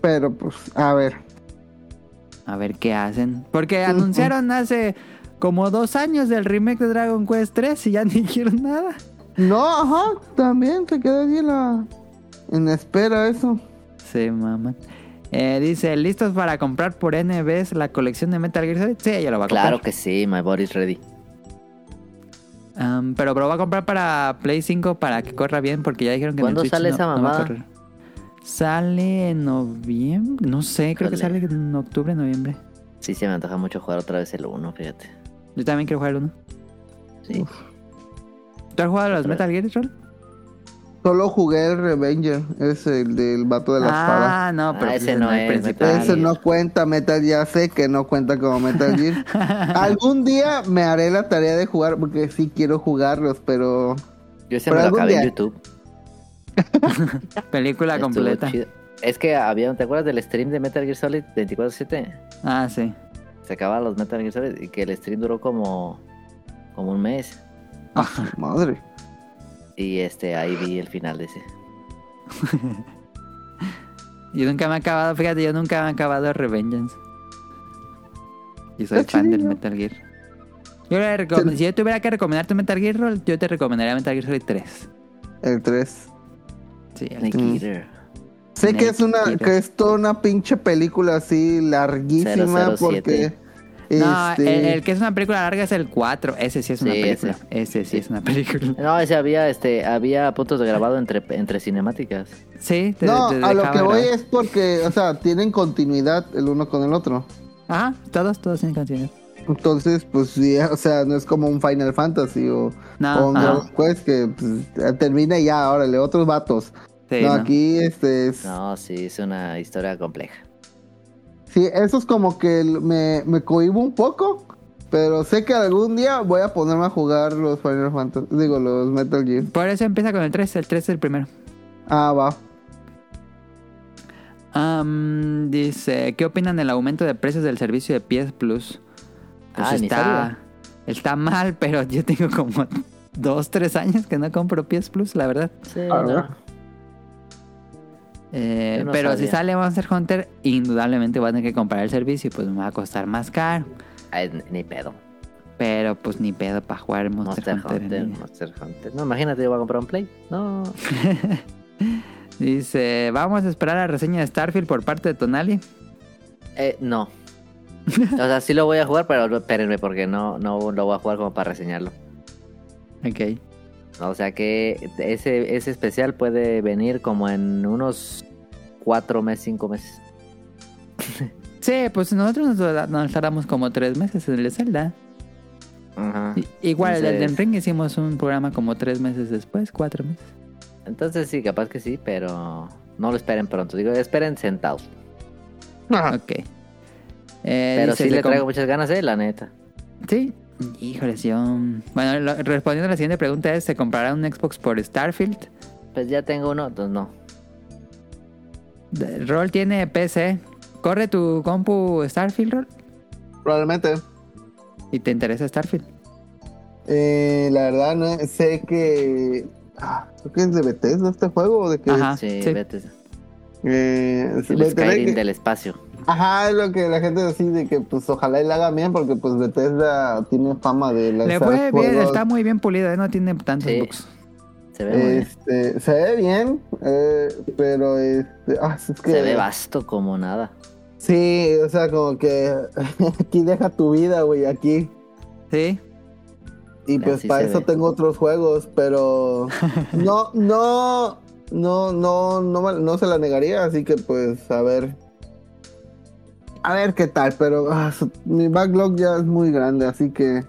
Pero pues, a ver. A ver qué hacen. Porque anunciaron hace como dos años del remake de Dragon Quest 3 y ya ni dijeron nada. No, ajá, también se queda ahí en la, en espera eso. Sí, mamá. Eh, dice, ¿listos para comprar por NBs la colección de Metal Gear Solid? Sí, ella lo va a comprar. Claro que sí, my body's ready. Um, pero, pero va a comprar para Play 5 para que corra bien porque ya dijeron que en el ¿Cuándo Switch sale no- esa no Sale en noviembre. No sé, creo que sale en octubre, noviembre. Sí, se me antoja mucho jugar otra vez el 1, fíjate. Yo también quiero jugar el 1. Sí. ¿Tú has jugado a los Metal Gear, Troll? Solo jugué el Revenger, es el del vato de la espada. Ah, no, pero Ah, pues ese ese no es principal. Metal Ese Gear. no cuenta Metal ya sé que no cuenta como Metal Gear. Algún día me haré la tarea de jugar porque sí quiero jugarlos, pero Yo ese Pero me lo algún acabé en día- YouTube. Película Estuvo completa. chido. Es que había, ¿te acuerdas del stream de Metal Gear Solid 24-7? Ah, sí. Se acababan los Metal Gear Solid y que el stream duró como, como un mes. ah, madre. Y este ahí vi el final de ese. Yo nunca me he acabado, fíjate, yo nunca me he acabado Revengeance. Y soy fan del. Metal Gear. Yo le recom-. Si yo tuviera que recomendarte un Metal Gear Roll, yo te recomendaría Metal Gear Solid 3. El 3. Sí, Mm. Sé que es una Eater. que es toda una pinche película así larguísima 007. porque No, este, el, el que es una película larga es el 4. Ese sí es una Sí, película. Ese, sí, es una película. No, ese había, este, había puntos de grabado entre, entre cinemáticas. Sí, te, no, te a lo que voy es porque, o sea, tienen continuidad el uno con el otro. Ajá, todos, todos tienen continuidad. Entonces, pues sí, o sea, no es como un Final Fantasy o, No, o un. Dragon Quest que pues, termina y ya, órale, otros vatos. Sí, no, no. aquí este es... No, sí, es una historia compleja. Sí, eso es como que me, me cohibo un poco, pero sé que algún día voy a ponerme a jugar los Final Fantasy, digo, los Metal Gear. Por eso empieza con el 3. El 3 es el primero. Ah, va. Am, dice, ¿qué opinan del aumento de precios del servicio de PS Plus? Pues Ah, está, está mal, pero yo tengo como dos, tres años que no compro PS Plus, la verdad. Sí, Ah. Eh, no pero si sale Monster Hunter, indudablemente voy a tener que comprar el servicio y pues me va a costar más caro. Ay, ni- pedo. Pero pues ni pedo para jugar Monster, Monster Hunter. Monster Hunter. No, imagínate, yo voy a comprar un Play. No. Dice, vamos a esperar la reseña de Starfield por parte de Tonali. Eh, no. O sea, sí lo voy a jugar, pero espérenme, porque no, no lo voy a jugar como para reseñarlo. Ok. O sea que ese, ese especial puede venir como en unos cuatro meses, cinco meses. Sí, pues nosotros nos, tardamos como tres meses en el Zelda. Ajá. Igual el Entonces- Elden Ring hicimos un programa como tres meses después, cuatro meses. Entonces sí, capaz que sí, pero no lo esperen pronto. Digo, esperen sentados. Ok. Eh, Pero dice, sí le traigo muchas ganas, eh, la neta. Sí. Híjole, sí, yo... Bueno, lo- respondiendo a la siguiente pregunta es, ¿se comprará un Xbox por Starfield? Pues ya tengo uno, entonces no. De- Roll tiene PC. ¿Corre tu compu Starfield, Roll? Probablemente. ¿Y te interesa Starfield? Eh, la verdad, no sé que. ah, creo que es de Bethesda este juego o de que. Ajá. Sí, sí. vete. Eh, El Bethesda Skyrim que- del espacio. Ajá, es lo que la gente decide de que pues ojalá y la haga bien porque pues Bethesda tiene fama de Le lanzar fue bien, está muy bien pulido, ¿eh? no tiene tantos Sí. bugs. Se ve muy bien. este, se ve bien, eh, pero este, ah, es que Se ve vasto como nada. Sí, o sea, como que aquí deja tu vida, güey, aquí. Sí. Y pues Así para eso ve. tengo otros juegos, pero no, no, no, no, no, no se la negaría, así que pues a ver. A ver qué tal, pero ah, su- mi backlog ya es muy grande, así que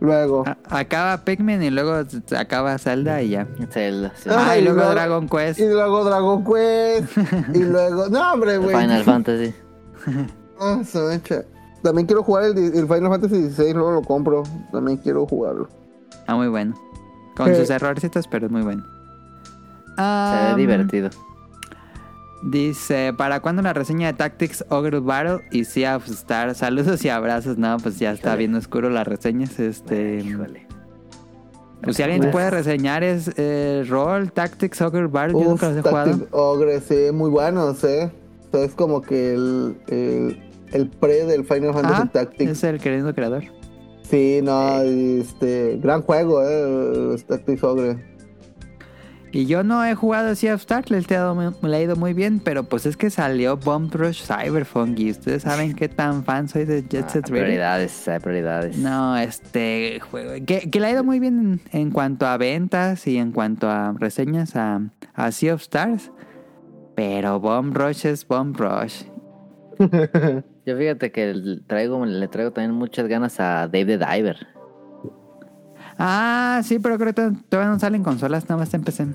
luego. A- acaba Pikmin y luego acaba Zelda y ya. Zelda, sí. Ah, Ah, y y luego luego- Dragon Quest. Y luego Dragon Quest, y luego... No, hombre, güey. Final Fantasy. Ah, se me echa. También quiero jugar el, Final Fantasy XVI, luego lo compro. También quiero jugarlo. Ah, muy bueno. Con sus errorcitos, pero es muy bueno. Se Ah, ve divertido. Dice, ¿para cuándo la reseña de Tactics Ogre Battle y Sea of Stars? Saludos y abrazos. No, pues ya está bien oscuro las reseñas. Este, Híjole. pues si alguien Uf. puede reseñar es eh, Roll Tactics Ogre Battle. Yo nunca los he jugado. Tactic Ogre, sí, muy buenos, ¿eh? O sea, es como que el, el, el pre del Final Fantasy Ah, Tactics. es el querido creador. Sí, no, este, gran juego, ¿eh? Tactics Ogre. Y yo no he jugado Sea of Stars, le he, dado muy- le ha ido muy bien, pero pues es que salió Bomb Rush Cyberpunk y ustedes saben qué tan fan soy de Jet Ah, Set Radio. prioridades, hay prioridades. No, este juego. Que, que le ha ido muy bien en, en cuanto a ventas y en cuanto a reseñas a, a Sea of Stars. Pero Bomb Rush es Bomb Rush. Yo fíjate que el- traigo, le traigo también muchas ganas a Dave the Diver. Ah, sí, pero creo que to- todavía no salen consolas, nada más en PC.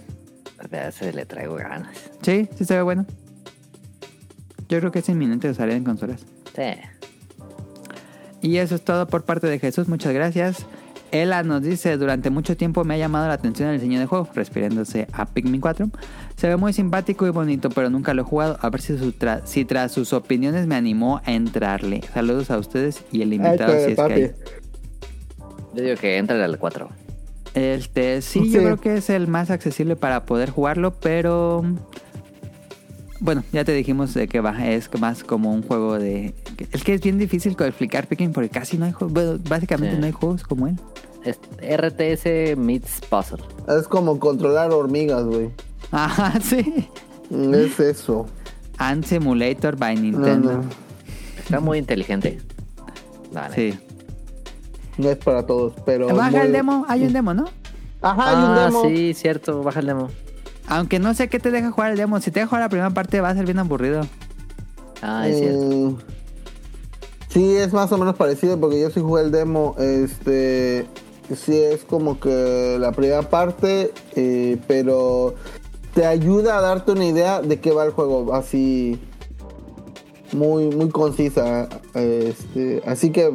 A ese le traigo ganas. Sí, sí se ve bueno. Yo creo que es inminente de salir en consolas. Sí. Y eso es todo por parte de Jesús, muchas gracias. Ella nos dice, durante mucho tiempo me ha llamado la atención el diseño de juego, refiriéndose a Pikmin 4. Se ve muy simpático y bonito, pero nunca lo he jugado. A ver si, su tra- si tras sus opiniones me animó a entrarle. Saludos a ustedes y el invitado Ay, si es que papi. hay. Yo digo que entra al 4. Este, sí, Sí. yo creo que es el más accesible para poder jugarlo, pero... Bueno, ya te dijimos de que va, es más como un juego de... Es que es bien difícil explicar Pikmin porque casi no hay juegos, bueno, básicamente Sí. no hay juegos como él. RTS meets puzzle. Es como controlar hormigas, güey. Ajá, sí. Es eso. Ant Simulator by Nintendo. no. Está muy inteligente. Neta. Sí. No es para todos, pero. Baja muy- el demo, hay un demo, ¿no? Ajá, hay un Ah, demo. sí, cierto. Baja el demo. Aunque no sé qué te deja jugar el demo. Si te deja jugar la primera parte va a ser bien aburrido. Ah, es cierto. Mm, Sí, es más o menos parecido porque yo sí jugué el demo. Este. Sí, es como que la primera parte, eh, pero te ayuda a darte una idea de qué va el juego. Así. Muy, muy concisa. Este, así que.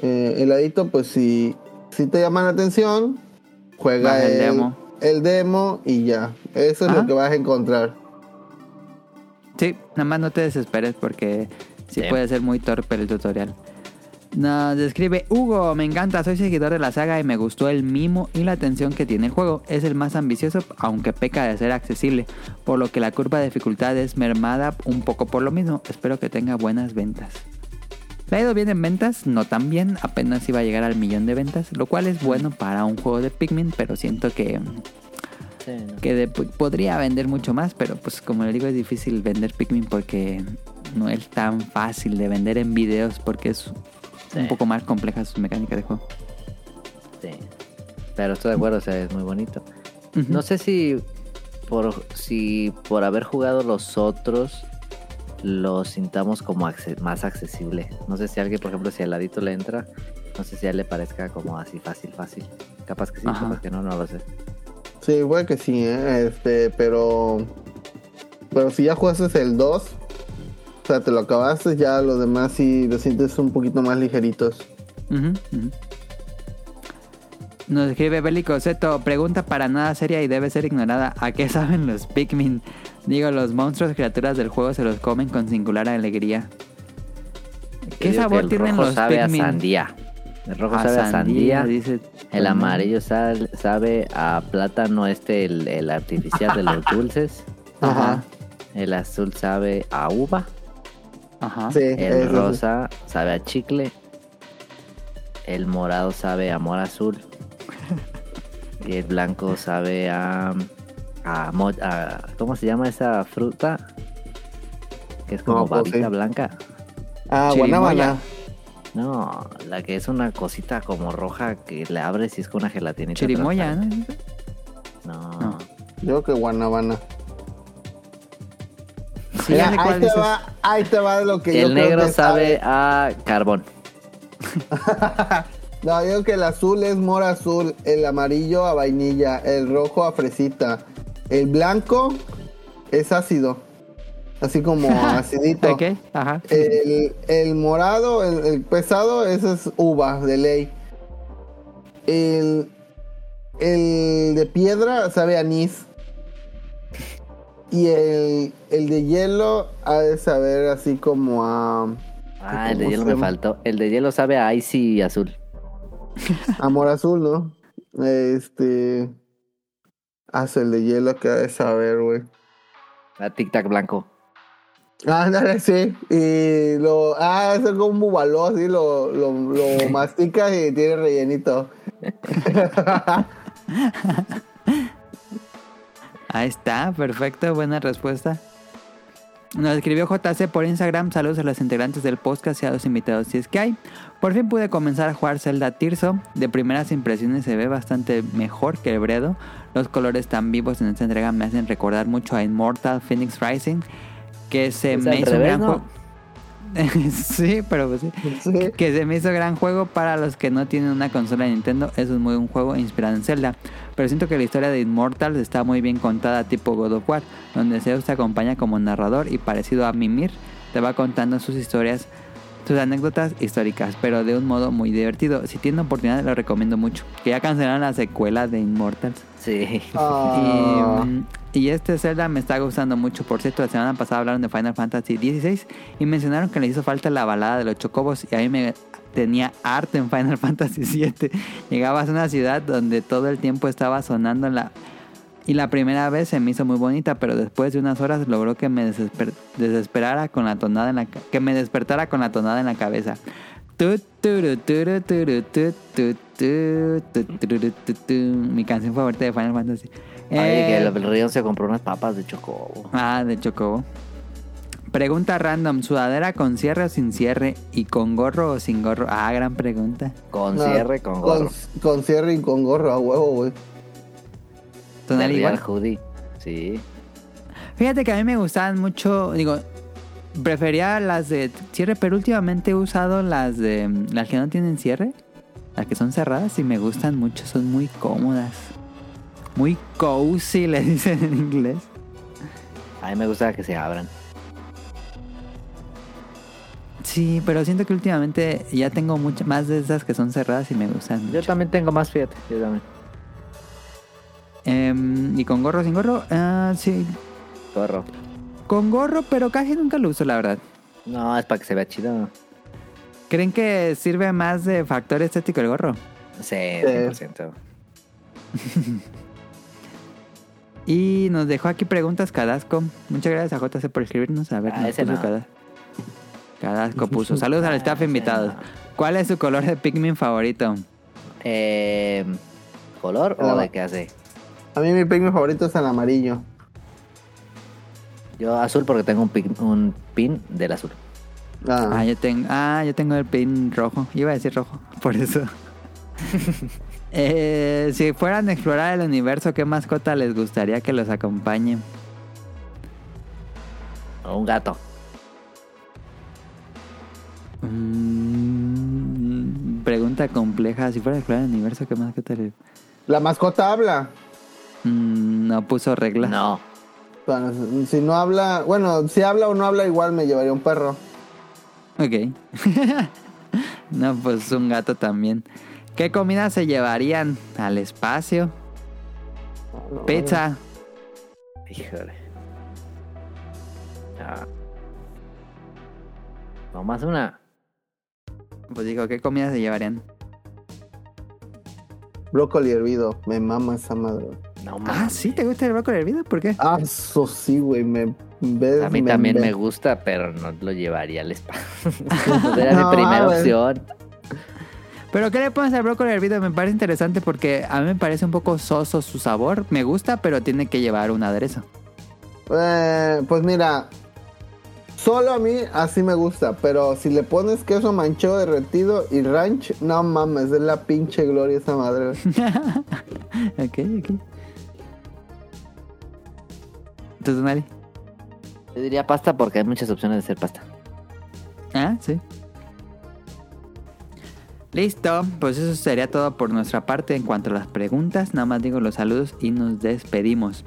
Eh, heladito, pues si, si te llama la atención, juega el el, demo. el demo y ya. Eso es Ajá. lo que vas a encontrar. Sí, nada más no te desesperes porque sí, Sí. puede ser muy torpe el tutorial. Nos describe Hugo, me encanta, soy seguidor de la saga y me gustó el mimo y la atención que tiene el juego. Es el más ambicioso, aunque peca de ser accesible, por lo que la curva de dificultad es mermada un poco por lo mismo. Espero que tenga buenas ventas. Le ha ido bien en ventas, no tan bien, apenas iba a llegar al millón de ventas, lo cual es bueno para un juego de Pikmin, pero siento que Sí, no. que de- podría vender mucho más, pero pues como le digo es difícil vender Pikmin porque no es tan fácil de vender en videos porque es Sí. un poco más compleja sus mecánicas de juego. Sí. Pero estoy de acuerdo, o sea, es muy bonito. No sé si por si por haber jugado los otros lo sintamos como acce- más accesible. No sé si alguien, por ejemplo, si al ladito le entra, no sé si a él le parezca como así fácil, fácil. Capaz que sí, Ajá. capaz que no, no lo sé. Sí, puede que sí, ¿eh? este, pero pero si ya jugaste el 2, o sea, te lo acabaste, ya los demás sí lo sientes un poquito más ligeritos. Nos escribe Bélico Zeto, pregunta para nada seria y debe ser ignorada. ¿A qué saben los Pikmin? Digo, los monstruos criaturas del juego se los comen con singular alegría. ¿Qué Yo sabor el tienen rojo los sabe Pikmin? a sandía. El rojo sabe a sandía. dice El amarillo sal- sabe a plátano este, el, el artificial de los dulces. Ajá. El azul sabe a uva. Ajá. Sí, El sí. rosa sabe a chicle. El morado sabe a amor azul. Y el blanco sabe a, a, mo- a- ¿Cómo se llama esa fruta? Que es como No, pues babita sí. blanca. Ah, Chirimoya. guanábana. No, la que es una cosita como roja que le abres y es con una gelatinita. Chirimoya. ¿no? No. No. Yo creo que Guanabana. Sí, Mira, ahí, te va, ahí te va lo que yo El creo negro que sabe a carbón. No, yo creo que el azul es mora azul, el amarillo a vainilla, el rojo a fresita, el blanco es ácido, así como acidito. Ok, ajá. El, el morado, el, el pesado, ese es uva de ley. El, el de piedra sabe a anís. Y el, el de hielo ha de saber así como a Ah, el de ¿Cómo hielo se me faltó. El de hielo sabe a icy azul. amor azul, ¿no? Este. Hace el de hielo que ha de saber, güey. A tic tac blanco. Ah, dale, sí. Y lo. Ah, es como un bubaló, así lo, lo, lo masticas y tiene rellenito. Ahí está, perfecto, buena respuesta. Nos escribió JC por Instagram, saludos a los integrantes del podcast y a los invitados si es que hay. Por fin pude comenzar a jugar Zelda Tirso. De primeras impresiones se ve bastante mejor que el Bredo. Los colores tan vivos en esta entrega me hacen recordar mucho a Immortal Phoenix Rising, que se me hizo un revés, gran ¿no? juego. sí, pero pues sí. Sí. Que se me hizo gran juego para los que no tienen una consola de Nintendo. Es muy un juego inspirado en Zelda. Pero siento que la historia de Immortals está muy bien contada, tipo God of War, donde Zeus te acompaña como narrador y parecido a Mimir, te va contando sus historias, sus anécdotas históricas, pero de un modo muy divertido. Si tienen oportunidad, lo recomiendo mucho. Que ya cancelaron la secuela de Immortals. Sí. Ah, Y, mm, y este Zelda me está gustando mucho. Por cierto, la semana pasada hablaron de Final Fantasy XVI y mencionaron que les hizo falta la balada de los chocobos. Y a mí me tenía arte en Final Fantasy VII. Llegabas a una ciudad donde todo el tiempo estaba sonando la. Y la primera vez se me hizo muy bonita, pero después de unas horas logró que me desesper- desesperara con la tonada en la que me despertara con la tonada en la cabeza. Mi canción favorita de Final Fantasy. Oye, que Eh, el, el Rion se compró unas papas de chocobo. Ah, de Chocobo. Pregunta random, ¿sudadera con cierre o sin cierre? ¿Y con gorro o sin gorro? Ah, gran pregunta. Con no, cierre, con gorro. Con, con cierre y con gorro a huevo, güey. ¿Tonal igual? Hoodie. Sí. Fíjate que a mí me gustaban mucho, digo, prefería las de cierre, pero últimamente he usado las de las que no tienen cierre, las que son cerradas y me gustan mucho, son muy cómodas. Muy cozy, le dicen en inglés. A mí me gusta que se abran. Sí, pero siento que últimamente ya tengo muchas más de esas que son cerradas y me gustan. Yo mucho. también tengo más, fíjate. Yo también. Em, ¿Y con gorro o sin gorro? Ah, sí, Gorro. con gorro, pero casi nunca lo uso, la verdad. No, es para que se vea chido. ¿Creen que sirve más de factor estético el gorro? Sí, 100%. Y nos dejó aquí preguntas Cadasco. Muchas gracias a JC por escribirnos. A ver, Ah, ese no. Cada- Cadasco puso. Saludos al staff invitados. ¿Cuál es su color de Pikmin favorito? Eh, ¿Color o de qué hace? A mí mi pigme favorito es el amarillo. Yo azul porque tengo un pin, un pin del azul. Ah, Ah, yo tengo, ah, yo tengo el pin rojo. Iba a decir rojo, por eso. Eh, si fueran a explorar el universo, ¿qué mascota les gustaría que los acompañe? Un gato. Mm, pregunta compleja. Si fuera a explorar el universo, ¿qué mascota les... La mascota habla. Mm, no puso reglas. No. Bueno, si no habla, bueno, si habla o no habla, igual me llevaría un perro. Ok. no, pues un gato también. ¿Qué comida se llevarían al espacio? No, Pizza. Híjole. Ah. Nomás una. Pues digo, ¿qué comida se llevarían? Brócoli hervido, me mama esa madre. No Ah, mames. ¿sí? ¿Te gusta el brócoli hervido? ¿Por qué? Ah, eso sí, güey, me ves, A mí me- también me- me gusta, pero no lo llevaría al espacio. Era No, mi primera opción. ¿Pero qué le pones al brócoli hervido? Me parece interesante porque a mí me parece un poco soso su sabor. Me gusta, pero tiene que llevar un aderezo. Eh, pues mira, Solo a mí así me gusta, pero si le pones queso manchego derretido y ranch, no mames, es la pinche gloria esa madre. ok, ok. ¿Entonces, Nari? Yo diría pasta porque hay muchas opciones de hacer pasta. Ah, sí. Listo, pues eso sería todo por nuestra parte en cuanto a las preguntas. Nada más digo los saludos y nos despedimos.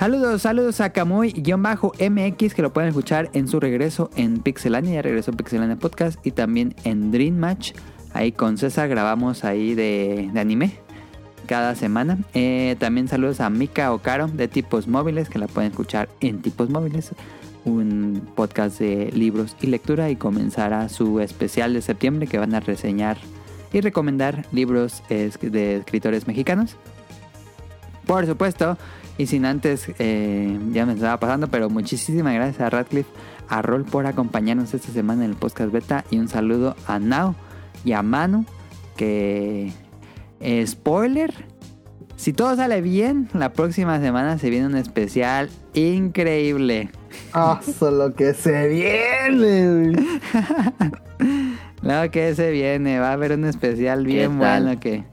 Saludos, saludos a Camuy-MX que lo pueden escuchar en su regreso en Pixelania. Ya regresó Pixelania Podcast y también en Dream Match. Ahí con César grabamos ahí de, anime cada semana. Eh, también saludos a Mika Ocaro de Tipos Móviles que la pueden escuchar en Tipos Móviles. Un podcast de libros y lectura y comenzará su especial de septiembre que van a reseñar y recomendar libros de escritores mexicanos. Por supuesto, y sin antes, eh, ya me estaba pasando, pero muchísimas gracias a Radcliffe, a Rol por acompañarnos esta semana en el podcast beta. Y un saludo a Nao y a Manu, que eh, spoiler. Si todo sale bien, la próxima semana se viene un especial increíble. Ah, solo que se viene. Claro que se viene, va a haber un especial bien bueno que,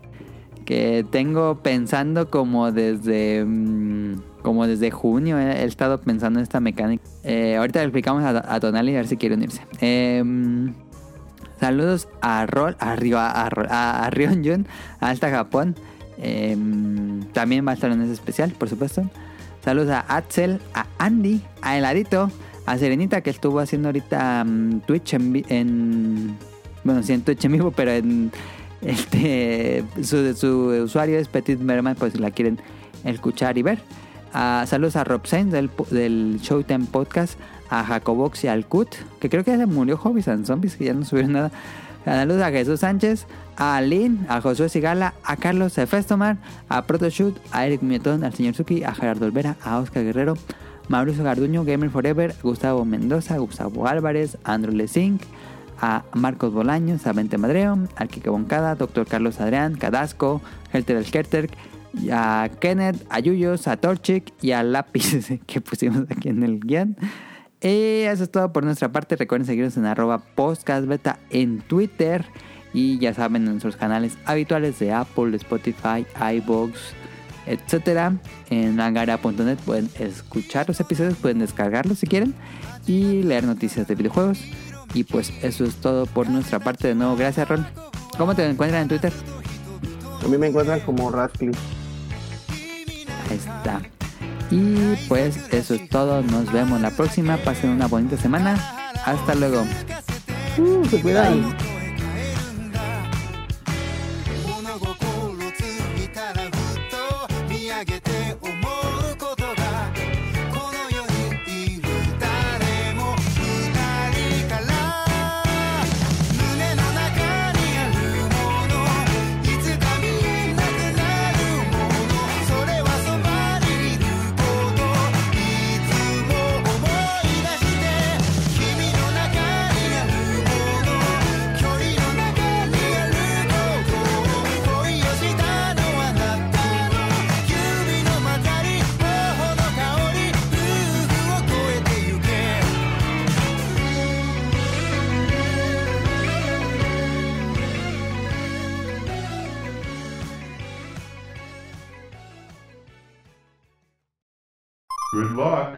que tengo pensando como desde mm, como desde junio. He, he estado pensando en esta mecánica. Eh, ahorita le explicamos a, a Tonali a ver si quiere unirse. Em, saludos a Rol, a, Ryo- a, a, a hasta Japón. Em, también va a estar en ese especial, por supuesto. Saludos a Axel, a Andy, a Heladito, a Serenita que estuvo haciendo ahorita mm, Twitch en, en- bueno, sí en Twitch en vivo, pero en este su, su usuario es Petit Merman, pues si la quieren escuchar y ver. Ah, saludos a Rob Sainz del, Showtime Podcast, a Jacobox y al Kut, que creo que ya se murió Hobbies and Zombies, que ya no subieron nada. Saludos a Jesús Sánchez, a Lynn, a Josué Sigala, a Carlos Festomar, a Protoshoot, a Eric Mietón, al señor Suki, a Gerardo Olvera, a Oscar Guerrero, Mauricio Garduño, Gamer Forever, Gustavo Mendoza, Gustavo Álvarez, Andrew Lesink, a Marcos Bolaños, a Vente Madreo, al Kike Boncada, Doctor Carlos Adrián, Cadasco, Helter el Kerter, y a Kenneth, a Yuyos, a Torchic y a Lápiz que pusimos aquí en el guion. Y eso es todo por nuestra parte. Recuerden seguirnos en arroba podcastbeta en Twitter. Y ya saben, en nuestros canales habituales de Apple, Spotify, iVoox, etcétera. En angara.net pueden escuchar los episodios, pueden descargarlos si quieren. Y leer noticias de videojuegos. Y pues eso es todo por nuestra parte. De nuevo, gracias Ron. ¿Cómo te encuentran en Twitter? A mí me encuentran como Radcliffe. Ahí está. Y pues eso es todo. Nos vemos la próxima. Pasen una bonita semana. Hasta luego. Uh, se cuidan. 物 Ló